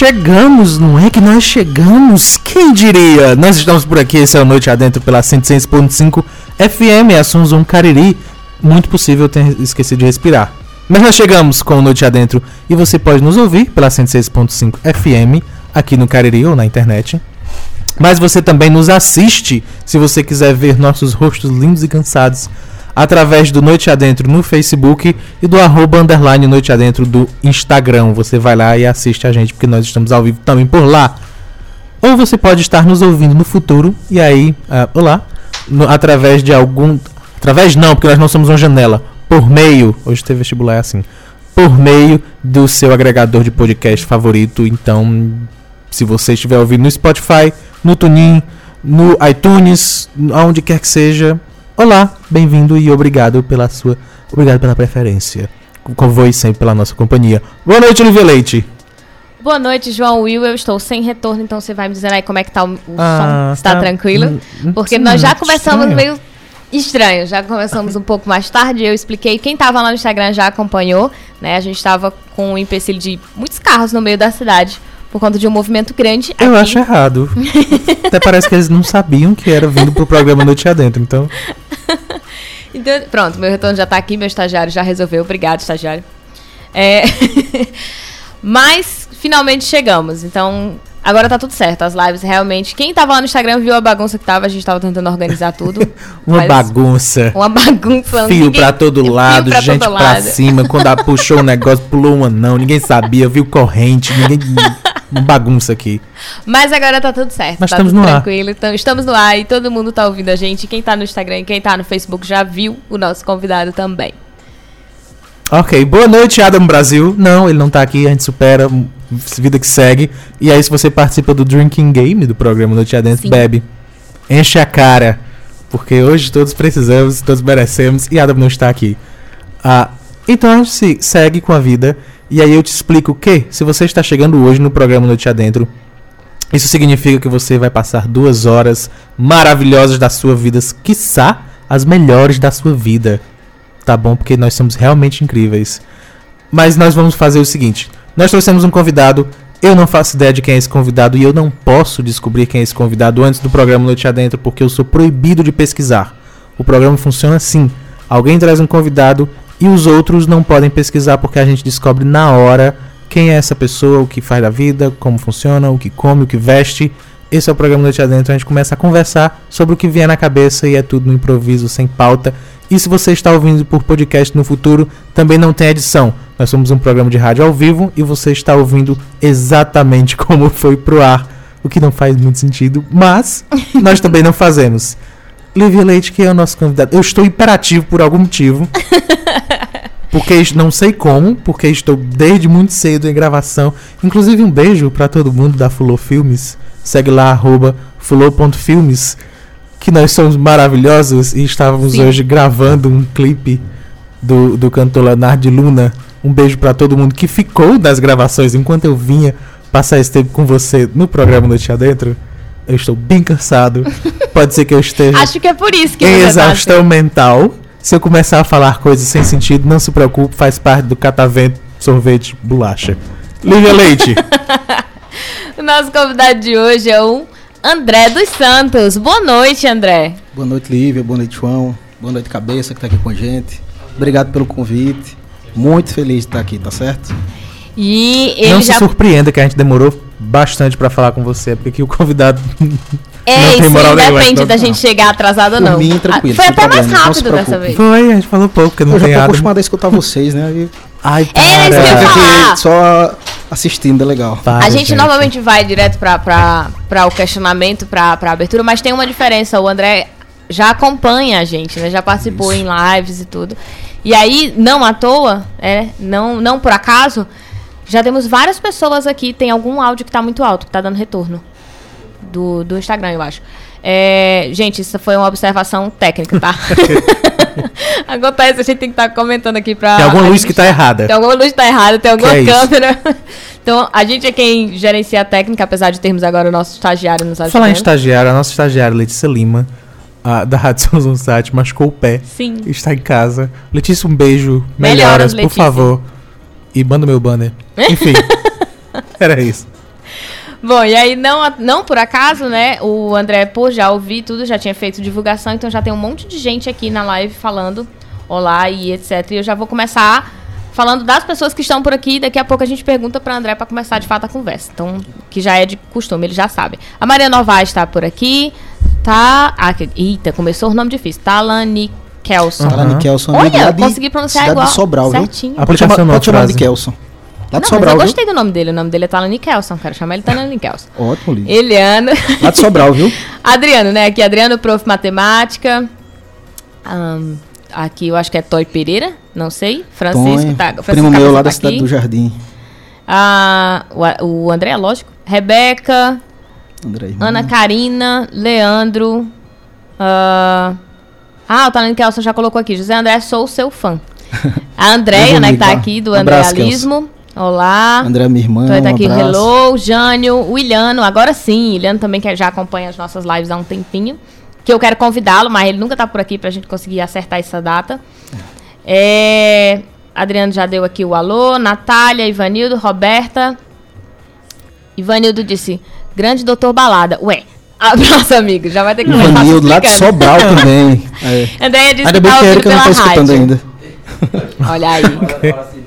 chegamos, não é que nós chegamos? Quem diria? Nós estamos por aqui, esse é o Noite Adentro pela 106.5 FM, assuntos um Cariri. Muito possível eu ter esquecido de respirar. Mas nós chegamos com o Noite Adentro e você pode nos ouvir pela 106.5 FM, aqui no Cariri ou na internet. Mas você também nos assiste, se você quiser ver nossos rostos lindos e cansados, através do Noite Adentro no Facebook e do arroba underline Noite Adentro do Instagram. Você vai lá e assiste a gente, porque nós estamos ao vivo também por lá. Ou você pode estar nos ouvindo no futuro, e aí, uh, olá, no, através de algum. Através não, porque nós não somos uma janela. Por meio. Hoje ter vestibular é assim. Por meio do seu agregador de podcast favorito. Então, se você estiver ouvindo no Spotify, no TuneIn, no iTunes, aonde quer que seja, Olá, bem-vindo e obrigado pela sua. Obrigado pela preferência. Convoe sempre pela nossa companhia. Boa noite, Olivia Leite. Boa noite, João Will. Eu estou sem retorno, então você vai me dizer aí como é que tá o, o ah, som. Está tá, tranquilo? Hum, hum, Porque sim, nós já começamos estranho. meio estranho. Já começamos um pouco mais tarde. Eu expliquei. Quem estava lá no Instagram já acompanhou, né? A gente estava com o um empecilho de muitos carros no meio da cidade por conta de um movimento grande. Eu aqui. acho errado. Até parece que eles não sabiam que era vindo pro programa Noite Adentro, então. então, pronto, meu retorno já tá aqui, meu estagiário já resolveu. Obrigado, estagiário. É... Mas finalmente chegamos. Então, agora tá tudo certo. As lives realmente. Quem tava lá no Instagram viu a bagunça que tava, a gente tava tentando organizar tudo. uma bagunça. Uma bagunça. Fio ninguém... pra todo lado, pra gente todo pra lado. cima. Quando a puxou o negócio, pulou um anão, ninguém sabia, viu corrente, ninguém uma bagunça aqui. Mas agora tá tudo certo. Mas tá estamos no tranquilo. ar. Então, estamos no ar e todo mundo tá ouvindo a gente. Quem tá no Instagram e quem tá no Facebook já viu o nosso convidado também. Ok, boa noite, Adam Brasil. Não, ele não tá aqui, a gente supera, vida que segue. E aí, se você participa do Drinking Game do programa Noite Adentro, Sim. bebe. Enche a cara. Porque hoje todos precisamos, todos merecemos e Adam não está aqui. Ah, então a gente se segue com a vida. E aí eu te explico que, se você está chegando hoje no programa Noite Adentro, isso significa que você vai passar duas horas maravilhosas da sua vida, quiçá as melhores da sua vida. Tá bom? Porque nós somos realmente incríveis. Mas nós vamos fazer o seguinte: nós trouxemos um convidado. Eu não faço ideia de quem é esse convidado e eu não posso descobrir quem é esse convidado antes do programa Noite Adentro porque eu sou proibido de pesquisar. O programa funciona assim: alguém traz um convidado e os outros não podem pesquisar porque a gente descobre na hora quem é essa pessoa, o que faz da vida, como funciona, o que come, o que veste. Esse é o programa Noite Adentro. A gente começa a conversar sobre o que vier na cabeça e é tudo no improviso, sem pauta. E se você está ouvindo por podcast no futuro, também não tem edição. Nós somos um programa de rádio ao vivo e você está ouvindo exatamente como foi pro ar. O que não faz muito sentido, mas nós também não fazemos. Lívia Leite, que é o nosso convidado. Eu estou imperativo por algum motivo. Porque não sei como, porque estou desde muito cedo em gravação. Inclusive um beijo para todo mundo da Fulô Filmes. Segue lá arroba fulô.filmes, que nós somos maravilhosos e estávamos Sim. hoje gravando um clipe do, do cantor Leonardo de Luna. Um beijo para todo mundo que ficou das gravações enquanto eu vinha passar esse tempo com você no programa Noite Adentro. Eu estou bem cansado. Pode ser que eu esteja. Acho que é por isso que em exaustão tá mental. Se eu começar a falar coisas sem sentido, não se preocupe, faz parte do catavento, sorvete, bolacha. Lívia Leite. o nosso convidado de hoje é o André dos Santos. Boa noite, André. Boa noite, Lívia. Boa noite, João. Boa noite, Cabeça, que está aqui com a gente. Obrigado pelo convite. Muito feliz de estar aqui, tá certo? E ele Não já... se surpreenda que a gente demorou bastante para falar com você, porque aqui o convidado é, isso independe da gente chegar atrasado ou não. Mim, tranquilo, foi até mais rápido dessa vez. Foi, a gente falou pouco, porque não eu tem já tô acostumado a escutar vocês, né? E... Ai, para. É isso que eu falar. Só assistindo é legal. Para, a gente, gente, normalmente vai direto para o questionamento, para a abertura, mas tem uma diferença. O André já acompanha a gente, né? Já participou isso. em lives e tudo. E aí, não à toa, é, não, não por acaso, já temos várias pessoas aqui. Tem algum áudio que está muito alto, que está dando retorno do, do Instagram, eu acho. É, gente, isso foi uma observação técnica, tá? Acontece, a gente tem que estar tá comentando aqui pra. Tem alguma luz que está errada. Tem alguma luz que está errada, tem alguma é câmera. então, a gente é quem gerencia a técnica, apesar de termos agora o nosso estagiário nos ajudando. Falar em estagiário, a nossa estagiária Letícia Lima, a, da Rádio São Site, machucou o pé. Sim. Está em casa. Letícia, um beijo. Melhoras, Melhoras por favor. E manda meu banner. Enfim. era isso. Bom, e aí, não, não por acaso, né? O André, por já ouvir tudo, já tinha feito divulgação, então já tem um monte de gente aqui na live falando olá e etc. E eu já vou começar falando das pessoas que estão por aqui. Daqui a pouco a gente pergunta para André para começar de fato a conversa. Então, que já é de costume, ele já sabe. A Maria Novaes está por aqui. Tá. Ah, que- eita, começou o nome difícil. Talani Kelson. Talani Kelson, Olha, de- consegui pronunciar igual. de Sobral, viu? certinho. A Pode chamar, Aplicação pode chamar de Kelson. Lá Não, de mas Sobral, eu viu? gostei do nome dele. O nome dele é Talani Kelson. Quero chamar ele Talani Kelson. Ótimo, lindo. Eliano. Lá de Sobral, viu? Adriano, né? Aqui, Adriano, prof. Matemática. Ahn, aqui eu acho que é Toy Pereira, não sei. Francisco, tá. Francisco primo meu lá tá da cidade do Jardim. Ah, o, o André, lógico. Rebeca, André. Ana Karina, Leandro. ah, ah, o Talento Kelson já colocou aqui. José André, sou seu fã. A Andréia, né, que tá aqui, do um abraço, Andrealismo. Olá. André, minha irmã. Ele tá um aqui, abraço. hello, Jânio, o Iliano, agora sim, Iliano também que já acompanha as nossas lives há um tempinho, que eu quero convidá-lo, mas ele nunca tá por aqui pra gente conseguir acertar essa data. É, Adriano já deu aqui o alô, Natália, Ivanildo, Roberta. Ivanildo disse, grande doutor Balada. Ué, abraço, amigo, já vai ter que começar Ivanildo, lá de. Sobral também. É. Andréia disse Ainda que bem tá que a ouvindo Erika não tá escutando rádio. ainda. Olha aí.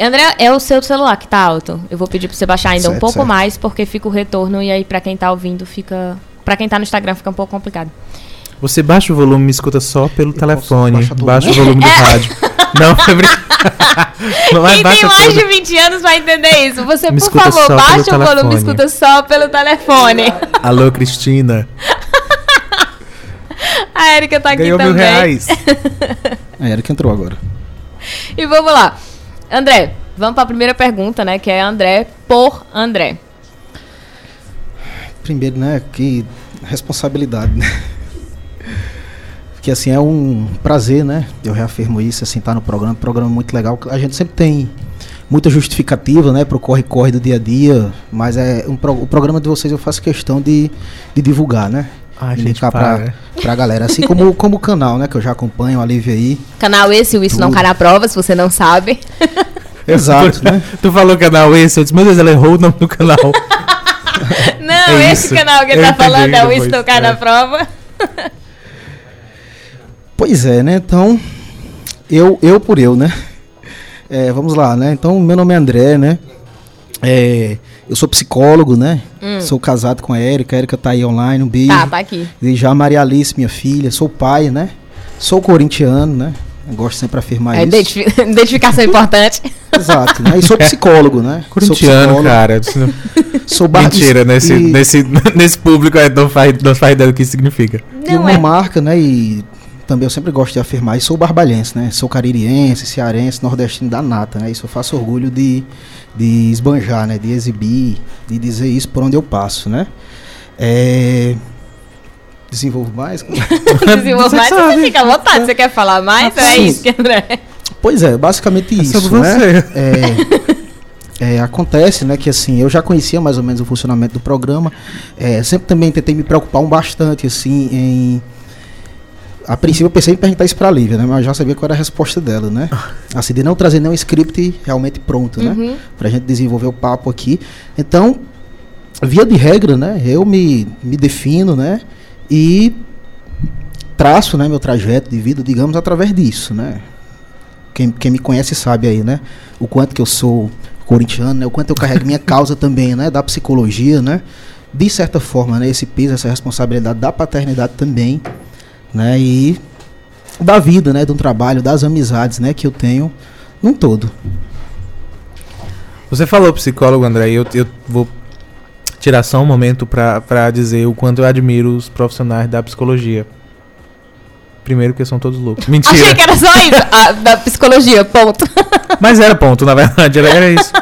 André, é o seu celular que tá alto. Eu vou pedir pra você baixar ainda um Certo, pouco certo. mais, porque fica o retorno e aí pra quem tá ouvindo fica. Pra quem tá no Instagram fica um pouco complicado. Você baixa o volume e me escuta só pelo posso telefone. Baixa o volume do rádio. Não, foi brincadeira. Quem tem mais tudo. de 20 anos vai entender isso. Você, Me por escuta favor, baixa o volume e telefone. escuta só pelo telefone. Alô, Cristina. A Erika tá aqui Ganhou mil também. reais. A Erika entrou agora. E vamos lá. André, vamos pra primeira pergunta, né? Que é André por André. Primeiro, né, que responsabilidade, né? Porque assim, é um prazer, né? Eu reafirmo isso, assim, estar no programa, programa muito legal. A gente sempre tem muita justificativa, né, pro corre-corre do dia a dia, mas é um pro- o programa de vocês eu faço questão de, de divulgar, né? Ai, De gente, indicar para. pra, pra galera. Assim como, como o canal, né, que eu já acompanho, a Lívia aí. Canal esse, o Isso Não. Cai na Prova, se você não sabe. Exato, né? Tu falou canal esse, eu disse, meu Deus, ela errou o nome do canal. Não, É esse isso. canal que ele Eu tá falando é o Isso Não Cai é. na Prova. Pois é, né? Então, eu, eu por eu, né? É, vamos lá, né? Então, meu nome é André, né? É, eu sou psicólogo, né? Sou casado com a Érica, a Érica tá aí online, um beijo. Hum. Tá, tá aqui. E já a Maria Alice, minha filha, sou pai, né? Sou corintiano, né? Eu gosto sempre de afirmar É, isso. identifi- identificação importante. Exato, né? E sou psicólogo, né? Sou Corintiano, psicólogo, cara. Sou bar- Mentira, nesse, e- nesse, nesse público aí não faz, não faz ideia do que isso significa. E Não uma é. marca, né? E também eu sempre gosto de afirmar, e sou barbalhense, né? Sou caririense, cearense, nordestino da nata, né? Isso eu faço orgulho de, de esbanjar, né? De exibir, de dizer isso por onde eu passo, né? É... Desenvolvo mais? Desenvolve Você mais, você sabe. fica à vontade. Você quer falar mais? Ah, é sim. isso que André. pois é, basicamente É isso, né? você. É, é, acontece, né, que assim, eu já conhecia mais ou menos o funcionamento do programa, é, sempre também tentei me preocupar um bastante, assim, em... A princípio eu pensei em perguntar isso pra Lívia, né, mas eu já sabia qual era a resposta dela, né? Assim, de não trazer nenhum script realmente pronto, né? Uhum. Pra gente desenvolver o papo aqui. Então, via de regra, né, eu me, me defino, né, e traço, né, meu trajeto de vida, digamos, através disso, né? Quem, quem me conhece sabe aí, né? O quanto que eu sou corintiano, né? O quanto eu carrego minha causa também, né? Da psicologia, né? De certa forma, né? Esse peso, essa responsabilidade da paternidade também, né? E da vida, né? Do trabalho, das amizades, né? Que eu tenho num todo. Você falou psicólogo, André, e eu, eu vou tirar só um momento pra, pra dizer o quanto eu admiro os profissionais da psicologia. Primeiro porque são todos loucos. Mentira. Achei que era só isso. Ah, da psicologia, ponto. Mas era ponto, na verdade, era, era isso.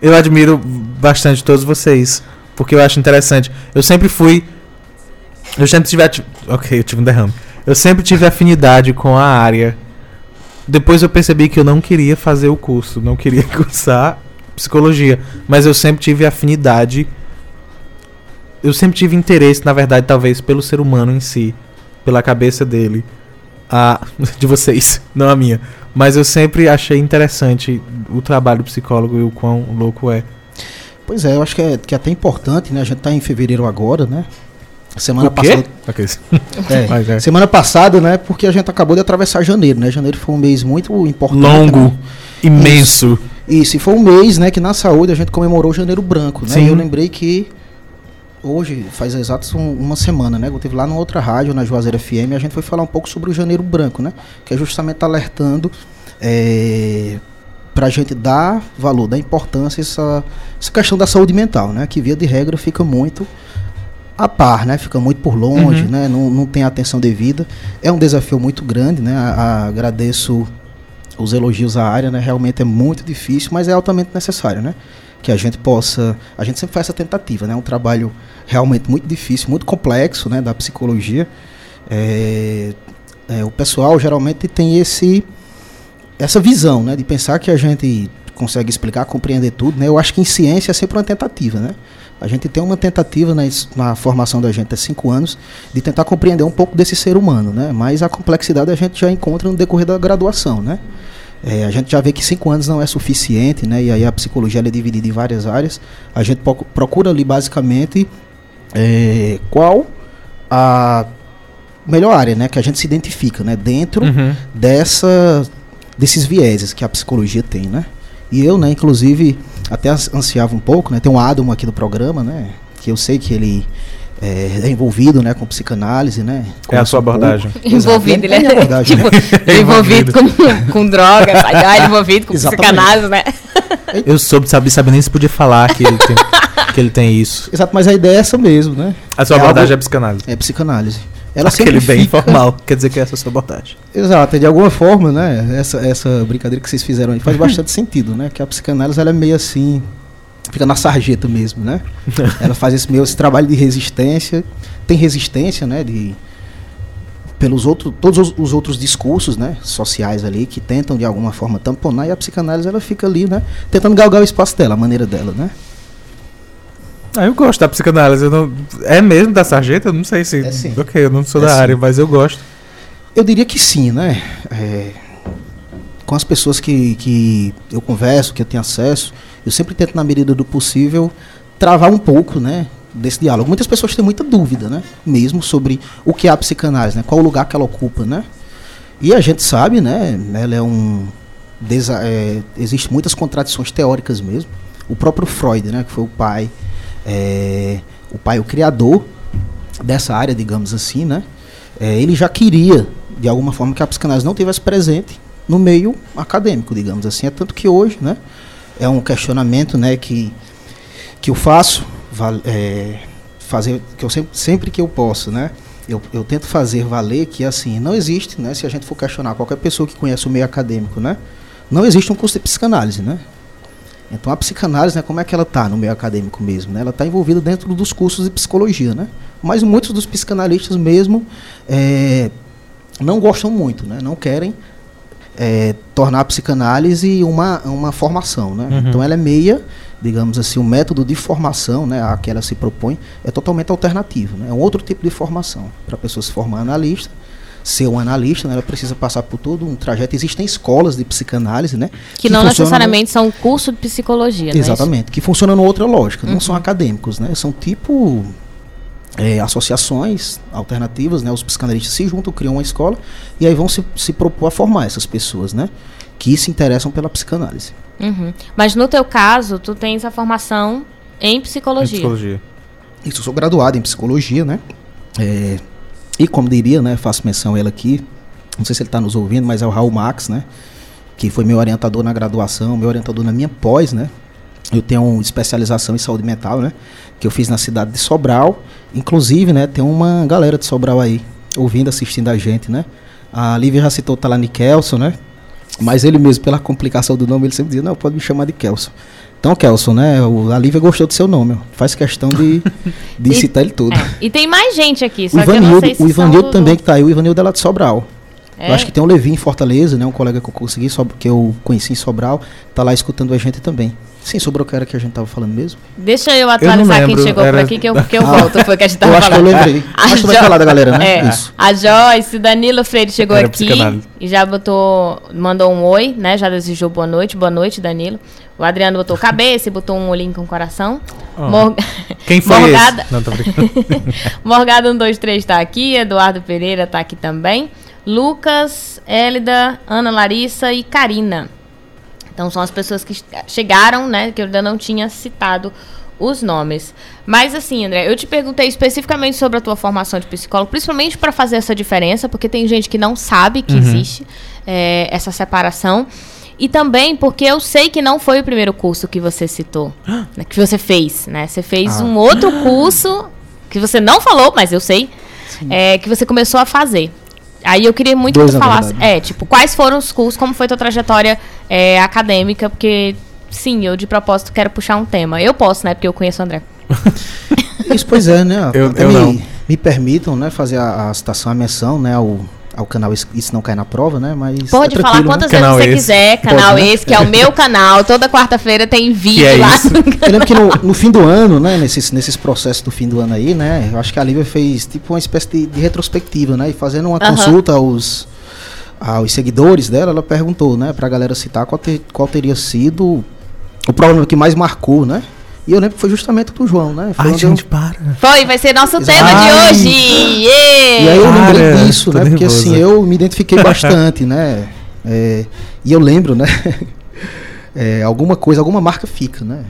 Eu admiro bastante todos vocês, porque eu acho interessante. Eu sempre fui. Eu sempre tive. Ok, eu tive um derrame. Eu sempre tive afinidade com a área. Depois eu percebi que eu não queria fazer o curso, não queria cursar psicologia, mas eu sempre tive afinidade. Eu sempre tive interesse, na verdade, talvez pelo ser humano em si, pela cabeça dele. A de vocês, não a minha. Mas eu sempre achei interessante o trabalho do psicólogo e o quão louco é. Pois é, eu acho que é, que é até importante, né? A gente tá em fevereiro agora, né? Semana passada. Ok. É, é. Semana passada, né? Porque a gente acabou de atravessar janeiro, né? Janeiro foi um mês muito importante. Longo, né? imenso. Isso, e foi um mês, né, que na saúde a gente comemorou Janeiro Branco, né? Sim. E eu lembrei que hoje, faz exatos um- uma semana, né? Eu tive lá numa outra rádio, na Juazeiro FM, a gente foi falar um pouco sobre o Janeiro Branco, né? Que é justamente alertando é, para a gente dar valor, dar importância a essa, essa questão da saúde mental, né? Que via de regra fica muito a par, né? Fica muito por longe, Uhum. né? Não, não tem atenção devida. É um desafio muito grande, né? A- a- agradeço os elogios à área, né? Realmente é muito difícil, mas é altamente necessário, né? Que a gente possa, a gente sempre faz essa tentativa, né? É um trabalho realmente muito difícil, muito complexo, né? Da psicologia. É, é, o pessoal geralmente tem esse essa visão, né? De pensar que a gente consegue explicar, compreender tudo, né? Eu acho que em ciência é sempre uma tentativa, né? A gente tem uma tentativa na, na formação da gente há cinco anos de tentar compreender um pouco desse ser humano, né? Mas a complexidade a gente já encontra no decorrer da graduação, né? É, a gente já vê que cinco anos não é suficiente, né? E aí a psicologia é dividida em várias áreas. A gente procu- procura ali basicamente é, qual a melhor área, né? Que a gente se identifica, né? Dentro Uhum. dessa desses vieses que a psicologia tem, né? E eu, né, inclusive, até ans- ansiava um pouco, né? Tem um Adam aqui do programa, né? Que eu sei que ele é, é envolvido, né, com psicanálise, né? É a sua um abordagem. Envolvido, Exato, é a minha né? abordagem, tipo, né? envolvido com, com droga, já envolvido com Exatamente. psicanálise, né? Eu soube, sabe, sabe nem se podia falar que ele tem, que ele tem isso. Exato, mas a ideia é essa mesmo, né? A sua É abordagem é algo- psicanálise. É psicanálise. Ela Aquele sempre bem fica- informal. Quer dizer que essa é a sua abordagem. Exato, e de alguma forma, né? Essa, essa brincadeira que vocês fizeram aí faz bastante sentido, né? Que a psicanálise ela é meio assim, fica na sarjeta mesmo, né? Ela faz esse meio esse trabalho de resistência, tem resistência, né? De pelos outros, todos os, os outros discursos, né? Sociais ali que tentam de alguma forma tamponar e a psicanálise ela fica ali, né? Tentando galgar o espaço dela, a maneira dela, né? Ah, eu gosto da psicanálise. eu não- É mesmo da sarjeta? Eu não sei se. É sim. Ok, eu não sou É da sim. área, mas eu gosto. Eu diria que sim, né? É, com as pessoas que, que eu converso, que eu tenho acesso, eu sempre tento, na medida do possível, travar um pouco, né? Desse diálogo. Muitas pessoas têm muita dúvida, né? Mesmo sobre o que é a psicanálise, né? Qual o lugar que ela ocupa, né? E a gente sabe, né? Ela é um. desa- é, Existem muitas contradições teóricas mesmo. O próprio Freud, né? Que foi o pai. É, o pai, o criador dessa área, digamos assim, né? É, ele já queria, de alguma forma, que a psicanálise não tivesse presente no meio acadêmico, digamos assim. É tanto que hoje, né, é um questionamento, né, que, que eu faço, é, fazer, que eu sempre, sempre que eu posso, né, eu, eu tento fazer valer que, assim, não existe, né, se a gente for questionar qualquer pessoa que conhece o meio acadêmico, né, não existe um curso de psicanálise, né. Então a psicanálise, né, como é que ela está no meio acadêmico mesmo? Né? Ela está envolvida dentro dos cursos de psicologia, né? Mas muitos dos psicanalistas mesmo é, não gostam muito, né? Não querem é, tornar a psicanálise uma, uma formação, né? Uhum. Então ela é meia, digamos assim, o método de formação, né, a que ela se propõe é totalmente alternativo, né? É um outro tipo de formação para a pessoa se formar analista. Ser um analista, né, ela precisa passar por todo um trajeto. Existem escolas de psicanálise, né? Que não funcionam- necessariamente são curso de psicologia, né? Exatamente, que funcionam numa outra lógica, não Uhum. são acadêmicos, né? São tipo é, associações alternativas, né? Os psicanalistas se juntam, criam uma escola e aí vão se, se propor a formar essas pessoas, né? Que se interessam pela psicanálise. Uhum. Mas no teu caso, tu tens a formação em Em psicologia. psicologia. Isso, eu sou graduado em psicologia, né? É, e como diria, né? Faço menção a ele aqui, não sei se ele está nos ouvindo, mas é o Raul Max, né? Que foi meu orientador na graduação, meu orientador na minha pós, né? Eu tenho uma especialização em saúde mental, né? Que eu fiz na cidade de Sobral. Inclusive, né? Tem uma galera de Sobral aí ouvindo, assistindo a gente, né? A Lívia já citou o Talani Kelson, né? Mas ele mesmo, pela complicação do nome, ele sempre dizia, não, pode me chamar de Kelson. Então, Kelson, né? O, a Lívia gostou do seu nome, ó. Faz questão de, de E- citar ele todo. É. E tem mais gente aqui, O só não Ivanildo, o Ivanildo também do- que tá aí, o Ivanildo é lá de Sobral. É? Eu acho que tem um Levi em Fortaleza, né? Um colega que eu consegui, que eu conheci em Sobral, tá lá escutando a gente também. Sim, sobre o que era que a gente tava falando mesmo. Deixa eu atualizar quem lembro, chegou era- por aqui que eu, que eu Ah, volto. Foi o que a gente tava eu acho que eu falando. lembrei. A Acho que tu vai falar da galera, né? É, Isso. A Joyce, Danilo Freire chegou Era aqui e já botou, mandou um oi, né? Já desejou boa noite, boa noite, Danilo. O Adriano botou cabeça e botou um olhinho com coração. Oh. Mor- Quem foi Morgada, esse? Não, tô brincando. Morgado 123 tá aqui, Eduardo Pereira tá aqui também. Lucas, Hélida, Ana Larissa e Karina. Então são as pessoas que chegaram, né? Que eu ainda não tinha citado os nomes. Mas assim, André, eu te perguntei especificamente sobre a tua formação de psicólogo, principalmente para fazer essa diferença, porque tem gente que não sabe que existe é, essa separação. E também porque eu sei que não foi o primeiro curso que você citou, né, que você fez, né? Você fez Ah. um outro curso que você não falou, mas eu sei, é, que você começou a fazer. Aí eu queria muito Dois, que tu falasse, verdade. é, tipo, quais foram os cursos, como foi tua trajetória é, acadêmica, porque, sim, eu de propósito quero puxar um tema. Eu posso, né, porque eu conheço o André. Isso, pois é, né? Eu- eu me, não. me permitam, né, fazer a, a citação, a menção, né, ao, ao canal Isso Não Cai Na Prova, né, mas... Pode é falar quantas né? vezes Canal você esse. quiser, canal Pode, né? esse, que é o meu canal. Toda quarta-feira tem vídeo é lá. isso? Eu lembro que no, no fim do ano, né, nesses, nesses processos do fim do ano aí, né, eu acho que a Lívia fez tipo uma espécie de, de retrospectiva, né, e fazendo uma consulta aos, aos seguidores dela, ela perguntou, né, pra galera citar qual, te- qual teria sido o problema que mais marcou, né, e eu lembro que foi justamente o do João, né, foi Ai, onde eu- gente, para. Foi, vai ser nosso tema Ai. de hoje. E Ê! aí eu Para, lembrei disso, né? Porque assim, eu me identifiquei bastante, né? É, e eu lembro, né? é, alguma coisa, alguma marca fica, né?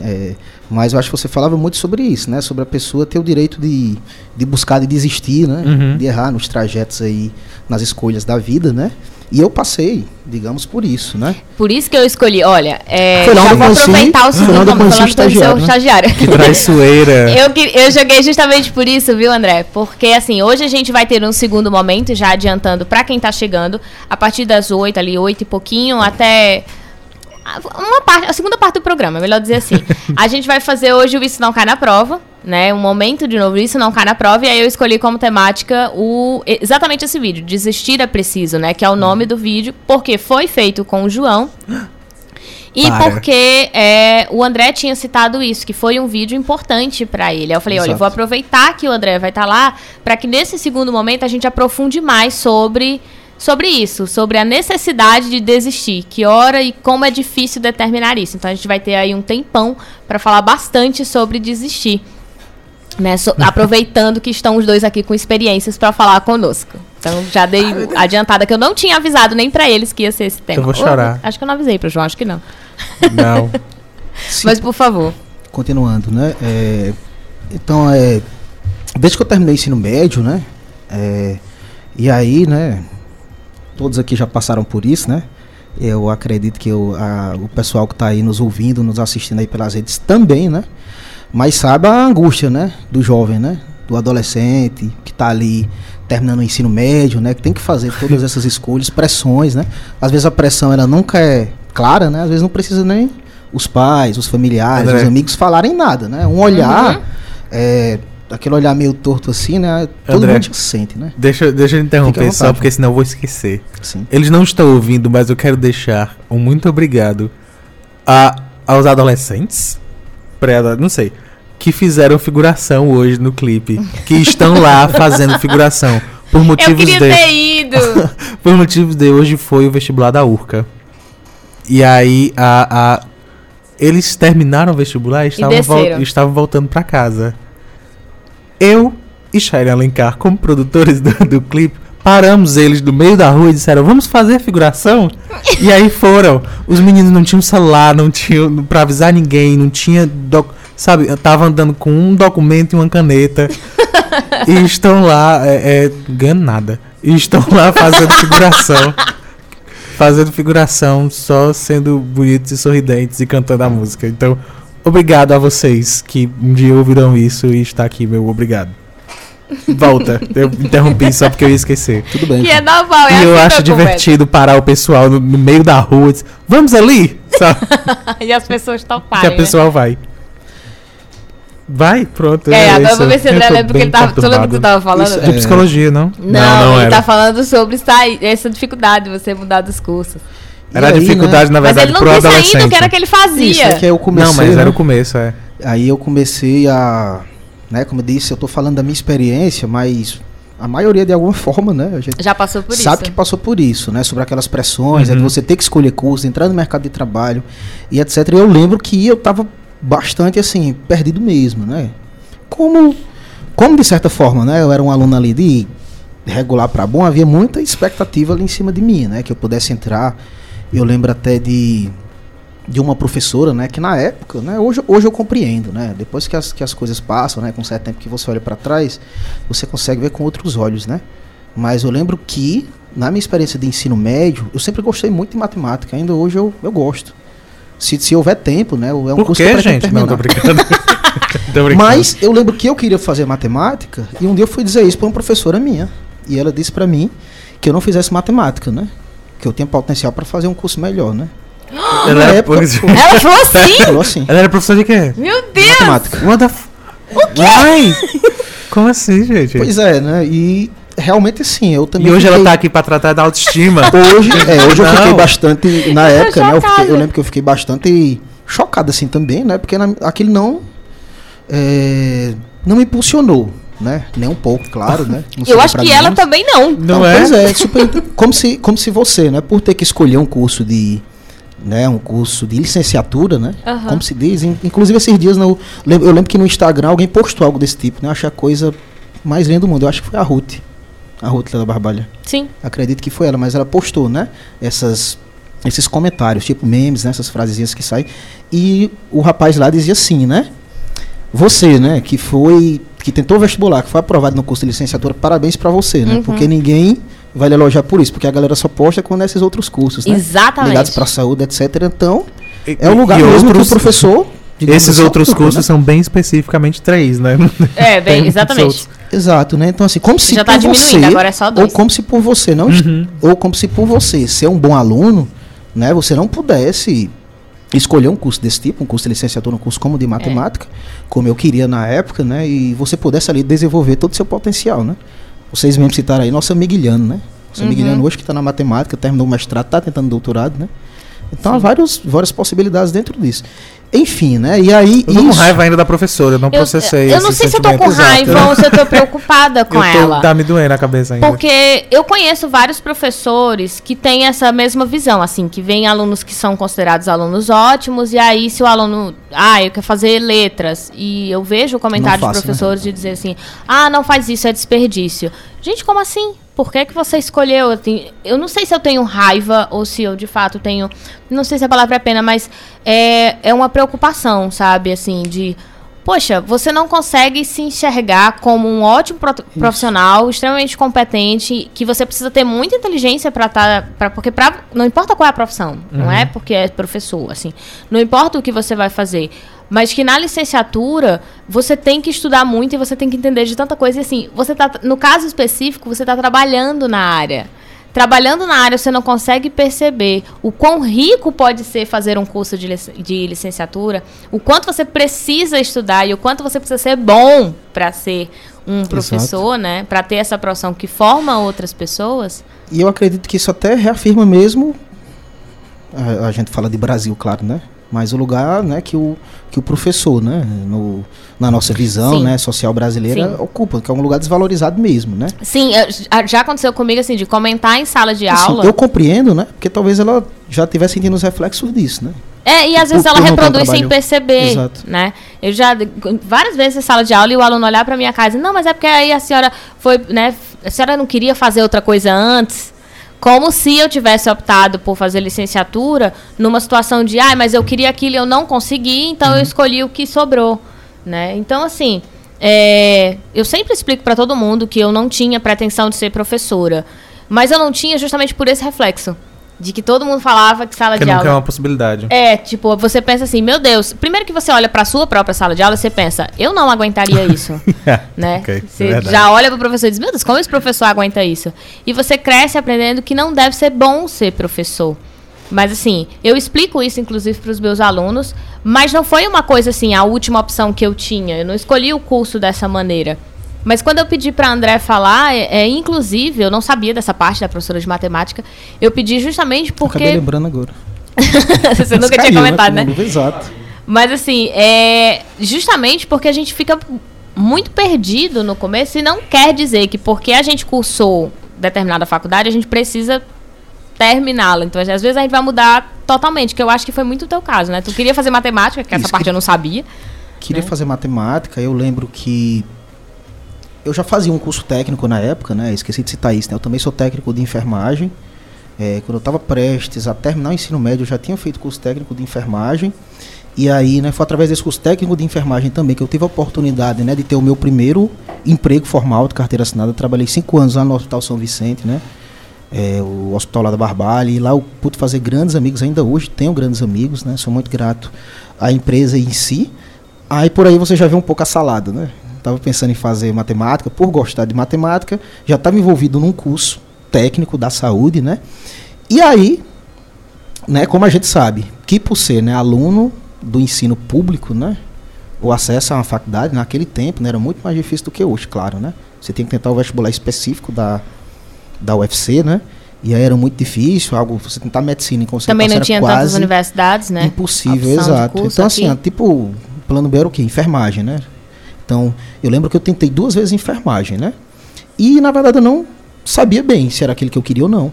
É, mas eu acho que você falava muito sobre isso, né? Sobre a pessoa ter o direito de, de buscar, de desistir, né? Uhum. De errar nos trajetos aí, nas escolhas da vida, né? E eu passei, digamos, por isso, né? Por isso que eu escolhi, olha, é, Foi lá já vou conheci- aproveitar o foi lá segundo o falando do seu estagiário, né? Que estagiário. traiçoeira. Eu, que- eu joguei justamente por isso, viu, André? Porque, assim, hoje a gente vai ter um segundo momento, já adiantando pra quem tá chegando, a partir das oito, ali, oito e pouquinho, até. Uma parte, a segunda parte do programa, melhor dizer assim. a gente vai fazer hoje o Isso Não Cai na Prova, né? Um momento de novo, Isso Não Cai na Prova, e aí eu escolhi como temática o exatamente esse vídeo, Desistir é Preciso, né? Que é o nome do vídeo, porque foi feito com o João. E Para. porque é, o André tinha citado isso, que foi um vídeo importante pra ele. Aí eu falei, olha, eu Exato. vou aproveitar que o André vai estar lá pra que nesse segundo momento a gente aprofunde mais sobre sobre isso, sobre a necessidade de desistir, que hora e como é difícil determinar isso. Então a gente vai ter aí um tempão pra falar bastante sobre desistir. Né, so- aproveitando que estão os dois aqui com experiências pra falar conosco. Então já dei adiantada que eu não tinha avisado nem pra eles que ia ser esse tema. Eu vou chorar. Acho que eu não avisei pro João, acho que não. Não. Mas por favor. Continuando, né? É, então, é, desde que eu terminei o ensino médio, né? é, e aí, né? Todos aqui já passaram por isso, né? Eu acredito que eu- a- o pessoal que está aí nos ouvindo, nos assistindo aí pelas redes também, né? Mas sabe a angústia, né? Do jovem, né? Do adolescente que está ali terminando o ensino médio, né? Que tem que fazer todas essas escolhas, pressões, né? Às vezes a pressão ela nunca é clara, né? Às vezes não precisa nem os pais, os familiares, André. os amigos falarem nada, né? Um olhar, Uhum. é, aquele olhar meio torto assim, né? Todo André. mundo sente, né? Deixa, deixa eu interromper vontade. só, porque senão eu vou esquecer. Assim. Eles não estão ouvindo, mas eu quero deixar um muito obrigado a, aos adolescentes, pré não sei, que fizeram figuração hoje no clipe, que estão lá fazendo figuração. Por Eu motivos queria de, ter ido. por motivos de hoje foi o vestibular da URCA. E aí a, a- eles terminaram o vestibular e estavam, vol- estavam voltando pra casa. Eu e Sharon Alencar, como produtores do, do clipe, paramos eles no meio da rua e disseram: Vamos fazer figuração? e aí foram. Os meninos não tinham celular, não tinham pra avisar ninguém, não tinha. sabe, eu tava andando com um documento e uma caneta. e estão lá, é, é, ganhando nada. E estão lá fazendo figuração. fazendo figuração, só sendo bonitos e sorridentes e cantando a música. Então, obrigado a vocês que um dia ouviram isso e está aqui, meu obrigado. Volta, eu interrompi só porque eu ia esquecer. Tudo bem. Que é normal, é e eu assim acho que divertido parar o pessoal no, no meio da rua e dizer, vamos ali! E as pessoas que toparem. a pessoa vai. Vai, pronto. Né? É, agora eu vou ver se o André lembra porque bem ele tava. Tu lembra que tu tava falando? Isso De É. psicologia, não? Não, ele era. tá falando sobre sair, essa dificuldade de você mudar dos cursos. Era a aí, dificuldade, na Mas verdade, ele não pro disse ainda o adolescente. que era que ele Isso, fazia. é que eu comecei. Não, mas né? era o começo, é. Aí eu comecei a, né, como eu disse, eu tô falando da minha experiência, mas a maioria de alguma forma, né, a gente Já passou por sabe isso. que passou por isso, né, sobre aquelas pressões, é de Uhum. você ter que escolher curso, entrar no mercado de trabalho e etc. E eu lembro que eu tava bastante assim, perdido mesmo, né? Como como de certa forma, né, eu era um aluno ali de regular para bom, havia muita expectativa ali em cima de mim, né, que eu pudesse entrar. Eu lembro até de de uma professora, né, que na época, né, hoje, hoje eu compreendo, né, depois que as, que as coisas passam, né, com um certo tempo que você olha para trás, você consegue ver com outros olhos, né, mas eu lembro que, na minha experiência de ensino médio, eu sempre gostei muito de matemática, ainda hoje eu, eu gosto. Se, se houver tempo, né, é um Por curso que pretendo gente? Não, tô terminar. brincando. tô brincando. Mas eu lembro que eu queria fazer matemática e um dia eu fui dizer isso para uma professora minha. E ela disse para mim que eu não fizesse matemática, né? Que eu tinha potencial para fazer um curso melhor, né? Ela na era, época, Ela falou assim? Falou assim. ela era professora de quê? Meu Deus! Matemática. What the f... O quê? Ai! Como assim, gente? Pois é, né? E realmente sim, eu também. e hoje ela fiquei- tá aqui pra tratar da autoestima. Hoje, é, hoje eu fiquei bastante. Na Eu tô época, né? Eu, fiquei- eu lembro que eu fiquei bastante chocado assim também, né? Porque na- aquilo não. é, não me impulsionou, né? Nem um pouco, claro, né? Não Eu acho que ela também não. Não é? Pois é, super, como, se, como se você, né? Por ter que escolher um curso de. Né, um curso de licenciatura, né? Aham. Como se diz. in- Inclusive esses dias no, eu lembro que no Instagram alguém postou algo desse tipo, né? Eu achei a coisa mais linda do mundo. Eu acho que foi a Ruth. A Ruth da Barbalha. Sim. Acredito que foi ela, mas ela postou, né? Essas, esses comentários, tipo memes, né? Essas frasezinhas que saem. E o rapaz lá dizia assim, né? Você, né? Que foi. Que tentou vestibular, que foi aprovado no curso de licenciatura, parabéns pra você, né? Uhum. Porque ninguém vai lhe elogiar por isso, porque a galera só posta com esses outros cursos, né? Exatamente. Ligados pra saúde, etc. Então, E- é o lugar e mesmo outros- que o professor. Esses assim, outros ocupa, cursos né? são bem especificamente três, né? É, bem, exatamente. Exato, né? Então, assim, como se Já tá por diminuindo, você, agora é só dois. Ou como se por você não. Uhum. Ou como se por você ser um bom aluno, né? Você não pudesse escolher um curso desse tipo, um curso de licenciatura, um curso como de matemática, como eu queria na época, né? E você pudesse ali desenvolver todo o seu potencial, né? Vocês mesmos citaram aí nosso amigo Guilherme, né? Nosso amigo Uhum. Guilherme hoje que está na matemática, terminou o mestrado, está tentando doutorado, né? Então há vários, várias possibilidades dentro disso. Enfim, né? E aí. Eu tô com isso- raiva ainda da professora, eu não Eu, processei eu não esse sei se eu tô com exato. raiva ou se eu tô preocupada com eu tô, ela. Tá me doendo a cabeça ainda. Porque eu conheço vários professores que têm essa mesma visão, assim, que vem alunos que são considerados alunos ótimos, e aí se o aluno, ah, eu quero fazer letras, e eu vejo o comentário Não de faço, né? professores de dizer assim, ah, não faz isso, é desperdício. Gente, como assim? Por que, que você escolheu? Eu, tenho- eu não sei se eu tenho raiva ou se eu de fato tenho. Não sei se a palavra é pena, mas é, é uma preocupação, sabe? Assim, de. Poxa, você não consegue se enxergar como um ótimo pro- profissional, extremamente competente, que você precisa ter muita inteligência para estar. Pra, porque pra, não importa qual é a profissão, não é porque é professor, assim. Não importa o que você vai fazer. Mas que na licenciatura você tem que estudar muito e você tem que entender de tanta coisa. E assim, você tá. No caso específico, você está trabalhando na área. Trabalhando na área, você não consegue perceber o quão rico pode ser fazer um curso de, lic- de licenciatura, o quanto você precisa estudar e o quanto você precisa ser bom para ser um professor, né? Para ter essa profissão que forma outras pessoas. E eu acredito que isso até reafirma mesmo. A, a gente fala de Brasil, claro, né? Mas o lugar, né, que o, que o professor, né, no, na nossa visão, Sim. né, social brasileira, Sim. ocupa, que é um lugar desvalorizado mesmo, né? Sim, já- aconteceu comigo assim de comentar em sala de Assim, aula. eu compreendo, né? Porque talvez ela já estivesse sentindo os reflexos disso, né? É, e às vezes ela reproduz sem perceber, Exato. né? Eu já várias vezes em sala de aula e o aluno olhar para minha casa, não, mas é porque aí a senhora foi, né? A senhora não queria fazer outra coisa antes, como se eu tivesse optado por fazer licenciatura numa situação de, ah, mas eu queria aquilo e eu não consegui, então Uhum. eu escolhi o que sobrou, né? Então assim, é, eu sempre explico para todo mundo que eu não tinha pretensão de ser professora, mas eu não tinha justamente por esse reflexo. De que todo mundo falava que sala Que de nunca aula. é uma possibilidade. É, tipo, você pensa assim, meu Deus, primeiro que você olha pra sua própria sala de aula, você pensa, eu não aguentaria isso, né? Ok, é você verdade. já olha pro professor e diz, meu Deus, como esse professor aguenta isso? E você cresce aprendendo que não deve ser bom ser professor. Mas assim, eu explico isso inclusive para os meus alunos, mas não foi uma coisa assim, a última opção que eu tinha. Eu não escolhi o curso dessa maneira. Mas quando eu pedi para André falar, é, é, inclusive, eu não sabia dessa parte da professora de matemática, eu pedi justamente porque. Acabei lembrando agora. Você nunca tinha comentado, né? Exato. Mas assim, é justamente porque a gente fica muito perdido no começo e não quer dizer que porque a gente cursou determinada faculdade, a gente precisa terminá-la. Então, às vezes a gente vai mudar totalmente, que eu acho que foi muito o teu caso, né? Tu queria fazer matemática, que Isso, essa parte que... eu não sabia. Queria né? fazer matemática, eu lembro que eu já fazia um curso técnico na época, né? Esqueci de citar isso, né? Eu também sou técnico de enfermagem. É, quando eu estava prestes a terminar o ensino médio, eu já tinha feito curso técnico de enfermagem. E aí, né, foi através desse curso técnico de enfermagem também que eu tive a oportunidade, né, de ter o meu primeiro emprego formal de carteira assinada. Eu trabalhei cinco anos lá no Hospital São Vicente, né, é, o hospital lá da Barbalha, e lá eu pude fazer grandes amigos, ainda hoje tenho grandes amigos, né, sou muito grato à empresa em si. Aí por aí você já vê um pouco a salada, né. Estava pensando em fazer matemática, por gostar de matemática, já estava envolvido num curso técnico da saúde, né, e aí, né, como a gente sabe, que por ser né, aluno do ensino público, né? O acesso a uma faculdade naquele tempo né, era muito mais difícil do que hoje, claro, né? Você tem que tentar o vestibular específico da, da UFC, né? E aí era muito difícil, algo você tentar medicina em concentração Também não tinha tantas universidades, né? Impossível, exato. Então assim, ó, tipo, plano B era o quê? Enfermagem, né? Então, eu lembro que eu tentei duas vezes enfermagem, né? E na verdade eu não sabia bem se era aquele que eu queria ou não.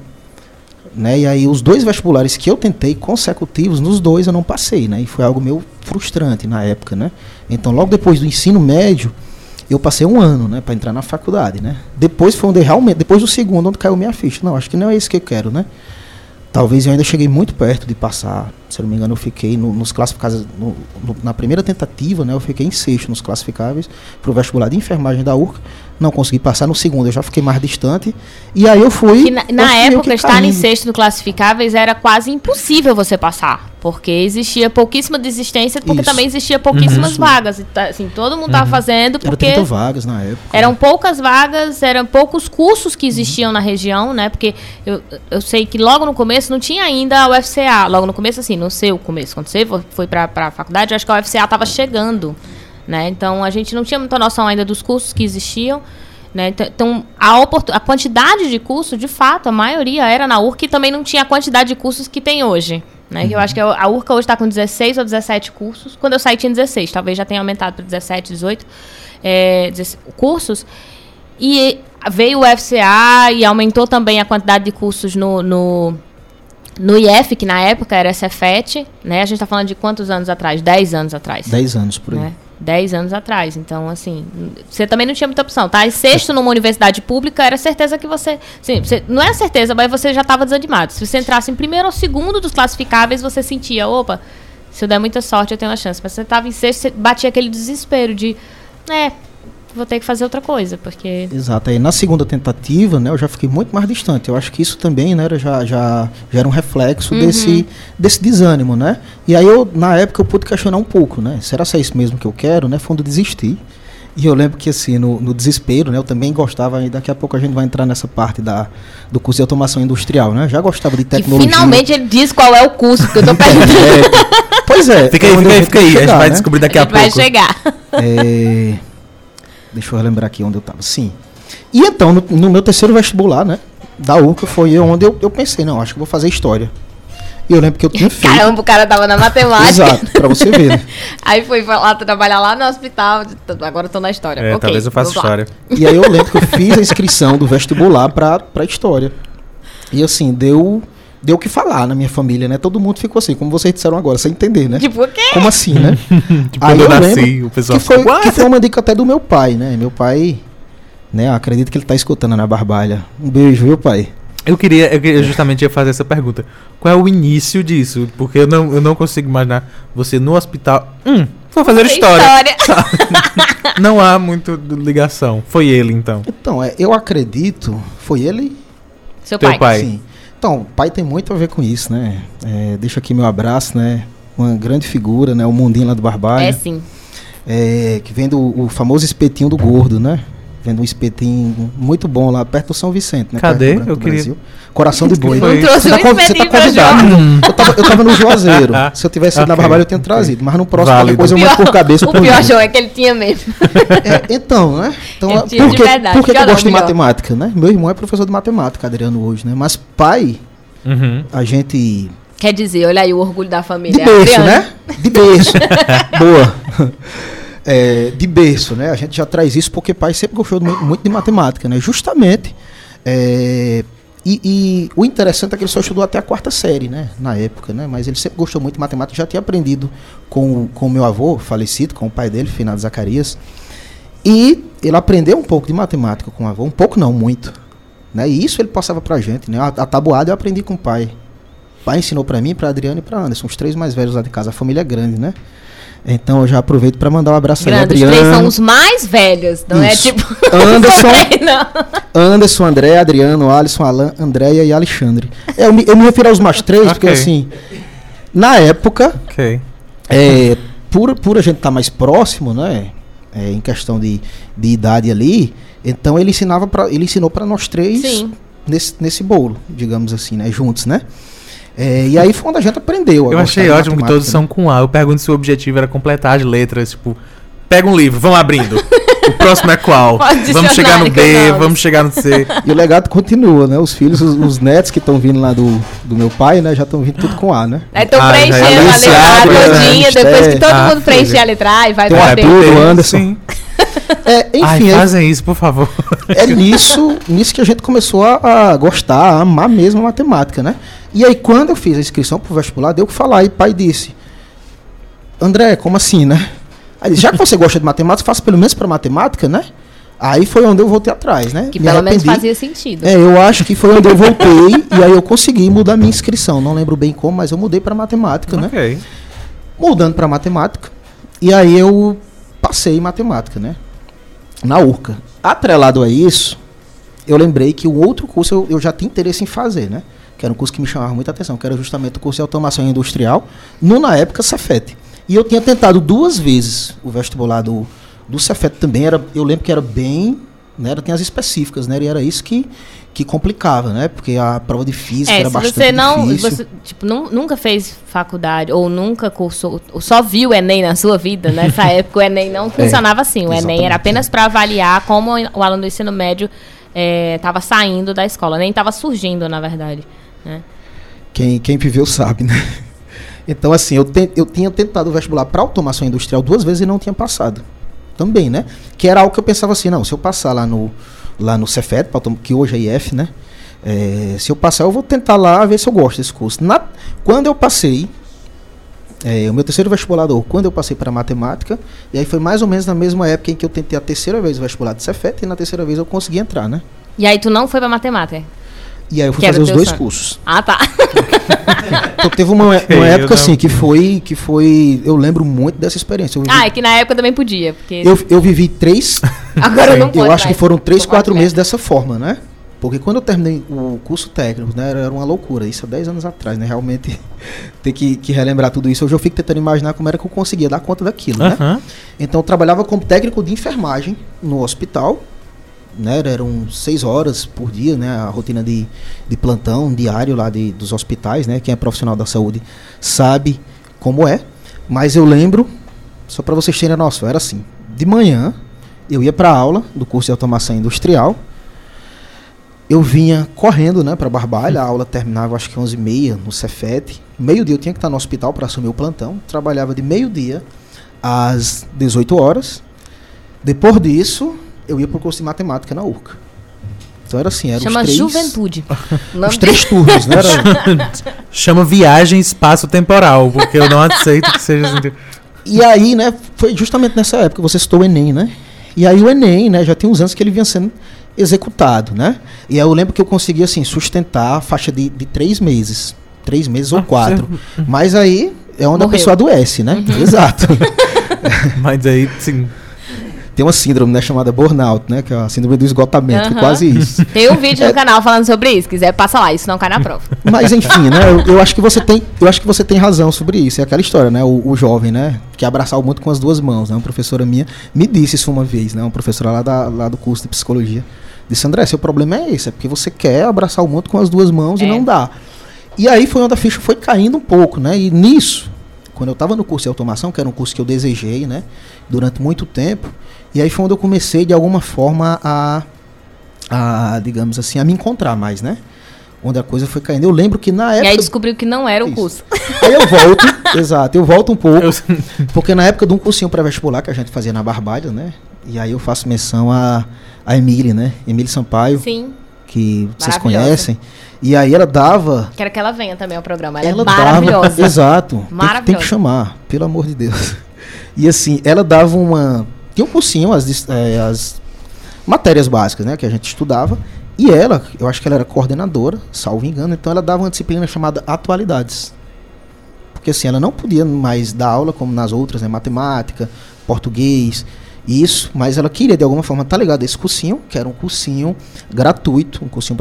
Né? E aí os dois vestibulares que eu tentei consecutivos, nos dois eu não passei, né? E foi algo meio frustrante na época, né? Então, logo depois do ensino médio, eu passei um ano, né, para entrar na faculdade, né? Depois foi onde realmente, depois do segundo onde caiu minha ficha. Não, acho que não é isso que eu quero, né? Talvez eu ainda cheguei muito perto de passar. Se eu não me engano, eu fiquei no, nos classificáveis. No, no, na primeira tentativa, né? Eu fiquei em sexto nos classificáveis para o vestibular de enfermagem da URCA não consegui passar. No segundo eu já fiquei mais distante. E aí eu fui. Que na, na época, estar em sexto no classificáveis era quase impossível você passar. Porque existia pouquíssima desistência, porque Isso. também existia pouquíssimas uhum. vagas. Tá, assim, todo mundo estava uhum. fazendo porque. Era vagas na época. Eram poucas vagas, eram poucos cursos que existiam uhum. na região, né? Porque eu, eu sei que logo no começo não tinha ainda a UFCA. Logo no começo, assim, no seu começo, quando você foi para a faculdade, acho que a UFCA estava chegando. Né? Então a gente não tinha muita noção ainda dos cursos que existiam. Né? Então, a, a quantidade de cursos, de fato, a maioria era na URC e também não tinha a quantidade de cursos que tem hoje. Né? Uhum. Eu acho que a URCA hoje está com 16 ou 17 cursos. Quando eu saí tinha 16, talvez já tenha aumentado para 17, 18 é, cursos. E veio o FCA e aumentou também a quantidade de cursos no, no, no IF, que na época era Cefet, né? A gente está falando de quantos anos atrás? 10 anos atrás. 10 anos por aí. Né? 10 anos atrás. Então, assim, você também não tinha muita opção, tá? E sexto numa universidade pública, era certeza que você. Sim, você não é certeza, mas você já estava desanimado. Se você entrasse em primeiro ou segundo dos classificáveis, você sentia, opa, se eu der muita sorte, eu tenho uma chance. Mas você estava em sexto, você batia aquele desespero de. É, vou ter que fazer outra coisa, porque... Exato, aí na segunda tentativa, né, eu já fiquei muito mais distante, eu acho que isso também, né, já, já, já era um reflexo uhum. desse, desse desânimo, né, e aí eu, na época, eu pude questionar um pouco, né, será que é isso mesmo que eu quero, né, foi onde eu desisti, e eu lembro que, assim, no, no, desespero, né, eu também gostava, e daqui a pouco a gente vai entrar nessa parte da, do curso de automação industrial, né? Já gostava de tecnologia. E finalmente ele diz qual é o curso, que eu tô perguntando. é, pois é. Fica aí, fica aí, fica aí. Chegar, a gente vai né? descobrir daqui a, a pouco. vai chegar. É... Deixa eu lembrar aqui onde eu estava. Sim. E então, no, no, meu terceiro vestibular, né? Da UCA, foi onde eu, eu pensei, não, acho que vou fazer história. E eu lembro que eu tinha feito. Caramba, o cara tava na matemática. Exato, pra você ver. Né? aí foi lá trabalhar lá no hospital. Agora eu tô na história. É, okay, talvez eu faça história. E aí eu lembro que eu fiz a inscrição do vestibular pra, pra história. E assim, deu deu o que falar na minha família, né? Todo mundo ficou assim, como vocês disseram agora, sem entender, né? Tipo o quê? Como assim, né? tipo, Aí eu, eu nasci, o pessoal que foi, que foi uma dica até do meu pai, né? Meu pai, né? Acredito que ele tá escutando na barbalha. Um beijo, viu, pai? Eu queria, eu queria justamente ia fazer essa pergunta. Qual é o início disso? Porque eu não, eu não consigo imaginar você no hospital. Hum, vou fazer história. história. não há muito ligação. Foi ele, então. Então, é, eu acredito. Foi ele? Seu Teu pai. pai. Sim. Então, o pai tem muito a ver com isso, né? É, deixa aqui meu abraço, né? Uma grande figura, né? O mundinho lá do Barbalho. É sim. É, que vem do famoso espetinho do gordo, né? Vendo um espetinho muito bom lá perto do São Vicente, né? Cadê? perto do Branco Eu do queria- Brasil. Coração de boi. Foi. Não trouxe Você tá, um você tá convidado. Hum. Eu tava, eu tava no Juazeiro. Se eu tivesse ido na Ok, Barbalha, eu tinha trazido. Mas no próximo, Válido. depois eu mando por cabeça. O pior. João, é que ele tinha mesmo. É, então, né? Então, Ele por tinha de que, verdade. por que, que eu gosto de matemática, né? Meu irmão é professor de matemática, Adriano, hoje, né? Mas pai, Uhum. a gente Quer dizer, olha aí o orgulho da De família. berço, Adriano. né? De berço. Boa. É, de berço, né? A gente já traz isso porque pai sempre gostou muito, de matemática, né? Justamente. é, e, e o interessante é que ele só estudou até a quarta série, né? Na época, né? Mas ele sempre gostou muito de matemática. Já tinha aprendido com o meu avô, falecido, com o pai dele, finado Zacarias. E ele aprendeu um pouco de matemática com o avô. Um pouco não, muito. Né? E isso ele passava pra gente, né? A, a tabuada eu aprendi com o pai. O pai ensinou pra mim, pra Adriano e pra Anderson, os três mais velhos lá de casa. A família é grande, né? Então eu já aproveito pra mandar um abraço aí, Grande, os Adriano. três são os mais velhos, não é Isso. tipo. Anderson. Anderson, André, Adriano, Alisson, Alan, Andréia e Alexandre. É, eu, me, eu me refiro aos mais três, porque Ok. assim, na época, Ok. é, por, por a gente estar mais próximo, né? é, em questão de, de idade ali, então ele ensinava para ele ensinou para nós três Sim. nesse, nesse bolo, digamos assim, né? Juntos, né? É, e aí foi onde a gente aprendeu. a Eu achei de ótimo que todos né? são com A. Eu pergunto se o objetivo era completar as letras, tipo, pega um livro, vamos abrindo. O próximo é qual? Vamos chegar no B, vamos chegar no C. E o legado continua, né? Os filhos, os, os netos que estão vindo lá do, do meu pai, né? Já estão vindo tudo com A, né? Aí estão Ah, já é preenchendo a anunciado, letra todinha, depois que todo É. mundo Ah, preencher foi. a letra A e vai uma dentro. tudo, Anderson. Sim. É, enfim, Ai, é- fazem isso, por favor. é nisso, nisso que a gente começou a, a gostar, a amar mesmo a matemática, né? E aí, quando eu fiz a inscrição pro vestibular, deu o que falar. E pai disse: André, como assim, né? Aí, já que você gosta de matemática, faça pelo menos para matemática, né? Aí foi onde eu voltei atrás, né? Que Me pelo menos arrependi. fazia sentido. É, eu acho que foi onde eu voltei e aí eu consegui mudar minha inscrição. Não lembro bem como, mas eu mudei para matemática, né? ok. mudando para matemática. E aí eu passei em matemática, né? Na URCA. Atrelado a isso, eu lembrei que o outro curso eu, eu já tinha interesse em fazer, né? Que era um curso que me chamava muita atenção, que era justamente o curso de automação industrial, no na época Cefet. E eu tinha tentado duas vezes o vestibular do, do Cefet também. Era, eu lembro que era bem. Né, era, tinha as específicas, né? E era isso que, que complicava, né? Porque a prova de física É, era se bastante você não, difícil. você, tipo, nu- nunca fez faculdade ou nunca cursou, ou só viu o Enem na sua vida, nessa época o Enem não funcionava assim. O Enem era apenas para avaliar como o aluno do ensino médio estava saindo da escola, nem estava surgindo, na verdade. Né? Quem, quem viveu sabe, né? Então, assim, eu, te- eu tinha tentado vestibular para automação industrial duas vezes e não tinha passado. Também, né? Que era algo que eu pensava assim, não, se eu passar lá no, lá no Cefet, que hoje é IF, né? É, se eu passar, eu vou tentar lá ver se eu gosto desse curso. Na, quando eu passei, é, o meu terceiro vestibulador, quando eu passei para matemática, e aí foi mais ou menos na mesma época em que eu tentei a terceira vez o vestibular de Cefet, e na terceira vez eu consegui entrar, né? E aí tu não foi para matemática? E aí eu fui fazer os dois sonho. cursos. Ah, tá. Então, teve uma, uma eu época não- assim que foi, que foi. Eu lembro muito dessa experiência. Eu vivi, Ah, é que na época também podia, porque eu, eu vivi três. agora não eu pode acho que foram três, quatro meses dessa forma, né? Porque quando eu terminei o curso técnico, né, era uma loucura. Isso há 10 anos atrás, né? Realmente ter que, que relembrar tudo isso. Hoje eu fico tentando imaginar como era que eu conseguia dar conta daquilo, né? Aham. Então eu trabalhava como técnico de enfermagem no hospital. Né, eram seis horas por dia, né, a rotina de, de plantão diário lá de, dos hospitais, né, quem é profissional da saúde sabe como é. Mas eu lembro, só para vocês terem a noção, era assim: de manhã eu ia para aula do curso de automação industrial, eu vinha correndo, né, para Barbalha, a aula terminava acho que 11h30 no Cefet. Meio-dia eu tinha que estar no hospital para assumir o plantão. Trabalhava de meio-dia às 18 horas. Depois disso, eu ia pro curso de matemática na URCA. Então era assim, era Chama os três, Juventude. Os três turnos, né? Era- Chama viagem espaço-temporal, porque eu não aceito que seja assim. E aí, né, foi justamente nessa época, você citou o Enem, né? E aí o Enem, né, já tem uns anos que ele vinha sendo executado, né? E aí eu lembro que eu consegui, assim, sustentar a faixa de, de três meses. Três meses ou Ah, quatro. você- Mas aí é onde a Morreu. pessoa adoece, né? Exato. Mas aí, sim. Tem uma síndrome, né, chamada burnout, né, que é a síndrome do esgotamento, que é quase isso. Tem um vídeo no canal falando sobre isso. Quiser, passa lá. Isso não cai na prova. Mas enfim, né? Eu, eu acho que você tem, eu acho que você tem razão sobre isso. É aquela história, né? O, o jovem, né? Que abraçar o mundo com as duas mãos. Né? Uma professora minha me disse isso uma vez, né? Uma professora lá, da, lá do curso de psicologia disse: André, seu problema é esse, é porque você quer abraçar o mundo com as duas mãos e É. não dá. E aí foi onde a ficha foi caindo um pouco, né? E nisso, quando eu estava no curso de automação, que era um curso que eu desejei, né? Durante muito tempo, e aí foi onde eu comecei de alguma forma a, a digamos assim, a me encontrar mais, né? Onde a coisa foi caindo. Eu lembro que na E época aí descobriu que não era o Isso. curso. Aí eu volto, exato, eu volto um pouco, Eu- porque na época de um cursinho pré-vestibular que a gente fazia na Barbalha, né? E aí eu faço menção a, a Emília, né? Emília Sampaio, Sim. que vocês conhecem. E aí ela dava. Quero que ela venha também ao programa. Ela, Ela é dava. maravilhosa. Exato. Tem que, tem Maravilhosa. que chamar, pelo amor de Deus. E assim, ela dava uma. Tinha um cursinho, as, eh, as matérias básicas, né? Que a gente estudava. E ela, eu acho que ela era coordenadora, salvo engano, então ela dava uma disciplina chamada Atualidades. Porque assim, ela não podia mais dar aula como nas outras, né? Matemática, português, isso, mas ela queria de alguma forma estar ligada a esse cursinho, que era um cursinho gratuito, um cursinho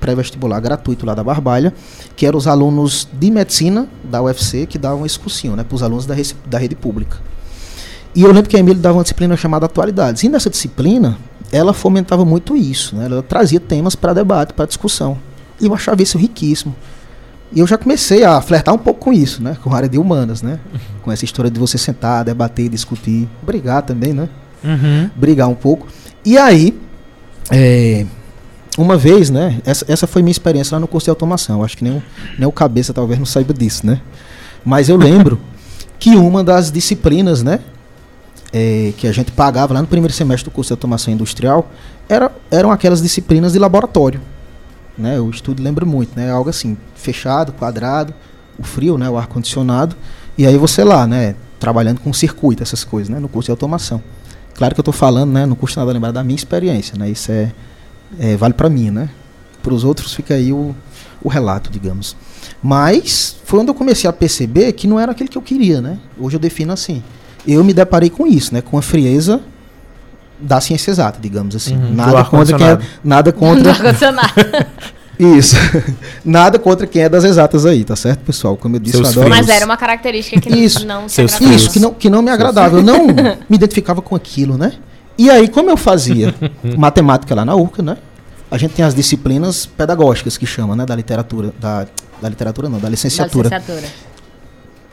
pré-vestibular, gratuito lá da Barbalha, que eram os alunos de medicina da UFC que davam esse cursinho, né? Para os alunos da, da rede pública. E eu lembro que a Emília dava uma disciplina chamada Atualidades. E nessa disciplina, ela fomentava muito isso, né? Ela trazia temas para debate, para discussão. E eu achava isso riquíssimo. E eu já comecei a flertar um pouco com isso, né? Com a área de humanas, né? Com essa história de você sentar, debater, discutir, brigar também, né? Uhum. brigar um pouco. E aí, é, uma vez, né? Essa, essa foi minha experiência lá no curso de automação. Acho que nem o, nem o cabeça talvez não saiba disso, né? Mas eu lembro que uma das disciplinas, né? é, que a gente pagava lá no primeiro semestre do curso de automação industrial era, eram aquelas disciplinas de laboratório. Né? O estudo lembra muito, né? Algo assim, fechado, quadrado, o frio, né? O ar-condicionado. E aí você lá, né? Trabalhando com circuito, essas coisas, né? No curso de automação. Claro que eu estou falando, né? Não custa nada lembrar da minha experiência, né? Isso é, é vale para mim, né? Para os outros fica aí o, o relato, digamos. Mas foi onde eu comecei a perceber que não era aquele que eu queria, né? Hoje eu defino assim. Eu me deparei com isso, né? Com a frieza da ciência exata, digamos assim. Uhum, nada contra quem é, nada contra isso. nada contra quem é das exatas aí, tá certo, pessoal? Como eu disse, Seus eu adoro frios. Mas era uma característica que Isso. não se Seus agradava. isso, que não, que não me agradava. Eu não me identificava com aquilo, né? E aí, como eu fazia matemática lá na URCA, né? A gente tem as disciplinas pedagógicas que chama, né? Da literatura. Da, da literatura não, da Da licenciatura. licenciatura.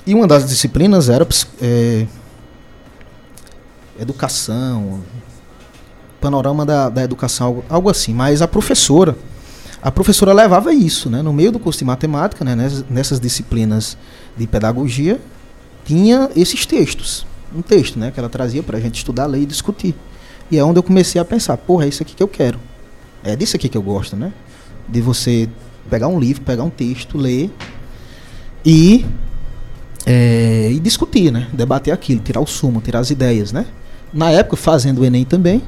E uma das disciplinas era é, educação, panorama da, da educação, algo, algo assim. Mas a professora, a professora levava isso, né? No meio do curso de matemática, né? Nessas, nessas disciplinas de pedagogia, tinha esses textos. Um texto, né? Que ela trazia para a gente estudar, ler e discutir. E é onde eu comecei a pensar, porra, é isso aqui que eu quero. É disso aqui que eu gosto, né? De você pegar um livro, pegar um texto, ler e é, e discutir, né? Debater aquilo, tirar o sumo, tirar as ideias, né? Na época, fazendo o Enem também,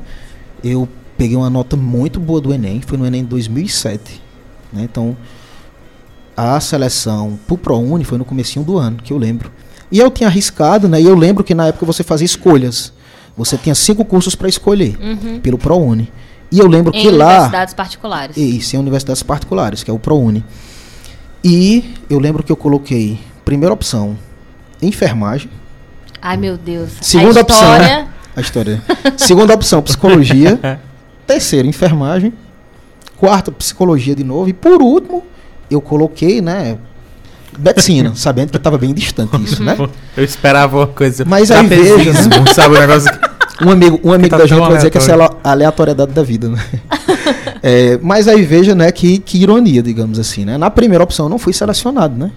eu peguei uma nota muito boa do Enem, foi no Enem de 2007, né? Então, a seleção pro ProUni foi no comecinho do ano, que eu lembro. E eu tinha arriscado, né? E eu lembro que na época você fazia escolhas. Você tinha cinco cursos para escolher Uhum. pelo ProUni. E eu lembro Em que lá universidades particulares. isso, em universidades particulares, que é o ProUni. E eu lembro que eu coloquei, primeira opção, enfermagem. Ai, meu Deus. Segunda opção, né? A história. Segunda opção, psicologia. Terceira, enfermagem. Quarta, psicologia de novo. E por último, eu coloquei, né, medicina, sabendo que estava bem distante isso, né? Eu esperava uma coisa. Mas aí veja, sabe o negócio que- Um amigo, um amigo tá da gente vai dizer que essa é a aleatoriedade da vida, né? É, mas aí veja, né, que, que ironia, digamos assim, né? Na primeira opção eu não fui selecionado, né?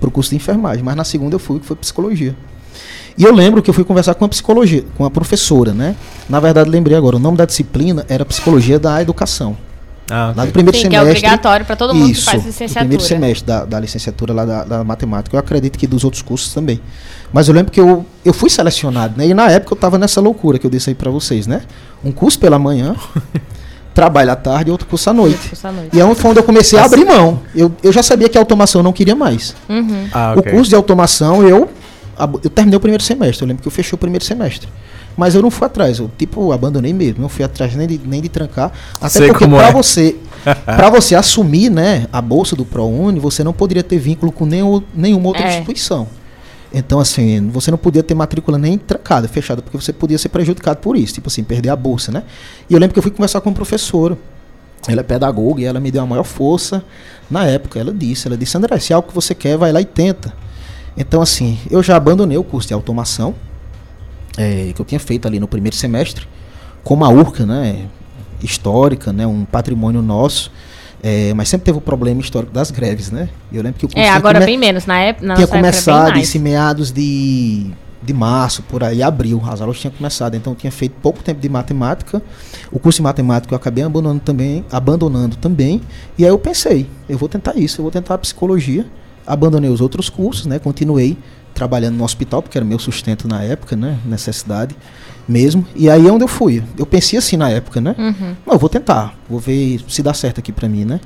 Pro curso de enfermagem, mas na segunda eu fui, que foi psicologia. E eu lembro que eu fui conversar com a psicologia, com a professora, né? Na verdade, lembrei agora, o nome da disciplina era Psicologia da Educação. Ah, Lá ok. no primeiro Sim, que é semestre. obrigatório para todo mundo isso, que faz no licenciatura. primeiro semestre da, da licenciatura lá da, da matemática. Eu acredito que dos outros cursos também. Mas eu lembro que eu, eu fui selecionado, né? E na época eu tava nessa loucura que eu disse aí pra vocês, né? Um curso pela manhã, trabalho à tarde e outro curso à noite. Curso à noite. E é onde foi onde eu comecei a abrir mão. Eu, eu já sabia que a automação eu não queria mais. Uhum. Ah, ok. O curso de automação eu Eu terminei o primeiro semestre, eu lembro que eu fechei o primeiro semestre. Mas eu não fui atrás, eu tipo abandonei mesmo, não fui atrás nem de, nem de trancar. Até Sei porque para é. você, para você assumir, né, a bolsa do ProUni, você não poderia ter vínculo com nenhum, nenhuma outra É. instituição. Então, assim, você não podia ter matrícula nem trancada, fechada, porque você podia ser prejudicado por isso, tipo assim, perder a bolsa, né? E eu lembro que eu fui conversar com uma professora, ela é pedagoga e ela me deu a maior força na época. Ela disse, ela disse, André, se é algo que você quer, vai lá e tenta. Então, assim, eu já abandonei o curso de automação, é, que eu tinha feito ali no primeiro semestre, com uma urca, né, histórica, né, um patrimônio nosso, é, mas sempre teve o problema histórico das greves, né? Eu lembro que o curso É, agora bem menos. Na época, na tinha começado em meados de, de março, por aí, abril. As aulas tinham começado, então eu tinha feito pouco tempo de matemática. O curso de matemática eu acabei abandonando também, abandonando também. E aí eu pensei, eu vou tentar isso, eu vou tentar psicologia. Abandonei os outros cursos, né? Continuei trabalhando no hospital, porque era meu sustento na época, né? Necessidade mesmo. E aí é onde eu fui. Eu pensei assim na época, né? Uhum. Não, eu vou tentar, vou ver se dá certo aqui pra mim, né?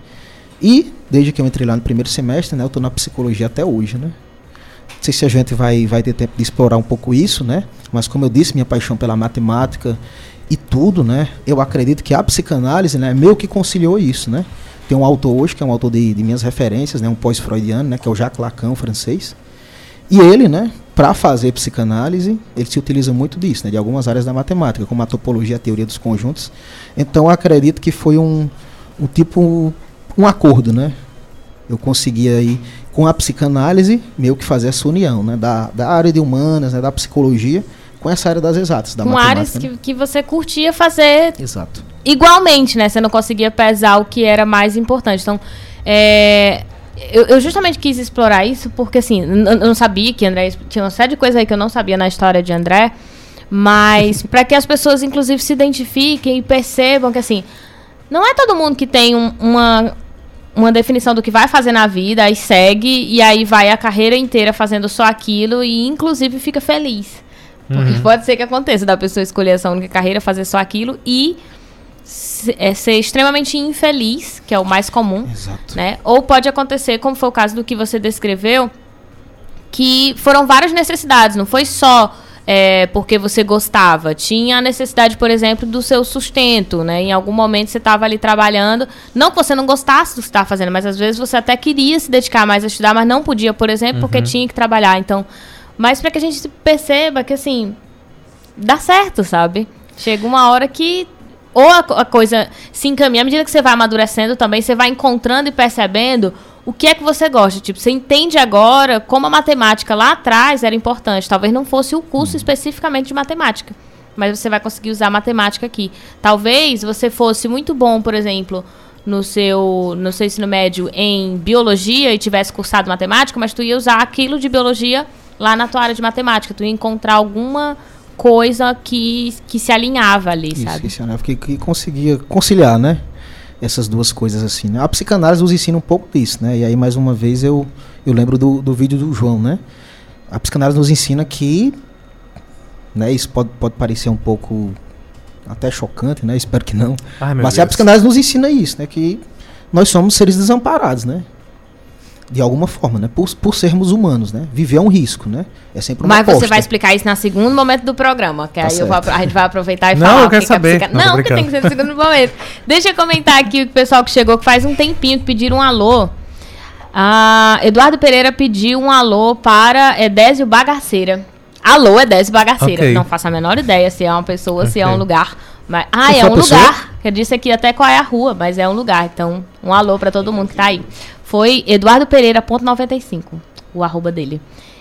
E desde que eu entrei lá no primeiro semestre, né, eu tô na psicologia até hoje, né? Não sei se a gente vai, vai ter tempo de explorar um pouco isso, né? Mas como eu disse, minha paixão pela matemática e tudo, né? Eu acredito que a psicanálise, né, meio que conciliou isso, né? Tem um autor hoje, que é um autor de, de minhas referências, né, um pós-freudiano, né, que é o Jacques Lacan, francês. E ele, né, para fazer psicanálise, ele se utiliza muito disso, né, de algumas áreas da matemática, como a topologia, a teoria dos conjuntos. Então, acredito que foi um, um tipo, um acordo, né? Eu consegui aí, com a psicanálise, meio que fazer essa união, né, da, da área de humanas, né, da psicologia, com essa área das exatas, da Com matemática. áreas né? que, que você curtia fazer Exato. Igualmente, né? Você não conseguia pesar o que era mais importante. Então, é, eu, eu justamente quis explorar isso porque, assim, eu não sabia que André... Tinha uma série de coisas aí que eu não sabia na história de André, mas para que as pessoas, inclusive, se identifiquem e percebam que, assim, não é todo mundo que tem um- uma, uma definição do que vai fazer na vida, aí segue, e aí vai a carreira inteira fazendo só aquilo e, inclusive, fica feliz. Porque pode ser que aconteça da pessoa escolher essa única carreira, fazer só aquilo e é, ser extremamente infeliz, que é o mais comum, Exato. né? Ou pode acontecer, como foi o caso do que você descreveu, que foram várias necessidades, não foi só é, porque você gostava. Tinha a necessidade, por exemplo, do seu sustento, né? Em algum momento você estava ali trabalhando, não que você não gostasse do que estava fazendo, mas às vezes você até queria se dedicar mais a estudar, mas não podia, por exemplo, porque tinha que trabalhar. Então, mas para que a gente perceba que assim dá certo, sabe? Chega uma hora que ou a, a coisa se encaminha, à medida que você vai amadurecendo também, você vai encontrando e percebendo o que é que você gosta. Tipo, você entende agora como a matemática lá atrás era importante. Talvez não fosse o curso especificamente de matemática, mas você vai conseguir usar a matemática aqui. Talvez você fosse muito bom, por exemplo, no seu, no seu ensino médio em biologia e tivesse cursado matemática, mas tu ia usar aquilo de biologia lá na tua área de matemática. Tu ia encontrar alguma coisa que, que se alinhava ali, Isso, sabe? isso, né? Que, que conseguia conciliar, né? Essas duas coisas assim, né? A psicanálise nos ensina um pouco disso, né? E aí, mais uma vez, eu, eu lembro do, do vídeo do João, né? A psicanálise nos ensina que, né? Isso pode, pode parecer um pouco até chocante, né? Espero que não. Ai, Mas a Deus. psicanálise nos ensina isso, né? Que nós somos seres desamparados, né? De alguma forma, né? Por, por sermos humanos, né? Viver é um risco, né? É sempre uma Mas você aposta. vai explicar isso no segundo momento do programa, que Tá aí eu vou a gente vai aproveitar e Não, falar. eu o quero que que a saber. psica- Não, Não, que tem que ser no segundo momento. Deixa eu comentar aqui o pessoal que chegou, que faz um tempinho, que pediram um alô. Ah, Eduardo Pereira pediu um alô para Edésio Bagaceira. Alô, Edésio Bagaceira. Ok. Não faço a menor ideia se é uma pessoa, se é um lugar. Mas, ah, é a um pessoa? lugar. Eu disse aqui até qual é a rua, mas é um lugar. Então, um alô para todo mundo que tá aí. Foi Eduardo Pereira, ponto 95, o arroba dele.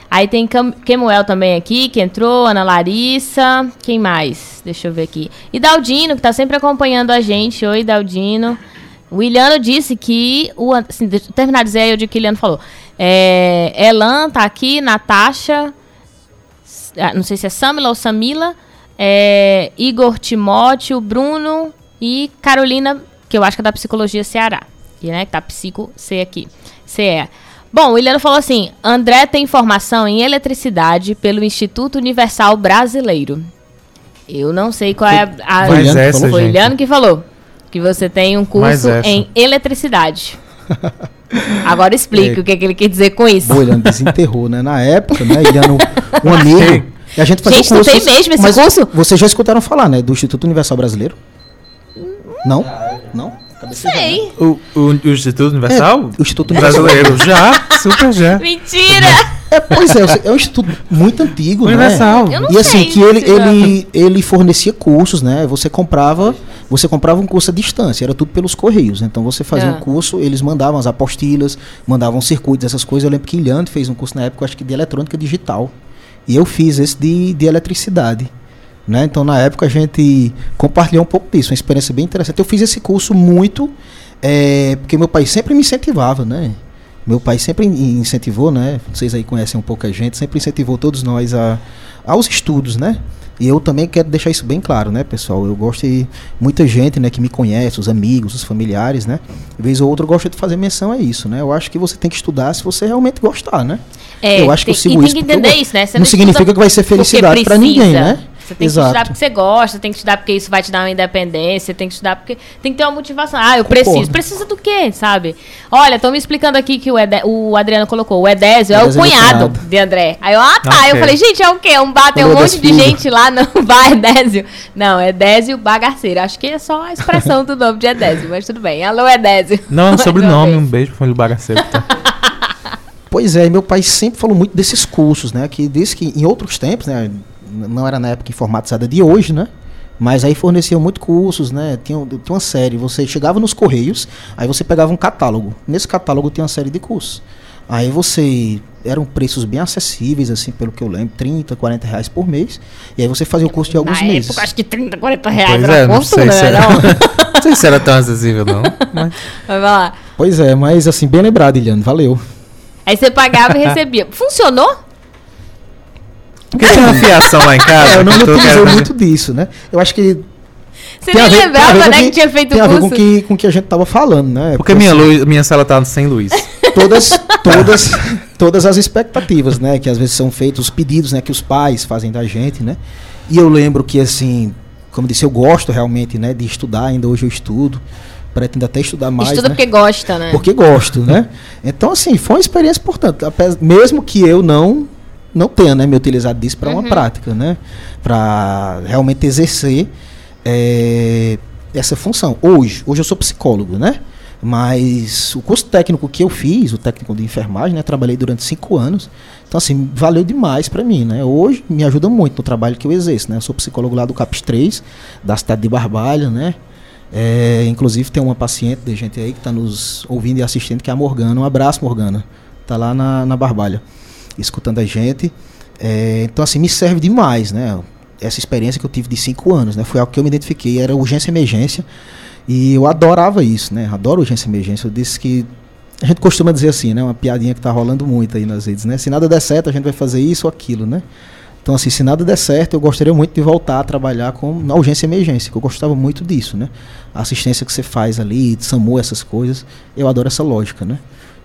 Aí tem Cam Kemuel também aqui, que entrou, Ana Larissa, quem mais? Deixa eu ver aqui. E Daldino, que tá sempre acompanhando a gente. Oi, Daldino. O Iliano disse que. O, assim, deixa eu terminar de dizer aí o que o Iliano falou. É, Elan tá aqui, Natasha. ah, Não sei se é Samila ou Samila. É, Igor Timóteo, Bruno e Carolina, que eu acho que é da Psicologia Ceará. Que, né, que tá Psico C aqui. CE. Bom, o Iliano falou assim: André tem formação em eletricidade pelo Instituto Universal Brasileiro. Eu não sei qual é a. a Mas essa, falou? foi o. Iliano que falou. Que você tem um curso em eletricidade. Agora explique É. o que, que ele quer dizer com isso. Bom, Iliano desenterrou, né? Na época, né? Iliano, um amigo. E a gente fazia Gente, não tem mesmo esse mas curso? Vocês já escutaram falar, né? Do Instituto Universal Brasileiro? Não? Não? Né? Sei. O, o, o Instituto Universal? É, o Instituto Universal Brasileiro. Já, super já. Mentira! É, pois é, é um instituto muito antigo, Universal. Eu não E assim, sei que ele, ele, ele fornecia cursos, né? Você comprava, você comprava um curso à distância, era tudo pelos correios. Então você fazia Ah. um curso, eles mandavam as apostilas, mandavam circuitos, essas coisas. Eu lembro que Ilhante fez um curso na época, acho que de eletrônica digital. E eu fiz esse de, de eletricidade. Né? Então na época a gente compartilhou um pouco disso, uma experiência bem interessante. Eu fiz esse curso muito, é, porque meu pai sempre me incentivava, né? Meu pai sempre in- incentivou, né? Vocês aí conhecem um pouco a gente, sempre incentivou todos nós a, aos estudos, né? E eu também quero deixar isso bem claro, né, pessoal? Eu gosto de muita gente, né, que me conhece, os amigos, os familiares, né? De vez ou outra eu gosto de fazer menção a isso, né? Eu acho que você tem que estudar se você realmente gostar, né? É, eu acho que tem, eu sigo e tem isso que porque eu entender isso, né? Você não estuda significa que vai ser felicidade pra ninguém, né? Você tem que estudar porque você gosta, tem que estudar porque isso vai te dar uma independência, tem que estudar porque tem que ter uma motivação. Ah, eu Concordo. preciso. Precisa do quê, sabe? Olha, estão me explicando aqui que o, Ede- o Adriano colocou. O Edésio é o é cunhado de André. Aí eu, ah, tá. Ok. Eu falei, gente, é o quê? Um bar, tem um monte de gente lá no bar Edésio. Não, Edésio Bagaceiro. Acho que é só a expressão do nome de Edésio, mas tudo bem. Alô, Edésio. Não, é um sobrenome. Um beijo pro família bagaceiro. Tá? Pois é, e meu pai sempre falou muito desses cursos, né? Que disse que em outros tempos, né? Não era na época informatizada de hoje, né? Mas aí forneciam muito cursos, né? Tinha, tinha uma série, você chegava nos correios, aí você pegava um catálogo. Nesse catálogo tinha uma série de cursos. Aí você. Eram preços bem acessíveis, assim, pelo que eu lembro, 30, 40 reais por mês. E aí você fazia o curso de alguns Na meses. época, acho que 30, 40 reais Pois era é, não sei se né? era- Não. Não sei se era tão acessível, não. Mas... Vai lá. Pois é, mas assim, bem lembrado, Iliane, valeu. Aí você pagava e recebia. Funcionou? Porque tinha uma fiação lá em casa. É, eu não me utilizei muito disso, né? Eu acho que Você Tem a nem ver- tem lembrava, né, que- que tinha feito tem o a ver curso. com que, com que a gente tava falando, né? Porque minha, assim, luz, minha sala tá sem luz. todas, todas, todas as expectativas, né? Que às vezes são feitos, os pedidos, né? Que os pais fazem da gente, né? E eu lembro que, assim, como eu disse, eu gosto realmente, né? De estudar, ainda hoje eu estudo. Pretendo até estudar mais, Estuda né? porque gosta, né? Porque gosto, né? Então, assim, foi uma experiência importante. Mesmo que eu não não tenha né, me utilizado disso para uma Uhum. prática, né? Para realmente exercer eh, essa função. Hoje, hoje eu sou psicólogo, né? Mas o curso técnico que eu fiz, o técnico de enfermagem, né? Trabalhei durante cinco anos. Então, assim, valeu demais para mim, né? Hoje me ajuda muito no trabalho que eu exerço, né? Eu sou psicólogo lá do CAPS 3, da cidade de Barbalha, né? É, inclusive tem uma paciente de gente aí que está nos ouvindo e assistindo, que é a Morgana. Um abraço, Morgana. Tá lá na, na Barbalha, escutando a gente. É, então, assim, me serve demais, né? Essa experiência que eu tive de cinco anos, né? Foi algo que eu me identifiquei, era urgência e emergência. E eu adorava isso, né? Adoro urgência e emergência. Eu disse que. A gente costuma dizer assim, né? Uma piadinha que tá rolando muito aí nas redes, né? Se nada der certo, a gente vai fazer isso ou aquilo, né? Então, assim, se nada der certo, eu gostaria muito de voltar a trabalhar com, na urgência e emergência, que eu gostava muito disso, né? A assistência que você faz ali, SAMU, essas coisas, eu adoro essa lógica, né?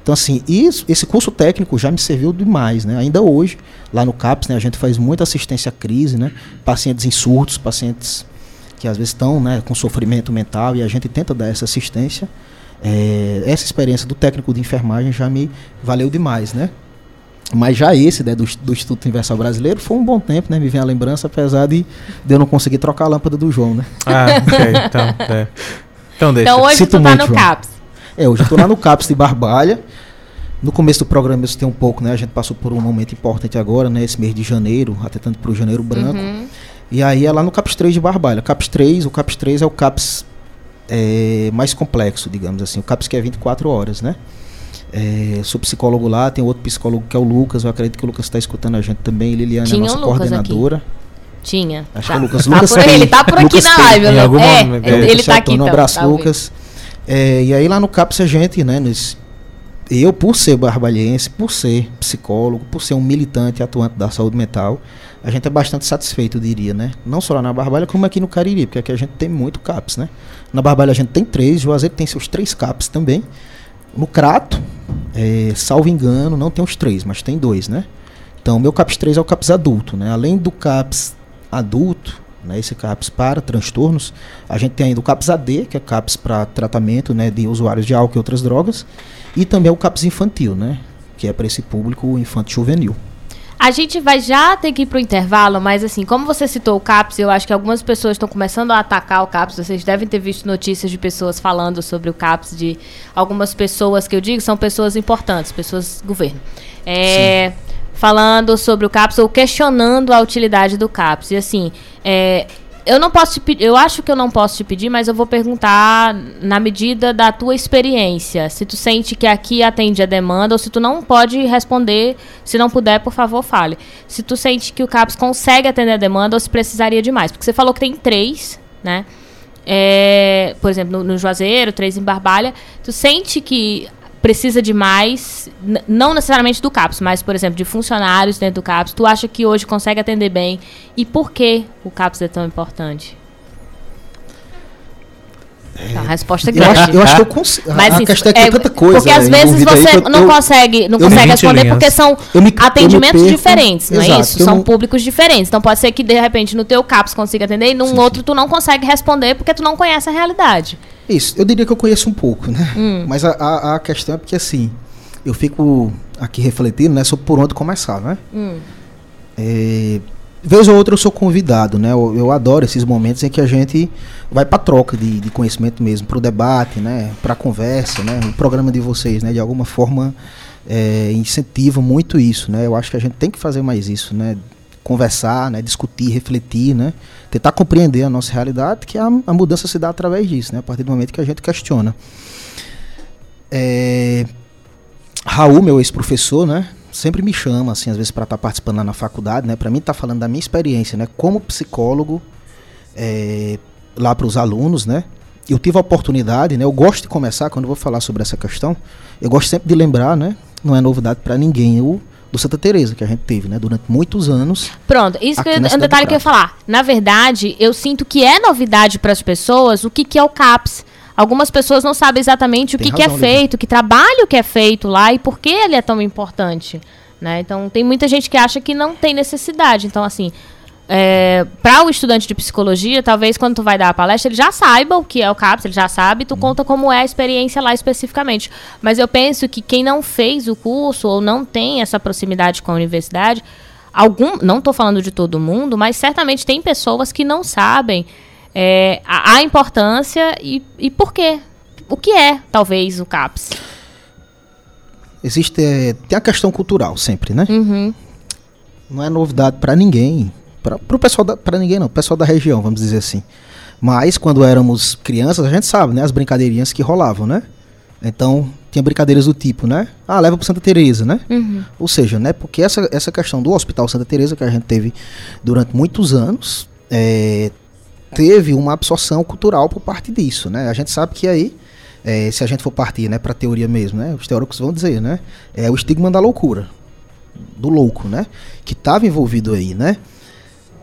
Então, assim, isso, esse curso técnico já me serviu demais, né? Ainda hoje, lá no CAPS, né, a gente faz muita assistência à crise, né? Pacientes em surtos, pacientes que às vezes estão né, com sofrimento mental e a gente tenta dar essa assistência. É, essa experiência do técnico de enfermagem já me valeu demais, né? Mas já esse né, do, do Instituto Universal Brasileiro foi um bom tempo, né? Me vem a lembrança, apesar de, de eu não conseguir trocar a lâmpada do João, né? Ah, ok. Então, é. então deixa. Então hoje Sinto tu tá muito, no João. CAPS. É, hoje eu estou lá no CAPS de Barbalha. No começo do programa eu citei um pouco, né? A gente passou por um momento importante agora, né? Esse mês de janeiro, até tanto para o janeiro branco. Uhum. E aí é lá no CAPS 3 de Barbalha. CAPS 3, o CAPS 3 é o CAPS é, mais complexo, digamos assim. O CAPS que é 24 horas, né? É, sou psicólogo lá, tem outro psicólogo que é o Lucas. Eu acredito que o Lucas está escutando a gente também. Liliana é Tinha a nossa Lucas coordenadora. Tinha. Acho tá. que é o Lucas. Tá Lucas por ele tá por aqui Lucas na live. né? é, É, ele, Lucas tá aqui Um então, abraço, ouvindo. Lucas. É, e aí lá no CAPS a gente, né, eu por ser barbalhense, por ser psicólogo, por ser um militante atuante da saúde mental, a gente é bastante satisfeito, diria, né? Não só lá na Barbalha, como aqui no Cariri, porque aqui a gente tem muito CAPS, né? Na Barbalha a gente tem três, Juazeiro tem seus três CAPS também. No Crato, é, salvo engano, não tem os três, mas tem dois, né? Então, o meu CAPS 3 é o CAPS adulto, né? Além do CAPS adulto, né, esse CAPS para transtornos. A gente tem ainda o CAPS AD, que é CAPS para tratamento né, de usuários de álcool e outras drogas, e também o CAPS infantil, né, que é para esse público infantil juvenil. A gente vai já ter que ir pro intervalo, mas assim, como você citou o CAPS, eu acho que algumas pessoas estão começando a atacar o CAPS. Vocês devem ter visto notícias de pessoas falando sobre o CAPS, de algumas pessoas que eu digo são pessoas importantes, pessoas do governo. É, falando sobre o CAPS ou questionando a utilidade do CAPS. E assim, é, eu não posso te pedir, eu acho que eu não posso te pedir, mas eu vou perguntar na medida da tua experiência. Se tu sente que aqui atende a demanda, ou se tu não pode responder, se não puder, por favor, fale. Se tu sente que o CAPS consegue atender a demanda ou se precisaria de mais. Porque você falou que tem três, né? É, por exemplo, no, no Juazeiro, três em Barbalha. Tu sente que precisa de mais, não necessariamente do CAPS, mas, por exemplo, de funcionários dentro do CAPS, tu acha que hoje consegue atender bem? E por que o CAPS é tão importante? É, a resposta é grande. Eu acho, eu acho que eu consigo. Mas, a questão é que é, tanta coisa. Porque às vezes você eu, não eu, consegue, não consegue responder porque são me, atendimentos diferentes, não exato, é isso? São não... públicos diferentes. Então pode ser que de repente no teu CAPS consiga atender e num sim, outro sim. tu não consegue responder porque tu não conhece a realidade. Isso, eu diria que eu conheço um pouco, né? Hum. Mas a, a, a, questão é porque assim, eu fico aqui refletindo, né, sobre por onde começar, né? Hum. É, vez ou outra eu sou convidado, né? Eu, eu, adoro esses momentos em que a gente vai para troca de, de, conhecimento mesmo, para o debate, né? Para conversa, né? O programa de vocês, né? De alguma forma é, incentiva muito isso, né? Eu acho que a gente tem que fazer mais isso, né? Conversar, né? Discutir, refletir, né? Tentar compreender a nossa realidade, que a, a mudança se dá através disso, né? A partir do momento que a gente questiona. É, Raul, meu ex-professor, né? sempre me chama, assim, às vezes para estar tá participando lá na faculdade, né? Para mim estar tá falando da minha experiência, né? Como psicólogo é, lá para os alunos, né? Eu tive a oportunidade, né? Eu gosto de começar quando eu vou falar sobre essa questão. Eu gosto sempre de lembrar, né? Não é novidade para ninguém. O do Santa Teresa que a gente teve, né, durante muitos anos. Pronto, isso que é um detalhe que eu ia falar. Na verdade, eu sinto que é novidade para as pessoas o que, que é o CAPS. Algumas pessoas não sabem exatamente o que, razão, que é feito, que trabalho que é feito lá e por que ele é tão importante. Né? Então, tem muita gente que acha que não tem necessidade. Então, assim, é, para o estudante de psicologia, talvez quando tu vai dar a palestra, ele já saiba o que é o CAPS, ele já sabe, tu hum. conta como é a experiência lá especificamente. Mas eu penso que quem não fez o curso ou não tem essa proximidade com a universidade, algum, não estou falando de todo mundo, mas certamente tem pessoas que não sabem é, a, a, importância e, e por quê. O que é, talvez, o CAPS? Existe. É, tem a questão cultural sempre, né? Uhum. Não é novidade para ninguém. Para o pessoal para ninguém não, pessoal da região, vamos dizer assim. Mas quando éramos crianças, a gente sabe, né? As brincadeirinhas que rolavam, né? Então, tinha brincadeiras do tipo, né? Ah, leva para Santa Teresa, né? Uhum. Ou seja, né? Porque essa, essa questão do Hospital Santa Teresa que a gente teve durante muitos anos, é, teve uma absorção cultural por parte disso, né? A gente sabe que aí, é, se a gente for partir, né, para teoria mesmo, né, os teóricos vão dizer, né, é o estigma da loucura, do louco, né, que estava envolvido aí, né?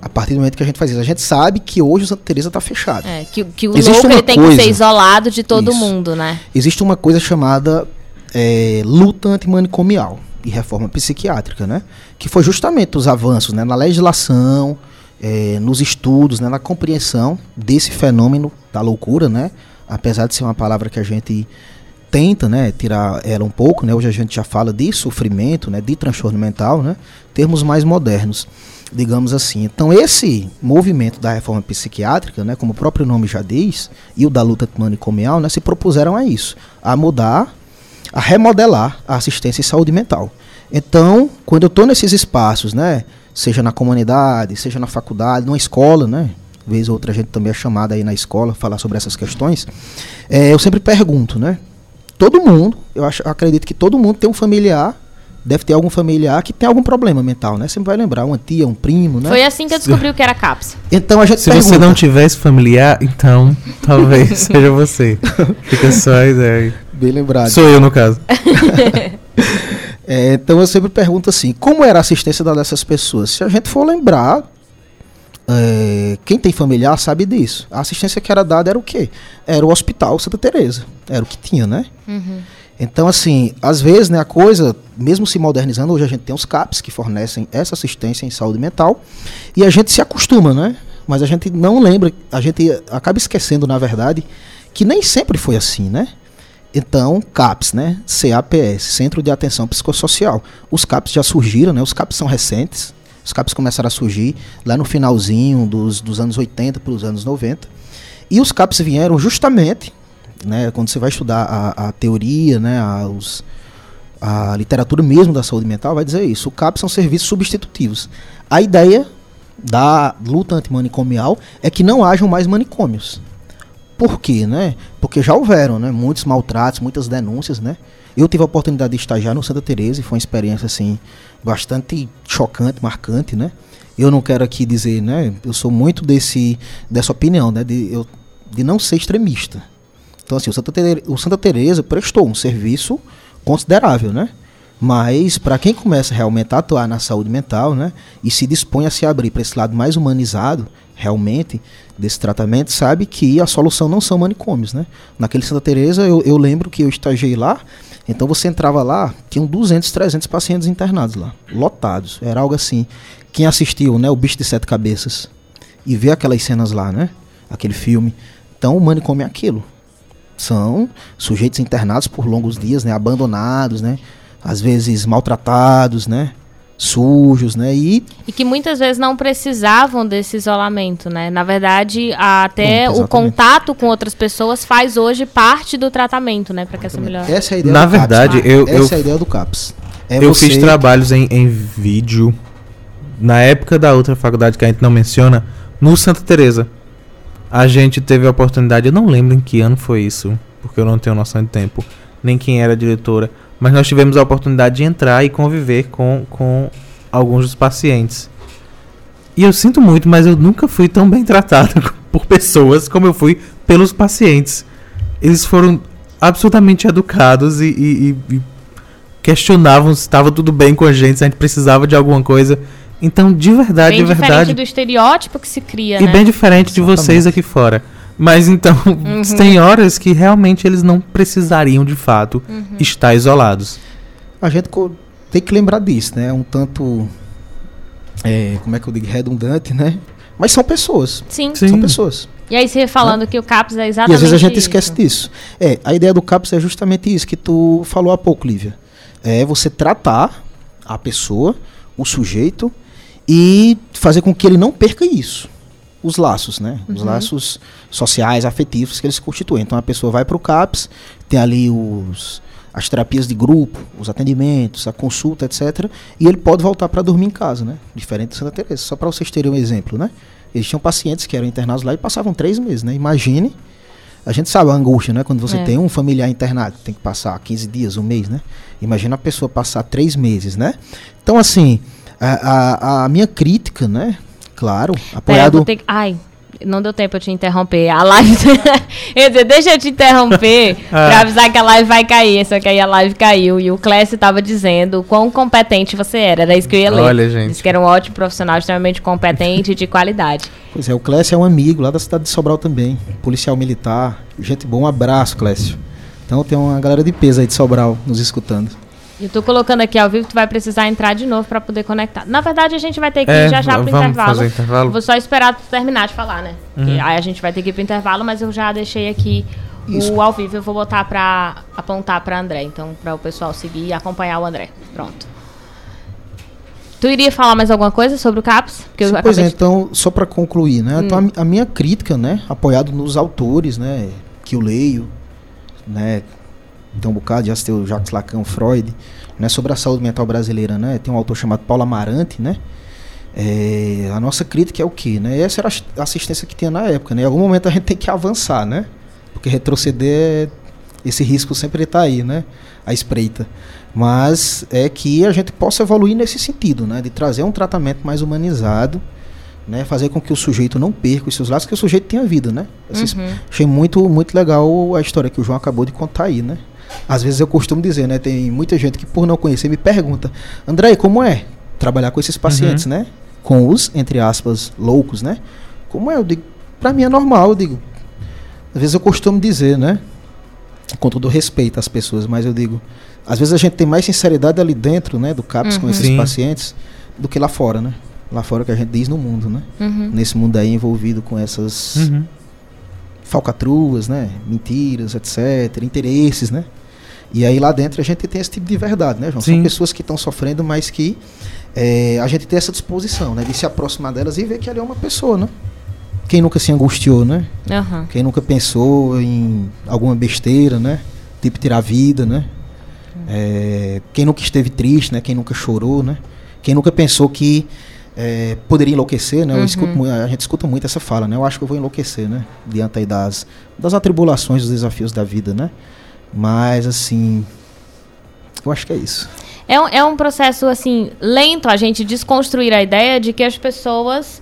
A partir do momento que a gente faz isso, a gente sabe que hoje o Santa Teresa está fechado. É, que, que o Existe louco tem coisa, que ser isolado de todo isso. mundo, né? Existe uma coisa chamada é, luta antimanicomial e reforma psiquiátrica, né? Que foi justamente os avanços né, na legislação, é, nos estudos, né, na compreensão desse fenômeno da loucura, né? Apesar de ser uma palavra que a gente tenta, né, tirar ela um pouco, né? Hoje a gente já fala de sofrimento, né, de transtorno mental, né? Termos mais modernos, digamos assim. Então esse movimento da reforma psiquiátrica, né, como o próprio nome já diz, e o da luta manicomial, né, se propuseram a isso, a mudar, a remodelar a assistência em saúde mental. Então, quando eu estou nesses espaços, né, seja na comunidade, seja na faculdade, numa escola, né? Vez ou outra a gente também é chamada aí na escola falar sobre essas questões. É, eu sempre pergunto, né? Todo mundo, eu acho, acredito que todo mundo tem um familiar deve ter algum familiar que tem algum problema mental, né? Você vai lembrar, uma tia, um primo, né? Foi assim que eu descobri o que era CAPS. Então a gente Se pergunta, você não tivesse familiar, então talvez seja você. Fica só a ideia. Bem lembrado. Sou eu, no caso. É, então eu sempre pergunto assim, como era a assistência dessas pessoas? Se a gente for lembrar, é, quem tem familiar sabe disso. A assistência que era dada era o quê? Era o Hospital Santa Teresa. Era o que tinha, né? Uhum. Então, assim, às vezes, né, a coisa, mesmo se modernizando, hoje a gente tem os CAPs que fornecem essa assistência em saúde mental e a gente se acostuma, né? Mas a gente não lembra, a gente acaba esquecendo, na verdade, que nem sempre foi assim, né? Então, CAPS, né? CAPS, Centro de Atenção Psicossocial. Os CAPS já surgiram, né? Os CAPS são recentes. Os CAPS começaram a surgir lá no finalzinho dos, dos anos 80 para os anos 90. E os CAPS vieram justamente, né? Quando você vai estudar a, a teoria, né? A, os, a literatura mesmo da saúde mental vai dizer isso. O CAPS são serviços substitutivos. A ideia da luta antimanicomial é que não hajam mais manicômios. Por quê, né? Porque já houveram, né? Muitos maltratos, muitas denúncias, né? Eu tive a oportunidade de estagiar no Santa Teresa e foi uma experiência assim bastante chocante, marcante, né? Eu não quero aqui dizer, né? Eu sou muito desse dessa opinião, né? De, eu, de não ser extremista. Então assim, o Santa, Teresa, o Santa prestou um serviço considerável, né? Mas para quem começa realmente a atuar na saúde mental, né, e se dispõe a se abrir para esse lado mais humanizado, realmente desse tratamento, sabe que a solução não são manicômios, né? Naquele Santa Teresa eu, eu lembro que eu estagiei lá, então você entrava lá, tinham 200, 300 pacientes internados lá, lotados. Era algo assim. Quem assistiu, né, o Bicho de Sete Cabeças e vê aquelas cenas lá, né? Aquele filme. Então o manicômio é aquilo. São sujeitos internados por longos dias, né, abandonados, né? às vezes maltratados, né? Sujos, né? E, e que muitas vezes não precisavam desse isolamento, né? Na verdade, até o contato com outras pessoas faz hoje parte do tratamento, né? Para que essa melhor. Essa é a ideia Na do verdade, CAPS. eu, Essa eu, é a ideia do CAPS. É eu você fiz trabalhos em, em vídeo na época da outra faculdade que a gente não menciona, no Santa Teresa. A gente teve a oportunidade, eu não lembro em que ano foi isso, porque eu não tenho noção de tempo, nem quem era a diretora, mas nós tivemos a oportunidade de entrar e conviver com, com alguns dos pacientes. E eu sinto muito, mas eu nunca fui tão bem tratado por pessoas como eu fui pelos pacientes. Eles foram absolutamente educados e, e, e questionavam se estava tudo bem com a gente, se a gente precisava de alguma coisa. Então, de verdade, bem de verdade. diferente do estereótipo que se cria, E né? bem diferente de vocês aqui fora. Mas então, Uhum. tem horas que realmente eles não precisariam de fato Uhum. estar isolados. A gente tem que lembrar disso, né? Um tanto. é, como é que eu digo? Redundante, né? Mas são pessoas. Sim. Sim. São pessoas. E aí você falando que o CAPS é E exatamente às vezes a gente isso. esquece disso. É, a ideia do CAPS é justamente isso que tu falou há pouco, Lívia. É você tratar a pessoa, o sujeito, e fazer com que ele não perca isso. Os laços, né? Os Uhum. laços sociais, afetivos que eles constituem. Então a pessoa vai para o CAPS, tem ali os, as terapias de grupo, os atendimentos, a consulta, etc. E ele pode voltar para dormir em casa, né? Diferente do Santa Teresa. Só para vocês terem um exemplo, né? Eles tinham pacientes que eram internados lá e passavam três meses, né? Imagine. A gente sabe a angústia, né? Quando você É. tem um familiar internado, tem que passar 15 dias, um mês, né? Imagina a pessoa passar três meses, né? Então, assim, a, a, a minha crítica, né? Claro, Pera, eu apoiado. que- Ai, não deu tempo eu te interromper. A live. ia dizer, deixa eu te interromper Ah. pra avisar que a live vai cair. Só que aí a live caiu. E o Clécio tava dizendo o quão competente você era. Era isso que eu ia ler. Olha, gente. Disse que era um ótimo profissional, extremamente competente e de qualidade. Pois é, o Clécio é um amigo lá da cidade de Sobral também. Policial militar. Gente boa, um abraço, Clécio. Então tem uma galera de peso aí de Sobral nos escutando. Eu tô colocando aqui ao vivo, tu vai precisar entrar de novo pra poder conectar. Na verdade, a gente vai ter que ir É, já já pro vamos intervalo. fazer intervalo? Vou só esperar tu terminar de falar, né? Uhum. aí a gente vai ter que ir pro intervalo, mas eu já deixei aqui Isso. o ao vivo. Eu vou botar pra apontar pra André. Então, pra o pessoal seguir e acompanhar o André. Pronto. Tu iria falar mais alguma coisa sobre o CAPS? Porque eu Sim, pois é, de- então, só para concluir, né? Hum. Então, a mi- a, minha crítica, né, apoiado nos autores, né, que eu leio, né, tem um bocado, já citei o Jacques Lacan, Freud, né, sobre a saúde mental brasileira, né? Tem um autor chamado Paulo Amarante, né? É, a nossa crítica é o quê, né? Essa era a assistência que tinha na época, né? Em algum momento a gente tem que avançar, né? Porque retroceder, esse risco sempre está aí, né? A espreita. Mas é que a gente possa evoluir nesse sentido, né? De trazer um tratamento mais humanizado, né? Fazer com que o sujeito não perca os seus laços, que o sujeito tenha vida, né? Esses- Uhum. Achei muito, muito legal a história que o João acabou de contar aí, né? Às vezes eu costumo dizer, né? Tem muita gente que por não conhecer me pergunta, André, como é trabalhar com esses pacientes, né? Com os, entre aspas, loucos, né? Como é? Eu digo, pra mim é normal, eu digo. Às vezes eu costumo dizer, né? Com todo respeito às pessoas, mas eu digo, às vezes a gente tem mais sinceridade ali dentro, né? Do CAPS com Uhum. esses Sim. pacientes do que lá fora, né? Lá fora que a gente diz no mundo, né? Uhum. Nesse mundo aí envolvido com essas Uhum. falcatruas, né? Mentiras, etc. Interesses, né? E aí lá dentro a gente tem esse tipo de verdade, né, João? Sim. São pessoas que estão sofrendo, mas que é, a gente tem essa disposição, né? De se aproximar delas e ver que ela é uma pessoa, né? Quem nunca se angustiou, né? Aham. Quem nunca pensou em alguma besteira, né? Tipo tirar a vida, né? É, quem nunca esteve triste, né? Quem nunca chorou, né? Quem nunca pensou que é, poderia enlouquecer, né? Eu Uhum. escuto a gente escuta muito essa fala, né? Eu acho que eu vou enlouquecer, né? Diante aí das, das atribulações, dos desafios da vida, né? Mas, assim, eu acho que é isso. É um, é um processo, assim, lento a gente desconstruir a ideia de que as pessoas,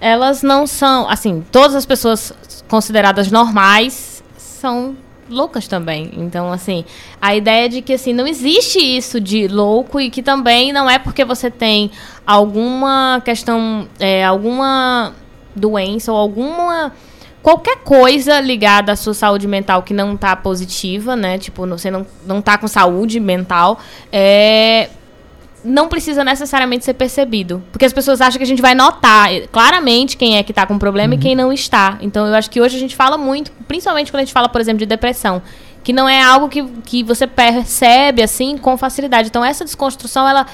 elas não são, assim, todas as pessoas consideradas normais são loucas também. Então, assim, a ideia de que, assim, não existe isso de louco e que também não é porque você tem alguma questão, é, alguma doença ou alguma qualquer coisa ligada à sua saúde mental que não tá positiva, né? Tipo, você não, não tá com saúde mental, é, não precisa necessariamente ser percebido. Porque as pessoas acham que a gente vai notar claramente quem é que tá com problema e quem não está. Então eu acho que hoje a gente fala muito, principalmente quando a gente fala, por exemplo, de depressão. Que não é algo que, que você percebe assim com facilidade. Então essa desconstrução, ela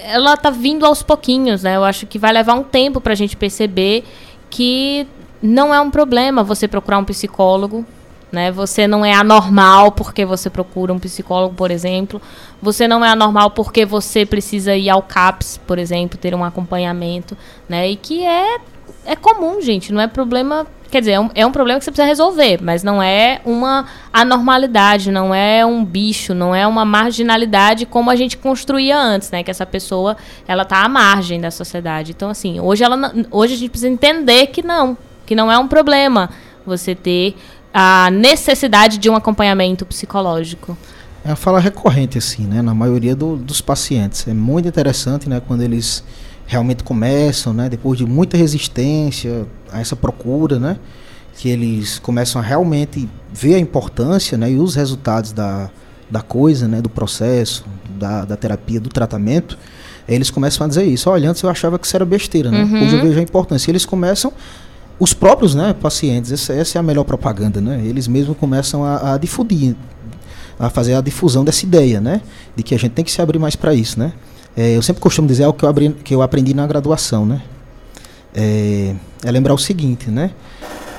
ela tá vindo aos pouquinhos, né? Eu acho que vai levar um tempo pra gente perceber que não é um problema você procurar um psicólogo, né? Você não é anormal porque você procura um psicólogo, por exemplo. Você não é anormal porque você precisa ir ao CAPS, por exemplo, ter um acompanhamento, né? E que é é comum, gente, não é problema, quer dizer, é um, é um problema que você precisa resolver, mas não é uma anormalidade, não é um bicho, não é uma marginalidade como a gente construía antes, né? Que essa pessoa, ela tá à margem da sociedade. Então, assim, hoje, ela, hoje a gente precisa entender que não, que não é um problema você ter a necessidade de um acompanhamento psicológico. É uma fala recorrente, assim, né? Na maioria do- dos pacientes. É muito interessante, né? Quando eles realmente começam, né? Depois de muita resistência a essa procura, né? Que eles começam a realmente ver a importância, né? E os resultados da, da coisa, né? Do processo, da, da terapia, do tratamento. Eles começam a dizer isso. Olha, antes eu achava que isso era besteira, né? Uhum. Hoje eu vejo a importância. E eles começam os próprios né, pacientes, essa, essa é a melhor propaganda, né? Eles mesmos começam a, a difundir, a fazer a difusão dessa ideia, né? De que a gente tem que se abrir mais para isso, né? É, eu sempre costumo dizer algo que eu, abri, que eu aprendi na graduação, né? É, é lembrar o seguinte, né?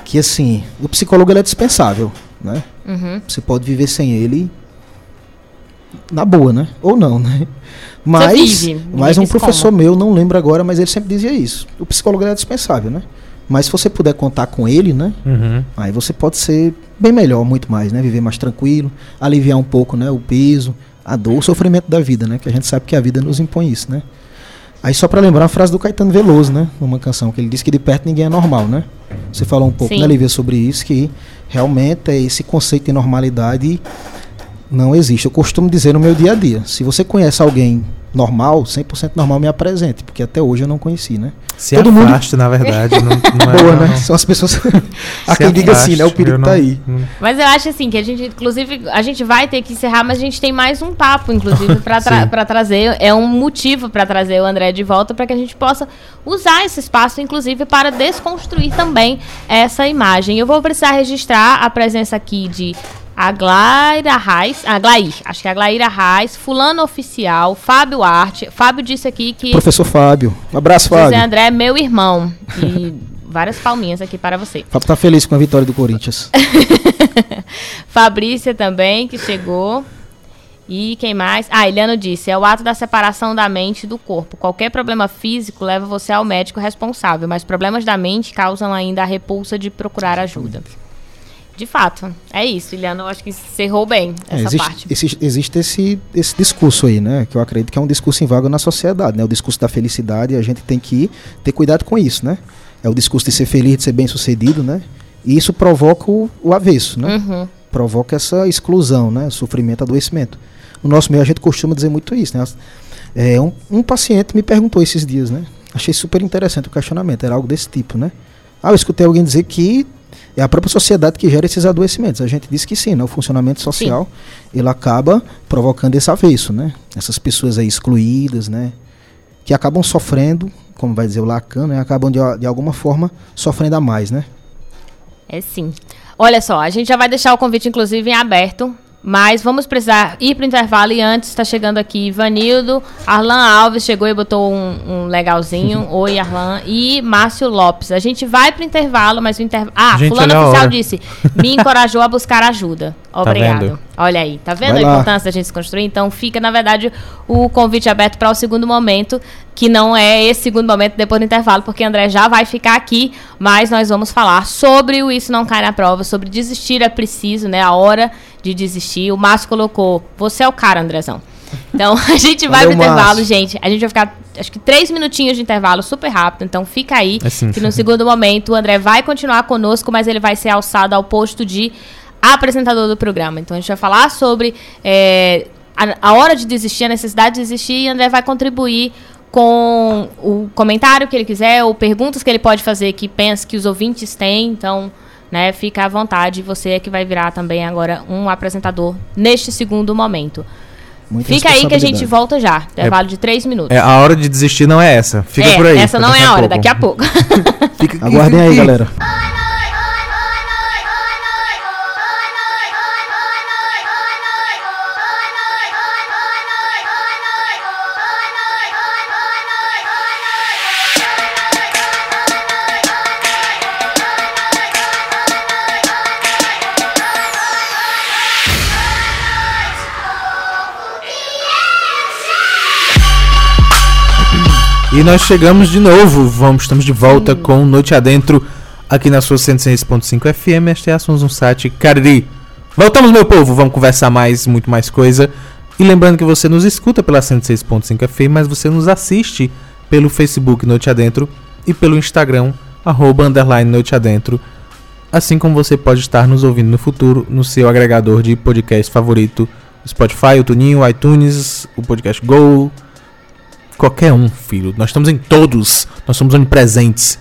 Que assim, o psicólogo ele é dispensável, né? Uhum. Você pode viver sem ele na boa, né? Ou não, né? Mas, mas um professor meu, não lembro agora, mas ele sempre dizia isso. O psicólogo é dispensável, né? Mas se você puder contar com ele, né? Uhum. Aí você pode ser bem melhor, muito mais, né? Viver mais tranquilo, aliviar um pouco, né? O peso, a dor, o sofrimento da vida, né? Que a gente sabe que a vida nos impõe isso, né? Aí só pra lembrar a frase do Caetano Veloso, né? Numa canção que ele disse que de perto ninguém é normal, né? Você falou um pouco, Sim. né, Lívia, sobre isso, que realmente é esse conceito de normalidade não existe. Eu costumo dizer no meu dia a dia, se você conhece alguém normal, 100% normal, me apresente, porque até hoje eu não conheci, né? Se Todo mundo- afaste, na verdade. Não, não é, Boa, não. né? São as pessoas. Se quem diga assim, né? O perigo eu tá não- aí. não- Mas eu acho assim que a gente, inclusive, a gente vai ter que encerrar, mas a gente tem mais um papo, inclusive, para para trazer. É um motivo para trazer o André de volta para que a gente possa usar esse espaço, inclusive, para desconstruir também essa imagem. Eu vou precisar registrar a presença aqui de Aglaira Reis, Aglair, acho que é Aglaira Reis, Fulano Oficial, Fábio Arte. Fábio disse aqui que Professor Fábio. Um abraço, José Fábio. André é meu irmão. E várias palminhas aqui para você. Fábio tá feliz com a vitória do Corinthians. Fabrícia também, que chegou. E quem mais? Ah, Eliano disse: é o ato da separação da mente do corpo. Qualquer problema físico leva você ao médico responsável, mas problemas da mente causam ainda a repulsa de procurar ajuda. De fato, é isso, Eliano. Eu acho que encerrou bem É, essa existe parte. esse, existe esse, esse discurso aí, né? Que eu acredito que é um discurso em vaga na sociedade, né? O discurso da felicidade, a gente tem que ter cuidado com isso, né? É o discurso de ser feliz, de ser bem sucedido, né? E isso provoca o, o avesso, né? Uhum. provoca essa exclusão, né? Sofrimento, adoecimento. No nosso meio a gente costuma dizer muito isso, né? É, um, um paciente me perguntou esses dias, né? Achei super interessante o questionamento, era algo desse tipo, né? Ah, eu escutei alguém dizer que é a própria sociedade que gera esses adoecimentos. A gente disse que sim, né? O funcionamento social, ele acaba provocando esse avesso, né? Essas pessoas aí excluídas, né? Que acabam sofrendo como vai dizer o Lacan, né, acabam de, de alguma forma sofrendo a mais, né? É sim. Olha só, a gente já vai deixar o convite, inclusive, em aberto mas vamos precisar ir para o intervalo e antes está chegando aqui Ivanildo, Arlan Alves chegou e botou um, um legalzinho. Oi, Arlan. E Márcio Lopes. A gente vai para o intervalo, mas o intervalo. Ah, gente, fulano oficial disse: me encorajou a buscar ajuda. Tá Obrigado. Tá Olha aí, tá vendo vai a lá. importância da gente se construir? Então fica, na verdade, o convite aberto para o segundo momento, que não é esse segundo momento depois do intervalo, porque André já vai ficar aqui, mas nós vamos falar sobre o Isso Não Cai na Prova, sobre desistir é preciso, né? A hora de desistir. O Márcio colocou: Você é o cara, Andrezão. Então a gente vai Valeu, pro intervalo, Márcio. gente. A gente vai ficar, acho que três minutinhos de intervalo, super rápido. Então fica aí, assim, que no segundo momento o André vai continuar conosco, mas ele vai ser alçado ao posto de apresentador do programa. Então a gente vai falar sobre é, a, a hora de desistir, a necessidade de desistir, e o André vai contribuir com o comentário que ele quiser, ou perguntas que ele pode fazer que pensa que os ouvintes têm. Então né? Fica à vontade, você é que vai virar também agora um apresentador neste segundo momento. Muita Fica aí que a gente volta já. Intervalo é, de três minutos. É, a hora de desistir não é essa. Fica é, por aí. Essa não é a hora, daqui a pouco. Aguardem aí, galera. E nós chegamos de novo, vamos, estamos de volta com Noite Adentro aqui na sua 106.5 FM. Este é Assuntos no site Cariri. Voltamos, meu povo, vamos conversar mais, muito mais coisa. E lembrando que você nos escuta pela 106.5 FM, mas você nos assiste pelo Facebook Noite Adentro e pelo Instagram, arroba, underline Noite Adentro. Assim como você pode estar nos ouvindo no futuro no seu agregador de podcast favorito, Spotify, o Tuninho, o iTunes, o Podcast Go, qualquer um, filho. Nós estamos em todos. Nós somos onipresentes.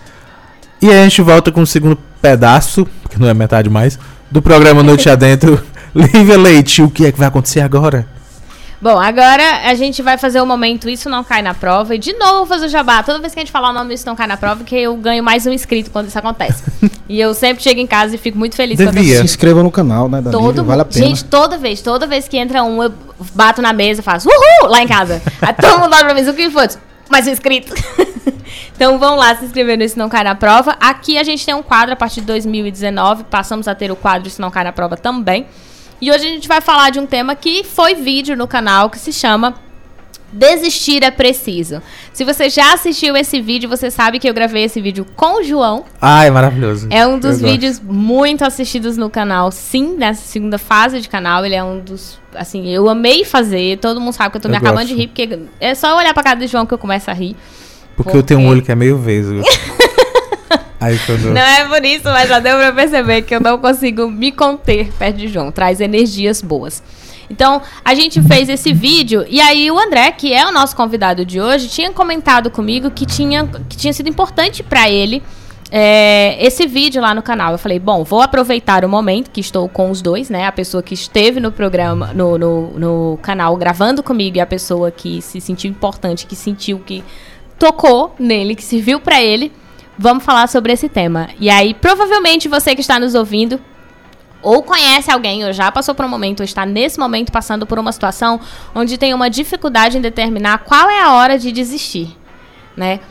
E aí a gente volta com o segundo pedaço, que não é metade mais, do programa Noite Adentro. Lívia Leite, o que é que vai acontecer agora? Bom, agora a gente vai fazer o momento Isso Não Cai na Prova. E de novo fazer o jabá. Toda vez que a gente falar o nome Isso Não Cai na Prova, que eu ganho mais um inscrito quando isso acontece. e eu sempre chego em casa e fico muito feliz Devia. Se inscreva no canal, né, Danilo? Todo vale a pena. Gente, toda vez, toda vez que entra um, eu bato na mesa e faço uhul lá em casa. Aí todo mundo olha pra mim, o que foi? Mais um inscrito. então vão lá se inscrever no Isso Não Cai na Prova. Aqui a gente tem um quadro a partir de 2019. Passamos a ter o quadro Isso Não Cai na Prova também. E hoje a gente vai falar de um tema que foi vídeo no canal que se chama Desistir é preciso. Se você já assistiu esse vídeo, você sabe que eu gravei esse vídeo com o João. Ai, é maravilhoso. É um dos eu vídeos gosto. muito assistidos no canal, sim, nessa segunda fase de canal. Ele é um dos. Assim, eu amei fazer. Todo mundo sabe que eu tô eu me acabando de rir, porque é só olhar pra cara do João que eu começo a rir. Porque, porque... eu tenho um olho que é meio vesgo. Aí, quando... Não é por isso, mas já deu pra perceber que eu não consigo me conter perto de João. Traz energias boas. Então, a gente fez esse vídeo e aí o André, que é o nosso convidado de hoje, tinha comentado comigo que tinha, que tinha sido importante para ele é, esse vídeo lá no canal. Eu falei, bom, vou aproveitar o momento que estou com os dois, né? A pessoa que esteve no programa, no, no, no canal gravando comigo e a pessoa que se sentiu importante, que sentiu que tocou nele, que serviu para ele vamos falar sobre esse tema. E aí, provavelmente você que está nos ouvindo ou conhece alguém, ou já passou por um momento, ou está nesse momento passando por uma situação onde tem uma dificuldade em determinar qual é a hora de desistir, né?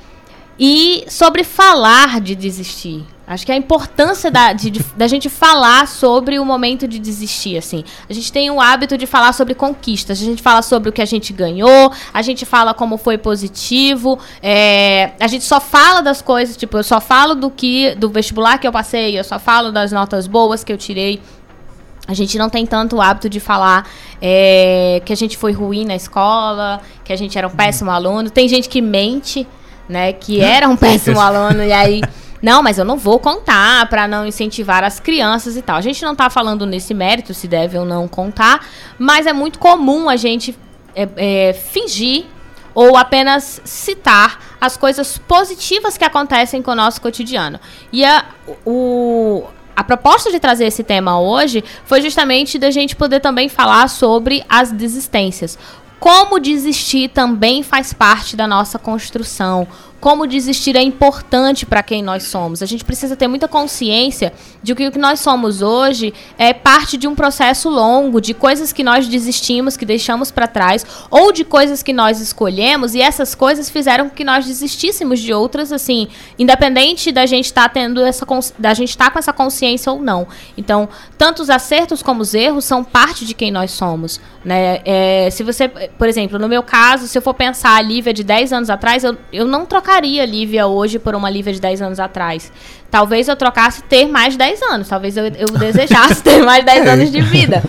E sobre falar de desistir. Acho que a importância da, de, de, da gente falar sobre o momento de desistir, assim. A gente tem o hábito de falar sobre conquistas. A gente fala sobre o que a gente ganhou, a gente fala como foi positivo. É, a gente só fala das coisas, tipo, eu só falo do que do vestibular que eu passei, eu só falo das notas boas que eu tirei. A gente não tem tanto o hábito de falar é, que a gente foi ruim na escola, que a gente era um péssimo aluno. Tem gente que mente, né? Que era um péssimo aluno e aí não, mas eu não vou contar para não incentivar as crianças e tal. A gente não está falando nesse mérito se deve ou não contar, mas é muito comum a gente é, é, fingir ou apenas citar as coisas positivas que acontecem com o nosso cotidiano. E a, o, a proposta de trazer esse tema hoje foi justamente da gente poder também falar sobre as desistências. Como desistir também faz parte da nossa construção. Como desistir é importante para quem nós somos. A gente precisa ter muita consciência de que o que nós somos hoje é parte de um processo longo, de coisas que nós desistimos, que deixamos para trás, ou de coisas que nós escolhemos e essas coisas fizeram que nós desistíssemos de outras, assim, independente da gente estar tá tendo essa da gente estar tá com essa consciência ou não. Então, tanto os acertos como os erros são parte de quem nós somos, né? É, se você, por exemplo, no meu caso, se eu for pensar a Lívia de 10 anos atrás, eu, eu não trocaria a Lívia hoje por uma Lívia de 10 anos atrás. Talvez eu trocasse ter mais de 10 anos, talvez eu, eu desejasse ter mais de 10 é. anos de vida.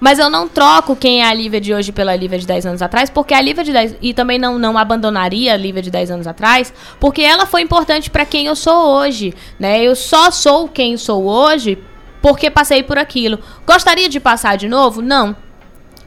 Mas eu não troco quem é a Lívia de hoje pela Lívia de 10 anos atrás, porque a Lívia de 10. E também não, não abandonaria a Lívia de 10 anos atrás, porque ela foi importante para quem eu sou hoje. Né? Eu só sou quem sou hoje porque passei por aquilo. Gostaria de passar de novo? Não.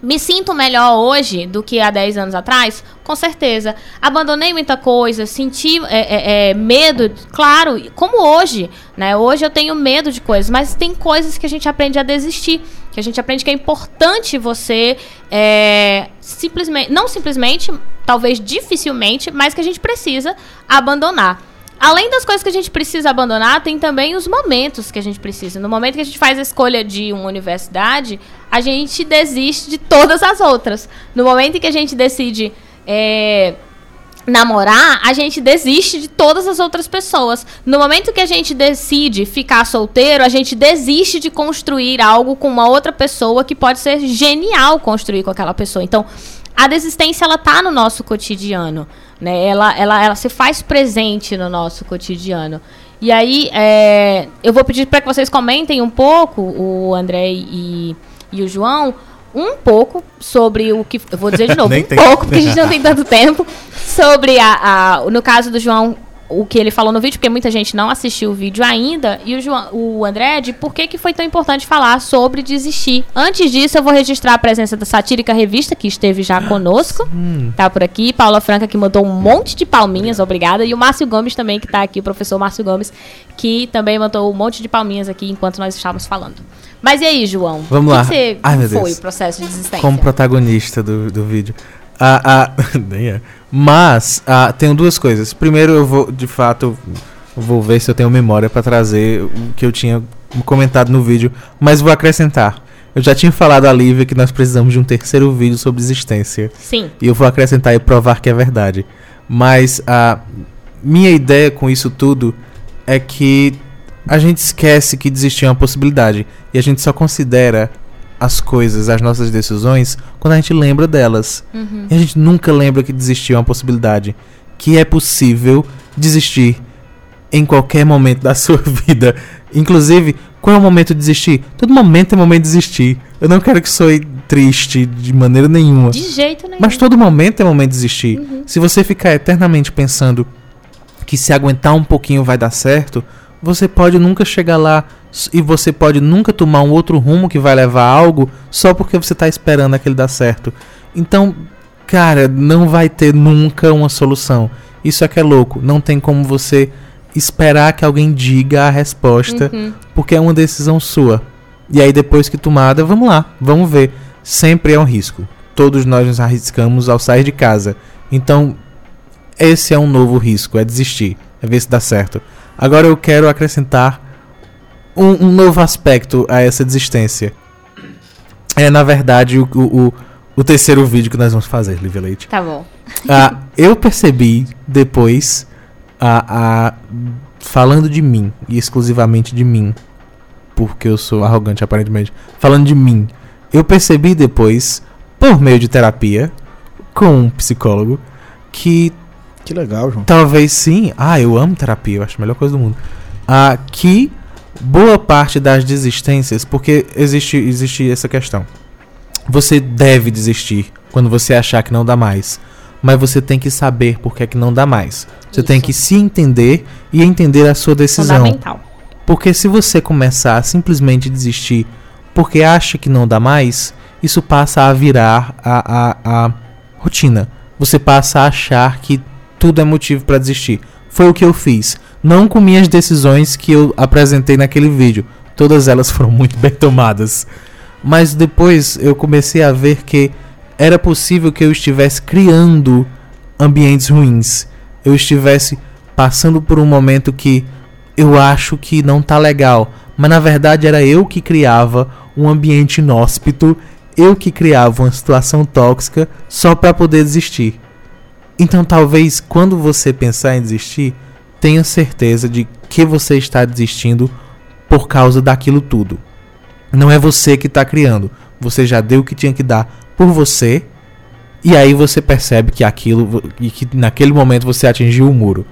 Me sinto melhor hoje do que há 10 anos atrás? Com certeza. Abandonei muita coisa, senti é, é, é, medo, claro, como hoje. Né? Hoje eu tenho medo de coisas, mas tem coisas que a gente aprende a desistir. Que a gente aprende que é importante você é, simplesmente, não simplesmente, talvez dificilmente, mas que a gente precisa abandonar. Além das coisas que a gente precisa abandonar, tem também os momentos que a gente precisa. No momento que a gente faz a escolha de uma universidade, a gente desiste de todas as outras. No momento em que a gente decide é, namorar, a gente desiste de todas as outras pessoas. No momento que a gente decide ficar solteiro, a gente desiste de construir algo com uma outra pessoa que pode ser genial construir com aquela pessoa. Então, a desistência ela tá no nosso cotidiano. Né? Ela, ela, ela se faz presente no nosso cotidiano. E aí, é, eu vou pedir para que vocês comentem um pouco, o André e, e o João, um pouco sobre o que. Eu vou dizer de novo, um tem. pouco, porque a gente não tem tanto tempo. Sobre a, a. No caso do João, o que ele falou no vídeo, porque muita gente não assistiu o vídeo ainda, e o, João, o André, de por que, que foi tão importante falar sobre desistir. Antes disso, eu vou registrar a presença da Satírica Revista, que esteve já conosco, hum. tá por aqui, Paula Franca, que mandou um monte de palminhas, obrigada, e o Márcio Gomes também, que tá aqui, o professor Márcio Gomes, que também mandou um monte de palminhas aqui enquanto nós estávamos falando. Mas e aí, João? Vamos lá. Que você Ai, foi o processo de desistência? Como protagonista do, do vídeo. Ah, ah, nem é. Mas ah, tenho duas coisas. Primeiro, eu vou, de fato, vou ver se eu tenho memória para trazer o que eu tinha comentado no vídeo, mas vou acrescentar. Eu já tinha falado a Lívia que nós precisamos de um terceiro vídeo sobre existência. Sim. E eu vou acrescentar e provar que é verdade. Mas a minha ideia com isso tudo é que a gente esquece que desistir é uma possibilidade e a gente só considera as coisas, as nossas decisões, quando a gente lembra delas. Uhum. E a gente nunca lembra que desistir é uma possibilidade. Que é possível desistir em qualquer momento da sua vida. Inclusive, qual é o momento de desistir? Todo momento é momento de desistir. Eu não quero que soe triste de maneira nenhuma. De jeito nenhum. Mas todo momento é momento de desistir. Uhum. Se você ficar eternamente pensando que se aguentar um pouquinho vai dar certo, você pode nunca chegar lá e você pode nunca tomar um outro rumo que vai levar a algo só porque você está esperando aquele dar certo. Então, cara, não vai ter nunca uma solução. Isso é que é louco. Não tem como você esperar que alguém diga a resposta, uhum. porque é uma decisão sua. E aí depois que tomada, vamos lá, vamos ver. Sempre é um risco. Todos nós nos arriscamos ao sair de casa. Então, esse é um novo risco, é desistir, é ver se dá certo. Agora eu quero acrescentar um, um novo aspecto a essa desistência. É, na verdade, o, o, o terceiro vídeo que nós vamos fazer, Livia Leite. Tá bom. Ah, eu percebi depois, a, a, falando de mim, e exclusivamente de mim, porque eu sou arrogante aparentemente, falando de mim, eu percebi depois, por meio de terapia, com um psicólogo, que. Que legal, João. Talvez sim. Ah, eu amo terapia, eu acho a melhor coisa do mundo. Ah, que boa parte das desistências, porque existe, existe essa questão. Você deve desistir quando você achar que não dá mais. Mas você tem que saber por que, é que não dá mais. Você Isso. tem que se entender e entender a sua decisão. Fundamental. Porque se você começar a simplesmente desistir porque acha que não dá mais, isso passa a virar a, a, a rotina. Você passa a achar que tudo é motivo para desistir. Foi o que eu fiz. Não com minhas decisões que eu apresentei naquele vídeo. Todas elas foram muito bem tomadas. Mas depois eu comecei a ver que era possível que eu estivesse criando ambientes ruins. eu estivesse passando por um momento que eu acho que não tá legal, mas na verdade era eu que criava um ambiente inóspito, eu que criava uma situação tóxica só para poder desistir. Então talvez quando você pensar em desistir, tenha certeza de que você está desistindo por causa daquilo tudo. Não é você que está criando. Você já deu o que tinha que dar por você. E aí você percebe que aquilo e que naquele momento você atingiu o muro.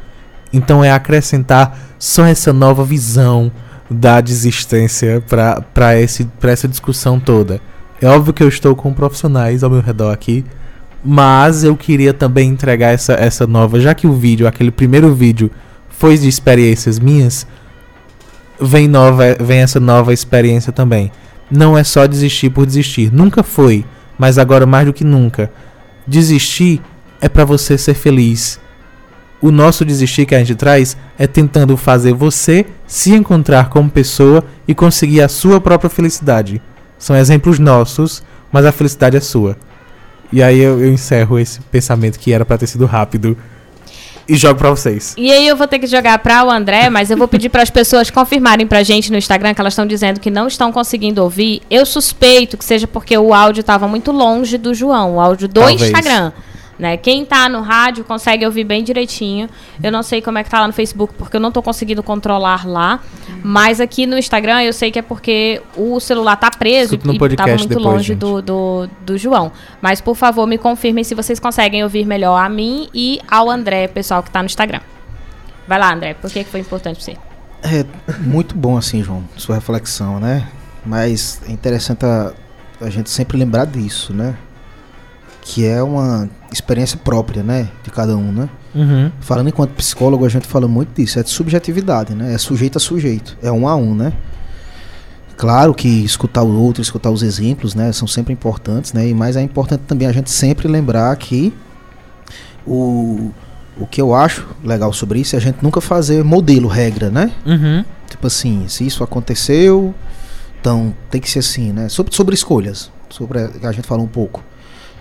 Então é acrescentar só essa nova visão da desistência para essa discussão toda. É óbvio que eu estou com profissionais ao meu redor aqui, mas eu queria também entregar essa, essa nova, já que o vídeo, aquele primeiro vídeo, foi de experiências minhas, vem, nova, vem essa nova experiência também. Não é só desistir por desistir. Nunca foi, mas agora mais do que nunca. Desistir é para você ser feliz o nosso desistir que a gente traz é tentando fazer você se encontrar como pessoa e conseguir a sua própria felicidade. São exemplos nossos, mas a felicidade é sua. E aí eu, eu encerro esse pensamento que era para ter sido rápido e jogo para vocês. E aí eu vou ter que jogar para o André, mas eu vou pedir para as pessoas confirmarem pra gente no Instagram que elas estão dizendo que não estão conseguindo ouvir. Eu suspeito que seja porque o áudio estava muito longe do João, o áudio do Talvez. Instagram. Né? Quem está no rádio consegue ouvir bem direitinho. Eu não sei como é que tá lá no Facebook, porque eu não estou conseguindo controlar lá. Mas aqui no Instagram eu sei que é porque o celular está preso e estava muito depois, longe do, do, do, João. Mas, por favor, me confirmem se vocês conseguem ouvir melhor a mim e ao André, pessoal que está no Instagram. Vai lá, André, por que, que foi importante para você? É muito bom assim, João, sua reflexão, né? Mas é interessante a, a gente sempre lembrar disso, né? Que é uma experiência própria, né, de cada um, né? Uhum. Falando enquanto psicólogo, a gente fala muito disso, é de subjetividade, né? É sujeito a sujeito, é um a um, né? Claro que escutar o outro, escutar os exemplos, né, são sempre importantes, né? E mais é importante também a gente sempre lembrar que o o que eu acho legal sobre isso é a gente nunca fazer modelo, regra, né? Uhum. Tipo assim, se isso aconteceu, então tem que ser assim, né? Sobre, sobre escolhas, sobre a, a gente falou um pouco.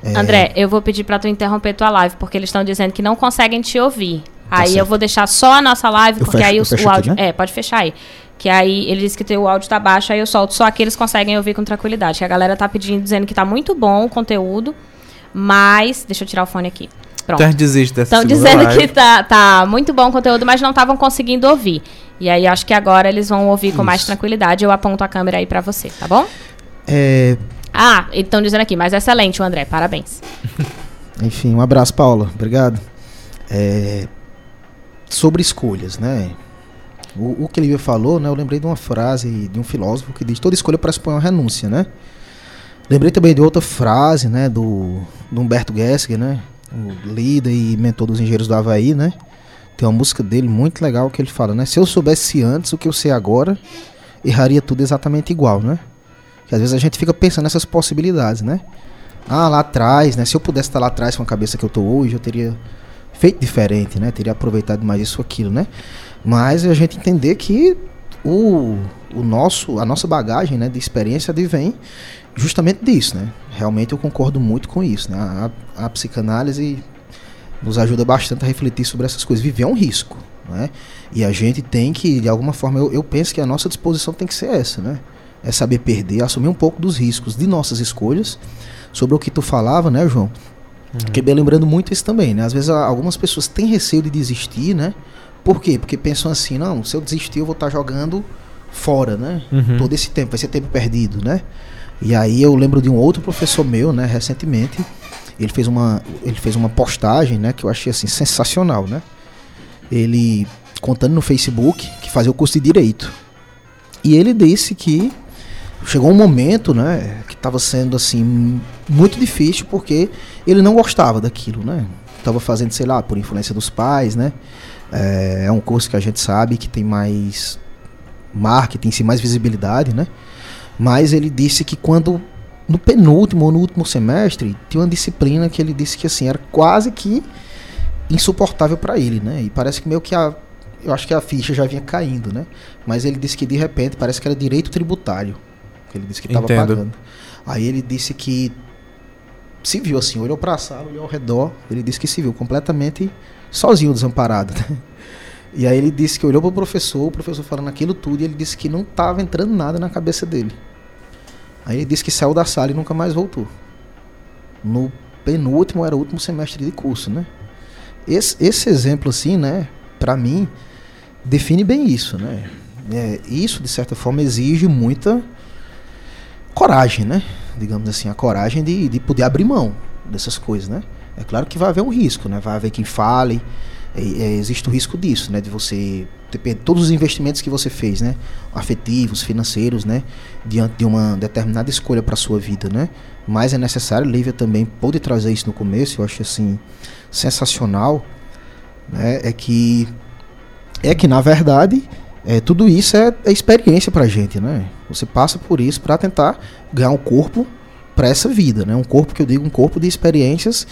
É... André, eu vou pedir para tu interromper tua live, porque eles estão dizendo que não conseguem te ouvir. Tá aí certo. eu vou deixar só a nossa live, eu porque fecho, aí o, o áudio. Aqui, né? É, pode fechar aí. Que aí ele disse que o áudio tá baixo, aí eu solto só aqui eles conseguem ouvir com tranquilidade. Que a galera tá pedindo, dizendo que tá muito bom o conteúdo, mas. Deixa eu tirar o fone aqui. Pronto. Então desiste dessa Estão dizendo live. que tá, tá muito bom o conteúdo, mas não estavam conseguindo ouvir. E aí acho que agora eles vão ouvir com Isso. mais tranquilidade. Eu aponto a câmera aí para você, tá bom? É, ah, eles estão dizendo aqui, mas excelente o André, parabéns. Enfim, um abraço, Paula. Obrigado. É, sobre escolhas, né? O, o que ele falou, né? Eu lembrei de uma frase de um filósofo que diz: toda escolha pressupõe uma renúncia, né? Lembrei também de outra frase, né? Do, do Humberto Gessinger, né? O líder e mentor dos engenheiros do Havaí, né? Tem uma música dele muito legal que ele fala, né? Se eu soubesse antes o que eu sei agora, erraria tudo exatamente igual, né? Que às vezes a gente fica pensando nessas possibilidades, né? Ah, lá atrás, né? Se eu pudesse estar lá atrás com a cabeça que eu tô hoje, eu teria feito diferente, né? Teria aproveitado mais isso aquilo, né? Mas a gente entender que o, o nosso, a nossa bagagem, né, de experiência advém justamente disso, né? Realmente eu concordo muito com isso, né? A, a psicanálise nos ajuda bastante a refletir sobre essas coisas. Viver é um risco, né? E a gente tem que, de alguma forma, eu, eu penso que a nossa disposição tem que ser essa, né? É saber perder, assumir um pouco dos riscos de nossas escolhas. Sobre o que tu falava, né, João? Uhum. Acabei lembrando muito isso também, né? Às vezes algumas pessoas têm receio de desistir, né? Por quê? Porque pensam assim, não, se eu desistir eu vou estar jogando fora, né? Uhum. Todo esse tempo, vai ser tempo perdido, né? E aí eu lembro de um outro professor meu, né, recentemente, ele fez uma, ele fez uma postagem, né, que eu achei assim sensacional, né? Ele contando no Facebook que fazia o curso de direito. E ele disse que chegou um momento, né, que estava sendo assim muito difícil porque ele não gostava daquilo, né? Tava fazendo, sei lá, por influência dos pais, né? É, é um curso que a gente sabe que tem mais marketing, sim, mais visibilidade, né? Mas ele disse que quando no penúltimo ou no último semestre tinha uma disciplina que ele disse que assim era quase que insuportável para ele, né? E parece que meio que a eu acho que a ficha já vinha caindo, né? Mas ele disse que de repente parece que era direito tributário ele disse que estava pagando. Aí ele disse que se viu assim, olhou para a sala, olhou ao redor, ele disse que se viu completamente sozinho, desamparado. Né? E aí ele disse que olhou para o professor, o professor falando aquilo tudo, e ele disse que não estava entrando nada na cabeça dele. Aí ele disse que saiu da sala e nunca mais voltou. No penúltimo, era o último semestre de curso, né? Esse, esse exemplo, assim, né, para mim, define bem isso, né? É, isso, de certa forma, exige muita coragem, né? Digamos assim, a coragem de, de poder abrir mão dessas coisas, né? É claro que vai haver um risco, né? Vai haver quem fale, é, é, existe o risco disso, né? De você ter todos os investimentos que você fez, né? Afetivos, financeiros, né? Diante de uma determinada escolha para sua vida, né? Mas é necessário, Lívia também pôde trazer isso no começo, eu acho assim sensacional, né? É que é que na verdade é, tudo isso é, é experiência para gente, né? Você passa por isso para tentar ganhar um corpo para essa vida, né? Um corpo que eu digo um corpo de experiências.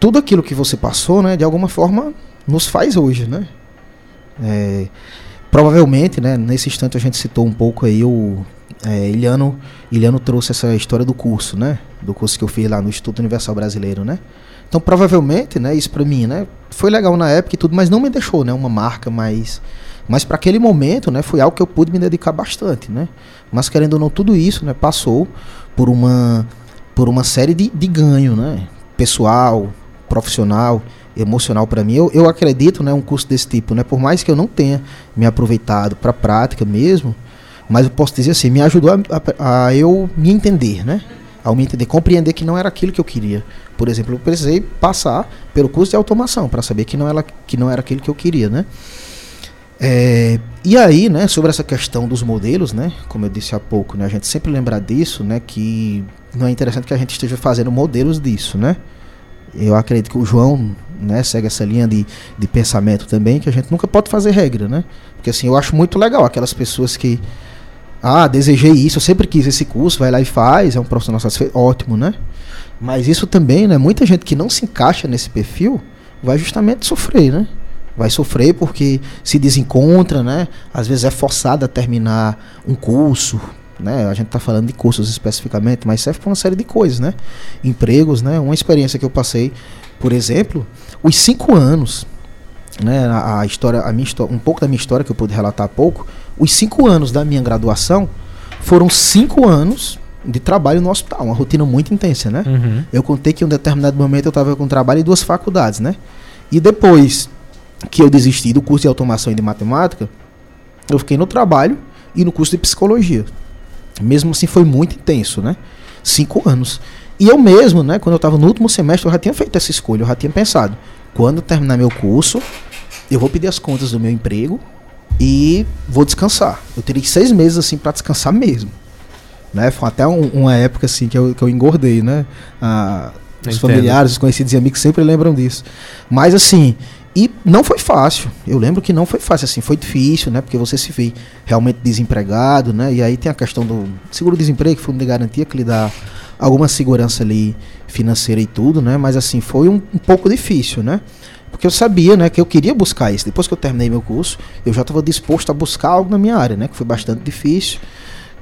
Tudo aquilo que você passou, né? De alguma forma nos faz hoje, né? É, provavelmente, né? Nesse instante a gente citou um pouco aí o é, Iliano, Iliano trouxe essa história do curso, né? Do curso que eu fiz lá no Instituto Universal Brasileiro, né? Então, provavelmente, né, isso para mim, né, foi legal na época e tudo, mas não me deixou, né, uma marca mais mas para aquele momento, né, foi algo que eu pude me dedicar bastante, né? Mas querendo ou não, tudo isso, né, passou por uma por uma série de, de ganho, né? Pessoal, profissional, emocional para mim. Eu, eu acredito, né, um curso desse tipo, né, por mais que eu não tenha me aproveitado para prática mesmo, mas eu posso dizer assim, me ajudou a, a, a eu me entender, né? Ao me entender, compreender que não era aquilo que eu queria. Por exemplo, eu precisei passar pelo curso de automação para saber que não, era, que não era aquilo que eu queria, né? É, e aí, né, sobre essa questão dos modelos, né, como eu disse há pouco, né, a gente sempre lembrar disso, né, que não é interessante que a gente esteja fazendo modelos disso, né. Eu acredito que o João, né, segue essa linha de, de pensamento também, que a gente nunca pode fazer regra, né. Porque assim, eu acho muito legal aquelas pessoas que, ah, desejei isso, eu sempre quis esse curso, vai lá e faz, é um profissional satisfeito, ótimo, né. Mas isso também, né, muita gente que não se encaixa nesse perfil vai justamente sofrer, né vai sofrer porque se desencontra, né? Às vezes é forçado a terminar um curso, né? A gente está falando de cursos especificamente, mas serve para uma série de coisas, né? Empregos, né? Uma experiência que eu passei, por exemplo, os cinco anos, né? A, a história, a minha história, um pouco da minha história que eu pude relatar há pouco, os cinco anos da minha graduação foram cinco anos de trabalho no hospital, uma rotina muito intensa, né? Uhum. Eu contei que em um determinado momento eu estava com trabalho em duas faculdades, né? E depois que eu desisti do curso de automação e de matemática, eu fiquei no trabalho e no curso de psicologia. Mesmo assim foi muito intenso, né? Cinco anos. E eu mesmo, né, quando eu estava no último semestre, eu já tinha feito essa escolha, eu já tinha pensado, quando terminar meu curso, eu vou pedir as contas do meu emprego e vou descansar. Eu teria seis meses assim para descansar mesmo. Né? Foi até um, uma época assim que eu, que eu engordei, né? Ah, os familiares, os conhecidos e amigos sempre lembram disso. Mas assim, e não foi fácil. Eu lembro que não foi fácil, assim, foi difícil, né? Porque você se vê realmente desempregado, né? E aí tem a questão do seguro-desemprego, fundo de garantia, que lhe dá alguma segurança ali financeira e tudo, né? Mas assim, foi um, um pouco difícil, né? Porque eu sabia, né, que eu queria buscar isso. Depois que eu terminei meu curso, eu já estava disposto a buscar algo na minha área, né? Que foi bastante difícil.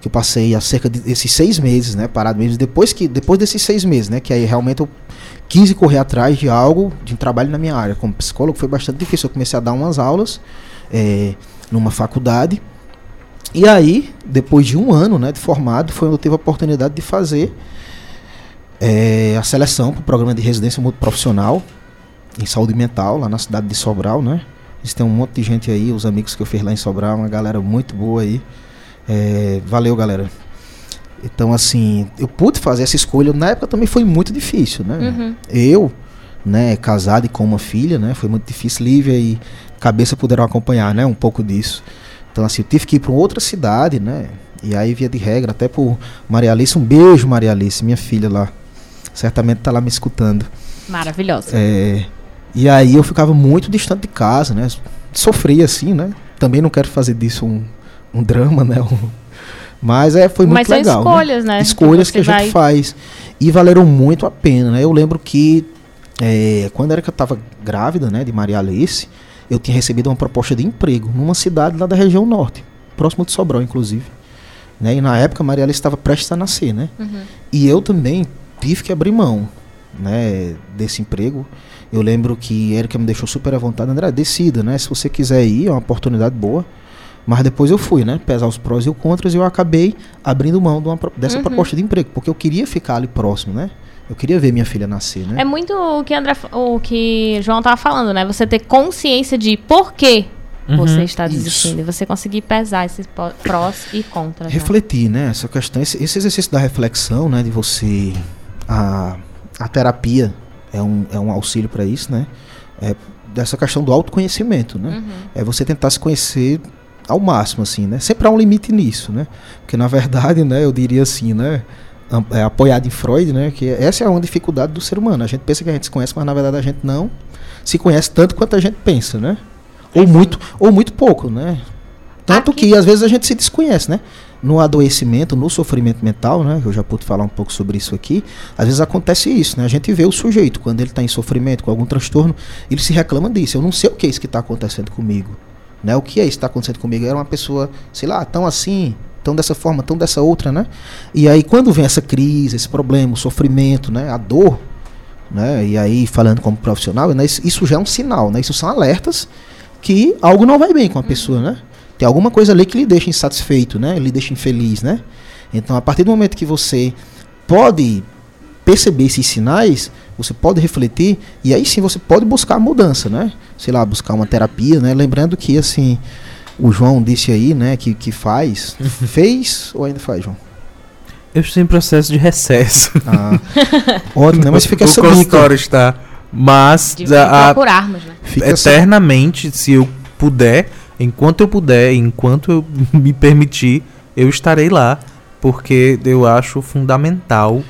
Que eu passei há cerca desses seis meses, né? Parado mesmo. Depois, que, depois desses seis meses, né? Que aí realmente eu quis correr atrás de algo, de um trabalho na minha área. Como psicólogo foi bastante difícil. Eu comecei a dar umas aulas é, numa faculdade. E aí, depois de um ano né, de formado, foi onde eu tive a oportunidade de fazer é, a seleção para o programa de residência multiprofissional em saúde mental, lá na cidade de Sobral, né? Tem um monte de gente aí, os amigos que eu fiz lá em Sobral, uma galera muito boa aí. É, valeu, galera. Então, assim, eu pude fazer essa escolha. Na época também foi muito difícil, né? Uhum. Eu, né, casado e com uma filha, né? Foi muito difícil. Lívia e Cabeça puderam acompanhar, né? Um pouco disso. Então, assim, eu tive que ir para outra cidade, né? E aí, via de regra, até por Maria Alice. Um beijo, Maria Alice, minha filha lá. Certamente tá lá me escutando. Maravilhosa. É, e aí eu ficava muito distante de casa, né? Sofria assim, né? Também não quero fazer disso um, um drama, né? Mas é, foi muito Mas legal. Mas são escolhas, né? né? Escolhas que, a vai... gente faz. E valeram muito a pena, né? Eu lembro que é, quando era que eu estava grávida, né, de Maria Alice, eu tinha recebido uma proposta de emprego numa cidade lá da região norte, próximo de Sobral, inclusive. Né? E na época Maria Alice estava prestes a nascer, né? Uhum. E eu também tive que abrir mão né, desse emprego. Eu lembro que Erika me deixou super à vontade, André, decida, né? Se você quiser ir, é uma oportunidade boa. Mas depois eu fui, né? Pesar os prós e os contras e eu acabei abrindo mão de uma, dessa Uhum. proposta de emprego, porque eu queria ficar ali próximo, né? Eu queria ver minha filha nascer, né? É muito o que André, o que João tava falando, né? Você ter consciência de por que Uhum. você está Isso. desistindo. E você conseguir pesar esses prós e contras. né? refletir, né? Essa questão, esse, esse exercício da reflexão, né? De você. A, a terapia é um, é um auxílio para isso, né? É dessa questão do autoconhecimento, né? Uhum. É você tentar se conhecer ao máximo, assim, né? Sempre há um limite nisso, né? Porque na verdade, né? Eu diria assim, né? É, apoiado em Freud, né? Que essa é uma dificuldade do ser humano. A gente pensa que a gente se conhece, mas na verdade a gente não se conhece tanto quanto a gente pensa, né? Ou muito, ou muito pouco, né? Tanto Aqui- que às vezes a gente se desconhece, né? No adoecimento, no sofrimento mental, né? Eu já pude falar um pouco sobre isso aqui. Às vezes acontece isso, né? A gente vê o sujeito, quando ele está em sofrimento, com algum transtorno, ele se reclama disso. Eu não sei o que é isso que está acontecendo comigo. Né? O que é isso que está acontecendo comigo? Eu era uma pessoa, sei lá, tão assim, tão dessa forma, tão dessa outra, né? E aí quando vem essa crise, esse problema, o sofrimento, né? A dor, né? E aí falando como profissional, né? Isso, já é um sinal, né? Isso são alertas que algo não vai bem com a pessoa, né? Tem alguma coisa ali que lhe deixa insatisfeito, né? Lhe deixa infeliz, né? Então, a partir do momento que você pode perceber esses sinais, você pode refletir e aí sim você pode buscar a mudança, né? Sei lá, buscar uma terapia, né? Lembrando que assim, o João disse aí, né, que, que faz, fez ou ainda faz, João? Eu estou em processo de recesso. Ah, ótimo, né? Mas fica o essa dica. está. Mas De a- procurarmos, né? Eternamente, se eu puder, enquanto eu puder, enquanto eu me permitir, eu estarei lá. Porque eu acho fundamental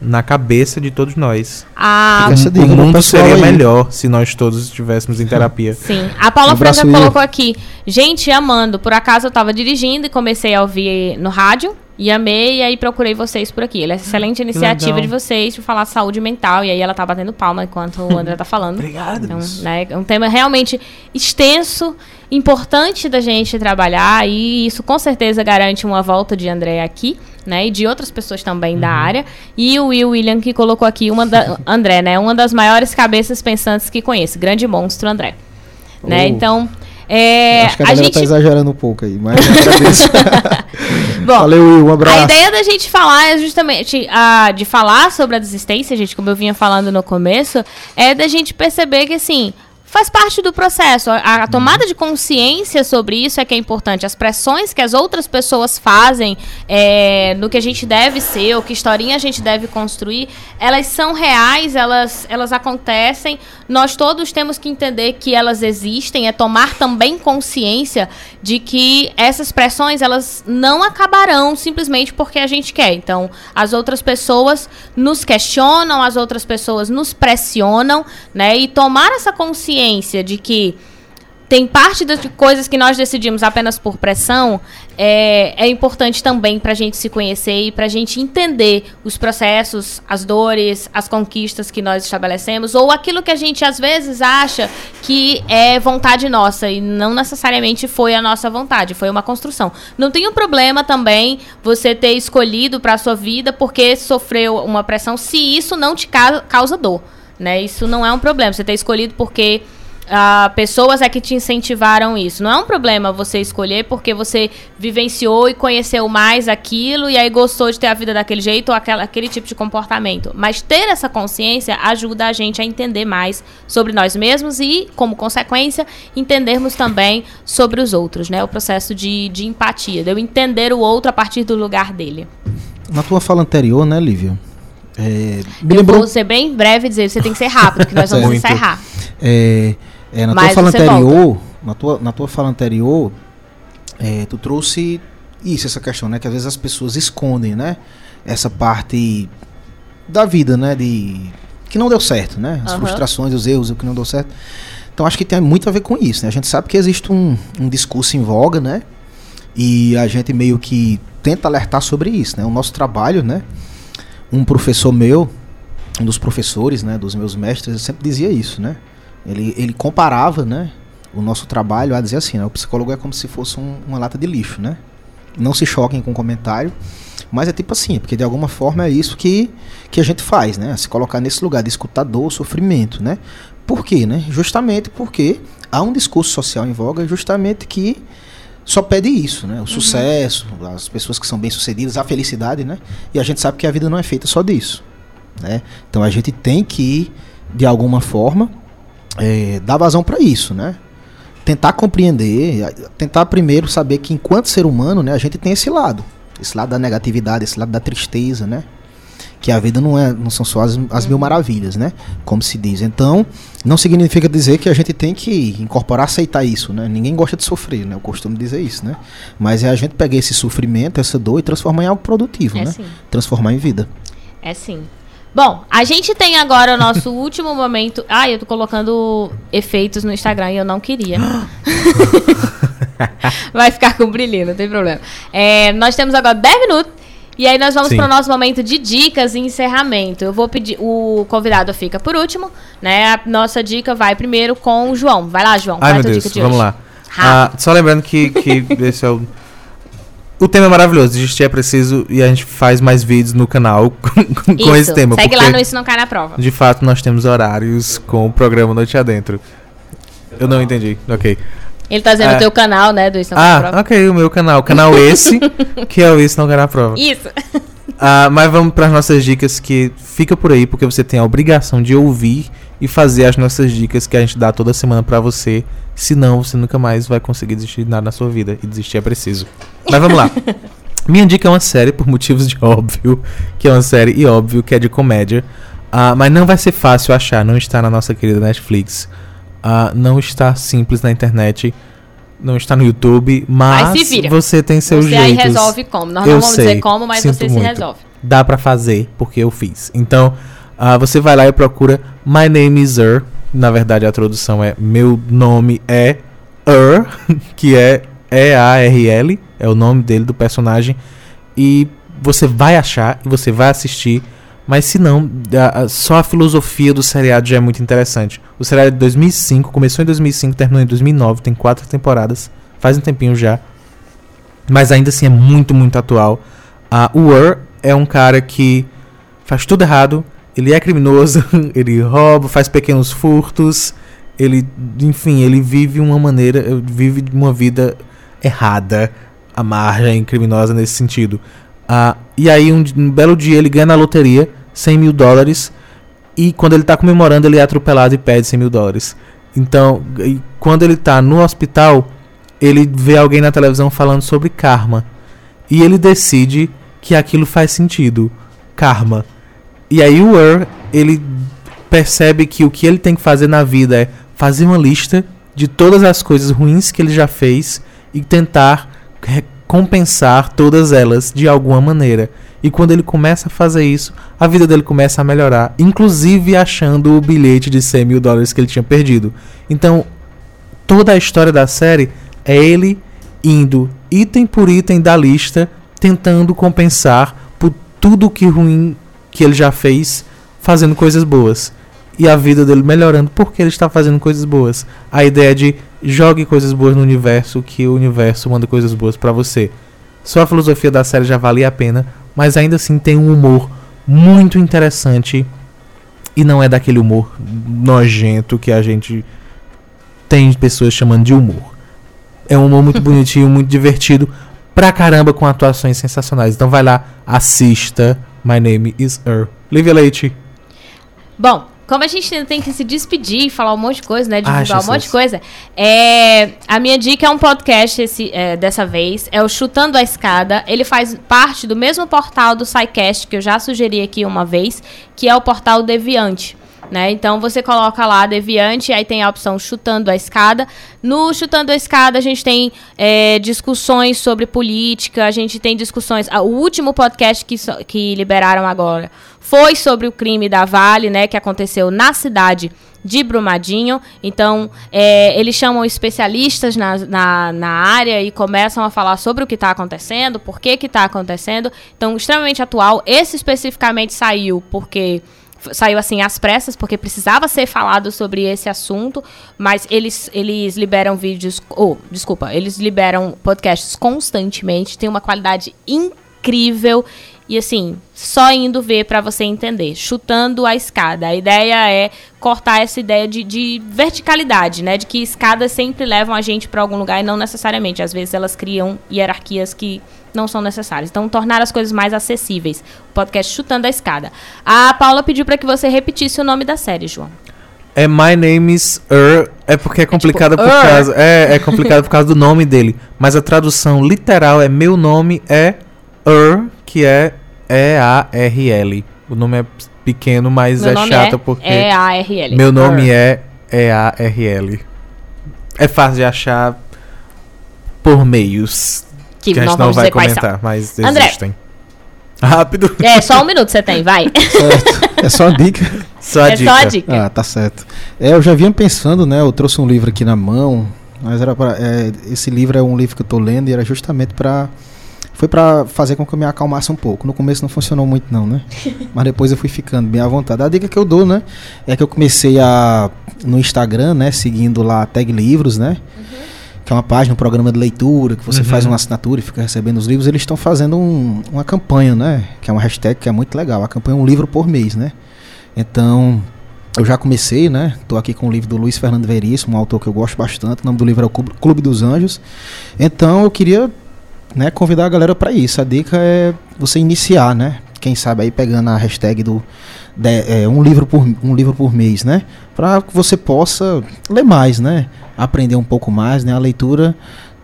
na cabeça de todos nós. A, Fica essa o mundo seria aí. melhor se nós todos estivéssemos em terapia. Sim. A Paula Um colocou aqui. Gente, amando. Por acaso eu tava dirigindo e comecei a ouvir no rádio. E amei, e aí procurei vocês por aqui. Ela é excelente iniciativa de vocês de falar saúde mental. E aí ela tá batendo palma enquanto o André tá falando. Obrigado. Então, né, é um tema realmente extenso, importante da gente trabalhar e isso com certeza garante uma volta de André aqui, né, e de outras pessoas também da área. E o Will William que colocou aqui uma da, André, né, uma das maiores cabeças pensantes que conheço, grande monstro André. Né? Oh. Então, é, Acho que a a galera gente tá exagerando um pouco aí, mas agradeço. Bom, Valeu, Will, um abraço. A ideia da gente falar é justamente a, de falar sobre a desistência, gente, como eu vinha falando no começo, é da gente perceber que assim. Faz parte do processo. A, tomada de consciência sobre isso é que é importante. As pressões que as outras pessoas fazem é, no que a gente deve ser, ou que historinha a gente deve construir, elas são reais, elas, elas acontecem. Nós todos temos que entender que elas existem, é tomar também consciência de que essas pressões elas não acabarão simplesmente porque a gente quer. Então, as outras pessoas nos questionam, as outras pessoas nos pressionam, né? E tomar essa consciência de que tem parte das coisas que nós decidimos apenas por pressão é, é importante também para a gente se conhecer e para a gente entender os processos, as dores, as conquistas que nós estabelecemos ou aquilo que a gente às vezes acha que é vontade nossa e não necessariamente foi a nossa vontade, foi uma construção. Não tem um problema também você ter escolhido para a sua vida porque sofreu uma pressão se isso não te ca- causa dor, né? Isso não é um problema. Você ter escolhido porque ah, pessoas é que te incentivaram isso. Não é um problema você escolher porque você vivenciou e conheceu mais aquilo e aí gostou de ter a vida daquele jeito ou aquela, aquele tipo de comportamento. Mas ter essa consciência ajuda a gente a entender mais sobre nós mesmos e, como consequência, entendermos também sobre os outros, né? O processo de, de empatia, de eu entender o outro a partir do lugar dele. Na tua fala anterior, né, Lívia? É, me eu lembrou. vou ser bem breve e dizer, você tem que ser rápido, que nós vamos Muito. encerrar. É, é, na Mas tua fala anterior, na tua, na tua fala anterior, é, tu trouxe isso, essa questão, né? Que às vezes as pessoas escondem, né? Essa parte da vida, né? De que não deu certo, né? As Aham. frustrações, os erros, o que não deu certo. Então acho que tem muito a ver com isso, né? A gente sabe que existe um, um discurso em voga, né? E a gente meio que tenta alertar sobre isso, né? O nosso trabalho, né? Um professor meu, um dos professores, né, dos meus mestres, sempre dizia isso, né? Ele, ele comparava, né, o nosso trabalho a dizer assim, né, o psicólogo é como se fosse um- uma lata de lixo, né? Não se choquem com o comentário, Mas é tipo assim, porque de alguma forma é isso que, que a gente faz, né? Se colocar nesse lugar de escutar dor, sofrimento, né? Por quê, né? Justamente porque há um discurso social em voga justamente que só pede isso, né? O uhum. sucesso, as pessoas que são bem-sucedidas, a felicidade, né? E a gente sabe que a vida não é feita só disso, né? Então a gente tem que, de alguma forma, é, dar vazão para isso, né? Tentar compreender, tentar primeiro saber que enquanto ser humano, né, a gente tem esse lado, esse lado da negatividade, esse lado da tristeza, né? Que a vida não, é, não são só as, as mil maravilhas, né? Como se diz. Então, não significa dizer que a gente tem que incorporar, aceitar isso, né? Ninguém gosta de sofrer, né? Eu costumo dizer isso, né? Mas é a gente pegar esse sofrimento, essa dor e transformar em algo produtivo, é né? Sim. Transformar em vida. É sim. Bom, a gente tem agora o nosso último momento. Ah, eu tô colocando efeitos no Instagram e eu não queria. Vai ficar com brilhinho, não tem problema. É, nós temos agora 10 minutos e aí nós vamos para o nosso momento de dicas e encerramento. Eu vou pedir, o convidado fica por último, né? A nossa dica vai primeiro com o João. Vai lá, João. Ai, meu Deus, vamos hoje? lá. Ah, só lembrando que, que esse é o o tema é maravilhoso, desistir é preciso e a gente faz mais vídeos no canal com, com esse tema. Segue lá no Isso Não Cai Na Prova. De fato, nós temos horários com o programa Noite Adentro. Eu não entendi, ok. Ele tá dizendo é. o teu canal, né, do Isso Não Ah, prova. ok, o meu canal. O canal esse, que é o Isso Não na Prova. Isso. Ah, mas vamos para as nossas dicas que fica por aí, porque você tem a obrigação de ouvir e fazer as nossas dicas que a gente dá toda semana para você. Senão, você nunca mais vai conseguir desistir de nada na sua vida. E desistir é preciso. Mas vamos lá. Minha dica é uma série, por motivos de óbvio, que é uma série e óbvio que é de comédia. Uh, mas não vai ser fácil achar, não está na nossa querida Netflix uh, não está simples na internet, não está no YouTube, mas você tem seus você jeitos. Você aí resolve como. Nós eu não vamos sei, dizer como, mas você muito. se resolve. Dá para fazer, porque eu fiz. Então, uh, você vai lá e procura My Name is Er. Na verdade, a tradução é Meu nome é Er, que é E-A-R-L, é o nome dele, do personagem. E você vai achar e você vai assistir mas se não, a, a, só a filosofia do seriado já é muito interessante. O seriado é de 2005, começou em 2005, terminou em 2009, tem quatro temporadas, faz um tempinho já. Mas ainda assim é muito, muito atual. O Ur é um cara que faz tudo errado, ele é criminoso, ele rouba, faz pequenos furtos, ele, enfim, ele vive uma maneira, vive uma vida errada, à margem criminosa nesse sentido. Uh, e aí um, um, belo dia ele ganha na loteria 100 mil dólares e quando ele está comemorando ele é atropelado e perde 100 mil dólares. Então, quando ele está no hospital, ele vê alguém na televisão falando sobre karma e ele decide que aquilo faz sentido, karma. E aí o Ur, ele percebe que o que ele tem que fazer na vida é fazer uma lista de todas as coisas ruins que ele já fez e tentar compensar todas elas de alguma maneira. E quando ele começa a fazer isso, a vida dele começa a melhorar, inclusive achando o bilhete de 100 mil dólares que ele tinha perdido. Então, toda a história da série é ele indo item por item da lista, tentando compensar por tudo que ruim que ele já fez, fazendo coisas boas. E a vida dele melhorando porque ele está fazendo coisas boas. A ideia de jogue coisas boas no universo, que o universo manda coisas boas para você. Só a filosofia da série já valia a pena mas ainda assim tem um humor muito interessante e não é daquele humor nojento que a gente tem pessoas chamando de humor. É um humor muito bonitinho, muito divertido, pra caramba com atuações sensacionais. Então vai lá, assista. My name is Er. Lívia Leite. Bom, como a gente ainda tem que se despedir e falar um monte de coisa, né? Divulgar ah, um monte de coisa. É, a minha dica é um podcast esse, é, dessa vez. É o Chutando a Escada. Ele faz parte do mesmo portal do SciCast que eu já sugeri aqui uma vez, que é o portal Deviante. Né? Então você coloca lá Deviante, aí tem a opção Chutando a Escada. No Chutando a Escada a gente tem é, discussões sobre política, a gente tem discussões. Ah, o último podcast que, que liberaram agora foi sobre o crime da Vale, né, que aconteceu na cidade de Brumadinho. Então, é, eles chamam especialistas na, na, na, área e começam a falar sobre o que está acontecendo, por que está acontecendo. Então, extremamente atual. Esse especificamente saiu porque saiu assim às pressas, porque precisava ser falado sobre esse assunto, mas eles, eles liberam vídeos, ou, oh, desculpa, eles liberam podcasts constantemente, tem uma qualidade incrível. E assim, só indo ver para você entender. Chutando a escada. A ideia é cortar essa ideia de, de verticalidade, né? De que escadas sempre levam a gente para algum lugar e não necessariamente. Às vezes elas criam hierarquias que não são necessárias. Então, tornar as coisas mais acessíveis. O podcast Chutando a Escada. A Paula pediu para que você repetisse o nome da série, João. É My Name is Er. É porque é complicado tipo, por Er. causa. É, é complicado por causa do nome dele. Mas a tradução literal é Meu nome é Er, que é E-A-R-L. O nome é pequeno, mas Meu é chato é porque. E-A-R-L. Meu nome Er. é E-A-R-L. É fácil de achar por meios. Que, Que, a não gente não vamos vai comentar, mas André. existem. Rápido. É, só um minuto você tem, vai. Certo. É só a dica. Só a é dica. só a dica. Ah, tá certo. É, eu já vinha pensando, né? Eu trouxe um livro aqui na mão, mas era pra, é, esse livro é um livro que eu tô lendo e era justamente para foi para fazer com que eu me acalmasse um pouco. No começo não funcionou muito não, né? Mas depois eu fui ficando bem à vontade. A dica que eu dou, né, é que eu comecei a no Instagram, né, seguindo lá a Tag Livros, né? Que é uma página, um programa de leitura, que você Uhum. faz uma assinatura e fica recebendo os livros. Eles estão fazendo um- uma campanha, né? Que é uma hashtag que é muito legal. A campanha é um livro por mês, né? Então, eu já comecei, né? Tô aqui com o livro do Luiz Fernando Veríssimo, um autor que eu gosto bastante. O nome do livro é o Clube- Clube dos Anjos. Então, eu queria, né, convidar a galera para isso. A dica é você iniciar, né? Quem sabe aí pegando a hashtag do de- é, um livro por um livro por mês, né? Para que você possa ler mais, né? Aprender um pouco mais, né? A leitura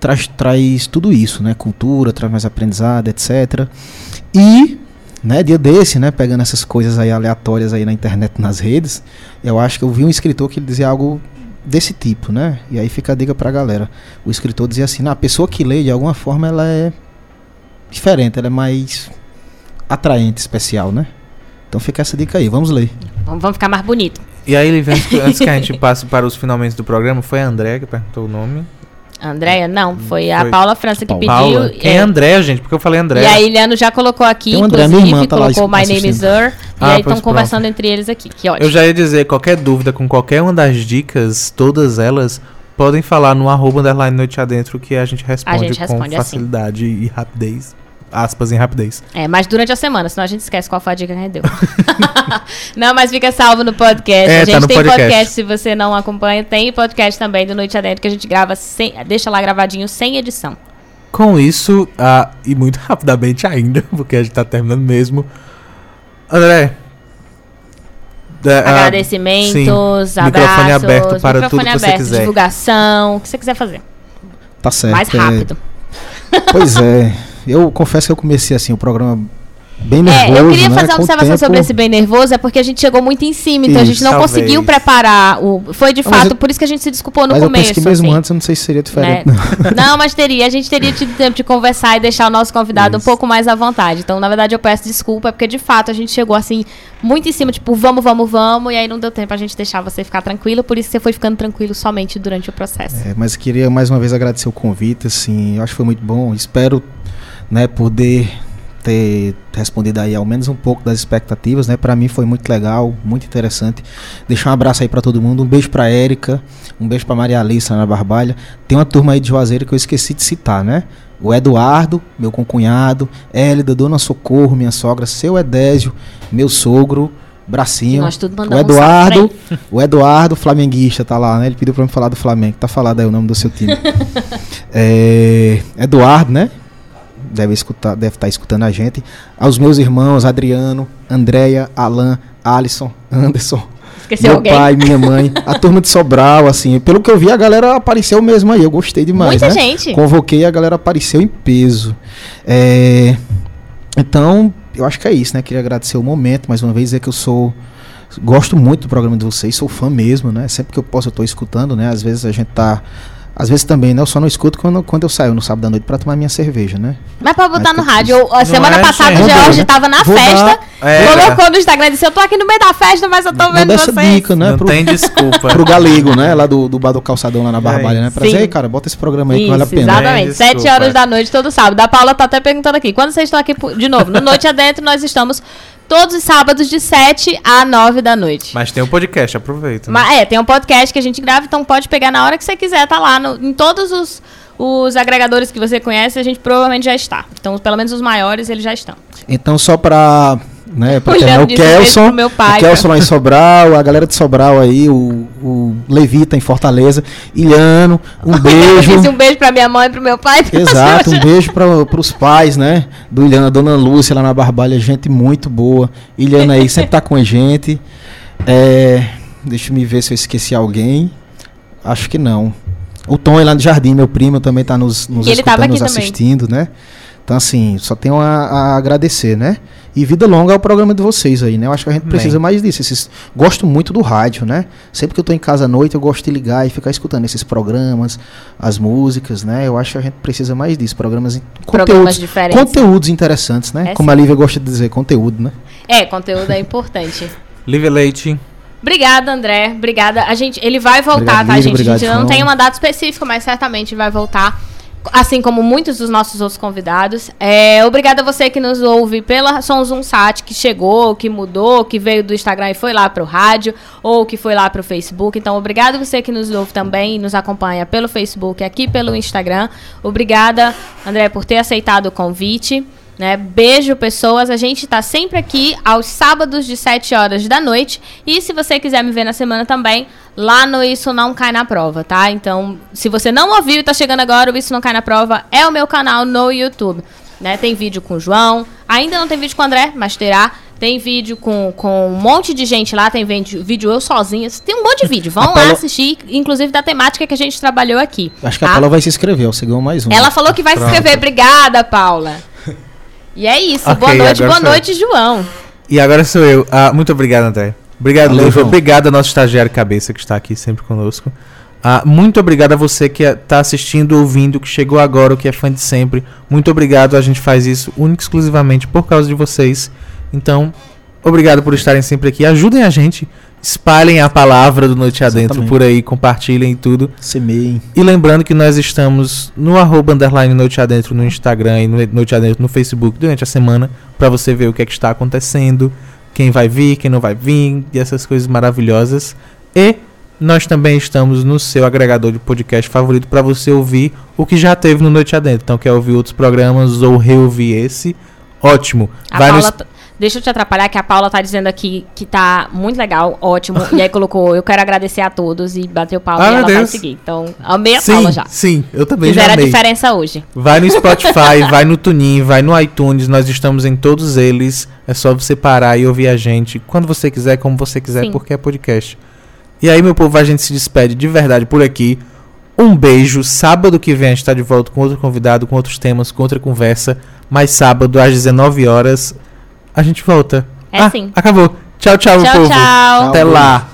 traz, traz tudo isso, né? Cultura, traz mais aprendizado, etc. E né, dia desse, né, pegando essas coisas aí aleatórias aí na internet, nas redes, eu acho que eu vi um escritor que ele dizia algo desse tipo, né? E aí fica a dica pra galera. O escritor dizia assim, "Não, a pessoa que lê, de alguma forma, ela é diferente, ela é mais atraente, especial, né? Então fica essa dica aí, vamos ler. Vamos, ficar mais bonito. E aí, Lívia, antes, que- a gente passe para os finalmente do programa, foi a André que perguntou o nome. Andréia, não, foi a Foi. Paula França que Paula. pediu. Paula. Quem é é, André, gente? Porque eu falei André. E a Iliano já colocou aqui, Tem o André, minha inclusive, irmã, tá lá colocou My Name is assistindo. Er. E Ah, aí estão conversando entre eles aqui. Que ótimo. Eu já ia dizer, qualquer dúvida com qualquer uma das dicas, todas elas, podem falar no arroba underline noite adentro que a gente responde, gente responde com assim. facilidade e rapidez. Aspas em rapidez. É, mas durante a semana, senão a gente esquece qual foi a dica que a gente deu. não, mas fica salvo no podcast. É, a tá gente no tem podcast. podcast. se você não acompanha. Tem podcast também do Noite Adentro que a gente grava sem. Deixa lá gravadinho sem edição. Com isso, ah, e muito rapidamente ainda, porque a gente tá terminando mesmo. André. da- Agradecimentos, sim. abraços. Microfone aberto para microfone tudo que você aberto, quiser. Divulgação, o que você quiser fazer. Tá certo. Mais é, rápido. pois é. Eu confesso que eu comecei assim o programa bem É, nervoso, eu queria né? fazer uma observação tempo- sobre esse bem nervoso, é porque a gente chegou muito em cima, então a gente Isso, não talvez. conseguiu preparar o. Foi de fato, eu- por isso que a gente se desculpou no Mas eu começo. penso que mesmo assim. antes eu não sei se seria né? diferente. não. Não, mas teria. A gente teria tido tempo de conversar e deixar o nosso convidado um Isso. pouco mais à vontade. Então, na verdade, eu peço desculpa, porque de fato a gente chegou assim, muito em cima, tipo, vamos, vamos, vamos, e aí não deu tempo a gente deixar você ficar tranquilo, por isso você foi ficando tranquilo somente durante o processo. É, mas queria mais uma vez agradecer o convite, assim, eu acho que foi muito bom. Espero, né, poder ter respondido aí ao menos um pouco das expectativas, né? Para mim foi muito legal, muito interessante. Deixar um abraço aí para todo mundo, um beijo para Érica, um beijo para Maria Alice na Barbalha. Tem uma turma aí de Juazeiro que eu esqueci de citar, né? O Eduardo, meu concunhado, Hélida, Dona Socorro, minha sogra, seu Edésio, meu sogro, Bracinho. O um Eduardo, pra o Eduardo, flamenguista, tá lá, né? Ele pediu pra me falar do Flamengo. Tá falado aí o nome do seu time. é, Eduardo, né? Deve escutar, deve estar escutando a gente. Aos meus irmãos, Adriano, Andréia, Alan, Alisson, Anderson, Esqueceu meu alguém? pai, minha mãe, a turma de Sobral, assim. Pelo que eu vi, a galera apareceu mesmo aí. Eu gostei demais, Muita né? gente. Convoquei e a galera apareceu em peso. É, então, eu acho que é isso, né? Queria agradecer o momento, mais uma vez, dizer que eu sou. Gosto muito do programa de vocês, sou fã mesmo, né? Sempre que eu posso, eu tô escutando, né? Às vezes a gente tá. Às vezes também, né? Eu só não escuto quando, quando eu saio no sábado à noite pra tomar minha cerveja, né? Mas pra botar Mas no rádio, a semana é, passada o Vou George dar, tava na vou dar. festa, É, colocou no Instagram e disse: Eu tô aqui no meio da festa, mas eu tô Vou vendo dar essa vocês. dica, né? não pro, tem desculpa. pro galego, né? Lá do, do bar do calçadão lá na Barbalha, né? Pra Sim. dizer, "Ei, cara, bota esse programa aí que vale a Isso, pena. exatamente. É, Sete desculpa. horas da noite, todo sábado. A Paula tá até perguntando aqui. Quando vocês estão aqui de novo? No Noite Adentro, nós estamos todos os sábados de 7 a 9 da noite. Mas tem o podcast, aproveita. né? Mas, é, tem um podcast que a gente grava, então pode pegar na hora que você quiser, tá lá no- em todos os, os agregadores que você conhece, a gente provavelmente já está. Então, pelo menos os maiores, eles já estão. Então, só para né, pra Olhando terminar, o Kelson, meu pai, o Kelson lá em Sobral, a galera de Sobral aí, o, o Levita em Fortaleza, Ilhano, um beijo. Um beijo pra minha mãe e pro meu pai. Exato, um beijo para os pais, né? Do Ilhano, a dona Lúcia lá na Barbalha, gente muito boa. Ilhano aí sempre tá com a gente. É, deixa eu me ver se eu esqueci alguém. Acho que não. O Tom é lá no Jardim, meu primo, também tá nos, nos escutando, nos aqui também. assistindo, né? Então, assim, só tenho a, a agradecer, né? E vida longa ao programa de vocês aí, né? Eu acho que a gente precisa mais disso. Esses, gosto muito do rádio, né? Sempre que eu tô em casa à noite, eu gosto de ligar e ficar escutando esses programas, as músicas, né? Eu acho que a gente precisa mais disso. Programas, Programas conteúdos, diferentes. conteúdos interessantes, né? É Como a Lívia gosta de dizer, conteúdo, né? É, conteúdo é importante. Lívia Leite. Obrigada, André. Obrigada. A gente, ele vai voltar, Obrigado, tá, Lívia. gente? Obrigado, a gente não tem uma data específica, mas certamente vai voltar. Assim como muitos dos nossos outros convidados. É, obrigada a você que nos ouve pela Som Zoom Sat, que chegou, que mudou, que veio do Instagram e foi lá pro rádio, ou que foi lá pro Facebook. Então, obrigada você que nos ouve também e nos acompanha pelo Facebook, aqui pelo Instagram. Obrigada, André, por ter aceitado o convite. Né? Beijo, pessoas. A gente tá sempre aqui aos sábados de 7 horas da noite. E se você quiser me ver na semana também, lá no Isso Não Cai na Prova, tá? Então, se você não ouviu e tá chegando agora, o Isso Não Cai na Prova é o meu canal no YouTube. Né? Tem vídeo com o João. Ainda não tem vídeo com o André, mas terá. Tem vídeo com, com um monte de gente lá, tem vídeo, vídeo eu sozinha. Tem um monte de vídeo. Vão A lá assistir, inclusive da temática que a gente trabalhou aqui. Acho que a tá? Paula vai se inscrever, você ganhou mais um. Ela falou que vai se Pronto. inscrever. Obrigada, Paula. E é isso. Ok, boa noite, boa sou eu. noite, João. E agora sou eu. Ah, muito obrigado, André. Obrigado, Valeu. Obrigado ao nosso estagiário cabeça que está aqui sempre conosco. Ah, muito obrigado a você que está assistindo, ouvindo, que chegou agora, o que é fã de sempre. Muito obrigado. A gente faz isso única e exclusivamente por causa de vocês. Então, obrigado por estarem sempre aqui. Ajudem a gente. Espalhem a palavra do Noite Adentro Exatamente. por aí, compartilhem tudo. Semeiem. E lembrando que nós estamos no arroba underline Noite Adentro no Instagram e no Noite Adentro no Facebook durante a semana para você ver o que é que está acontecendo, quem vai vir, quem não vai vir e essas coisas maravilhosas. E nós também estamos no seu agregador de podcast favorito para você ouvir o que já teve no Noite Adentro. Então quer ouvir outros programas ou reouvir esse? Ótimo. A vai no Paula, t- Deixa eu te atrapalhar, que a Paula tá dizendo aqui que tá muito legal, ótimo. e aí colocou, eu quero agradecer a todos e bateu palma Ah, e ela vai seguir. Então, amei a Sim, Paula já. sim, eu também já Fizeram a amei. diferença hoje. Vai no Spotify, vai no Tunin, vai no iTunes, nós estamos em todos eles. É só você parar e ouvir a gente quando você quiser, como você quiser, Sim. porque é podcast. E aí, meu povo, a gente se despede de verdade por aqui. Um beijo. Sábado que vem a gente está de volta com outro convidado, com outros temas, com outra conversa. Mas sábado, às 19 horas, a gente volta. É Ah, sim. Acabou. Tchau, tchau, Tchau, povo. tchau. Até lá.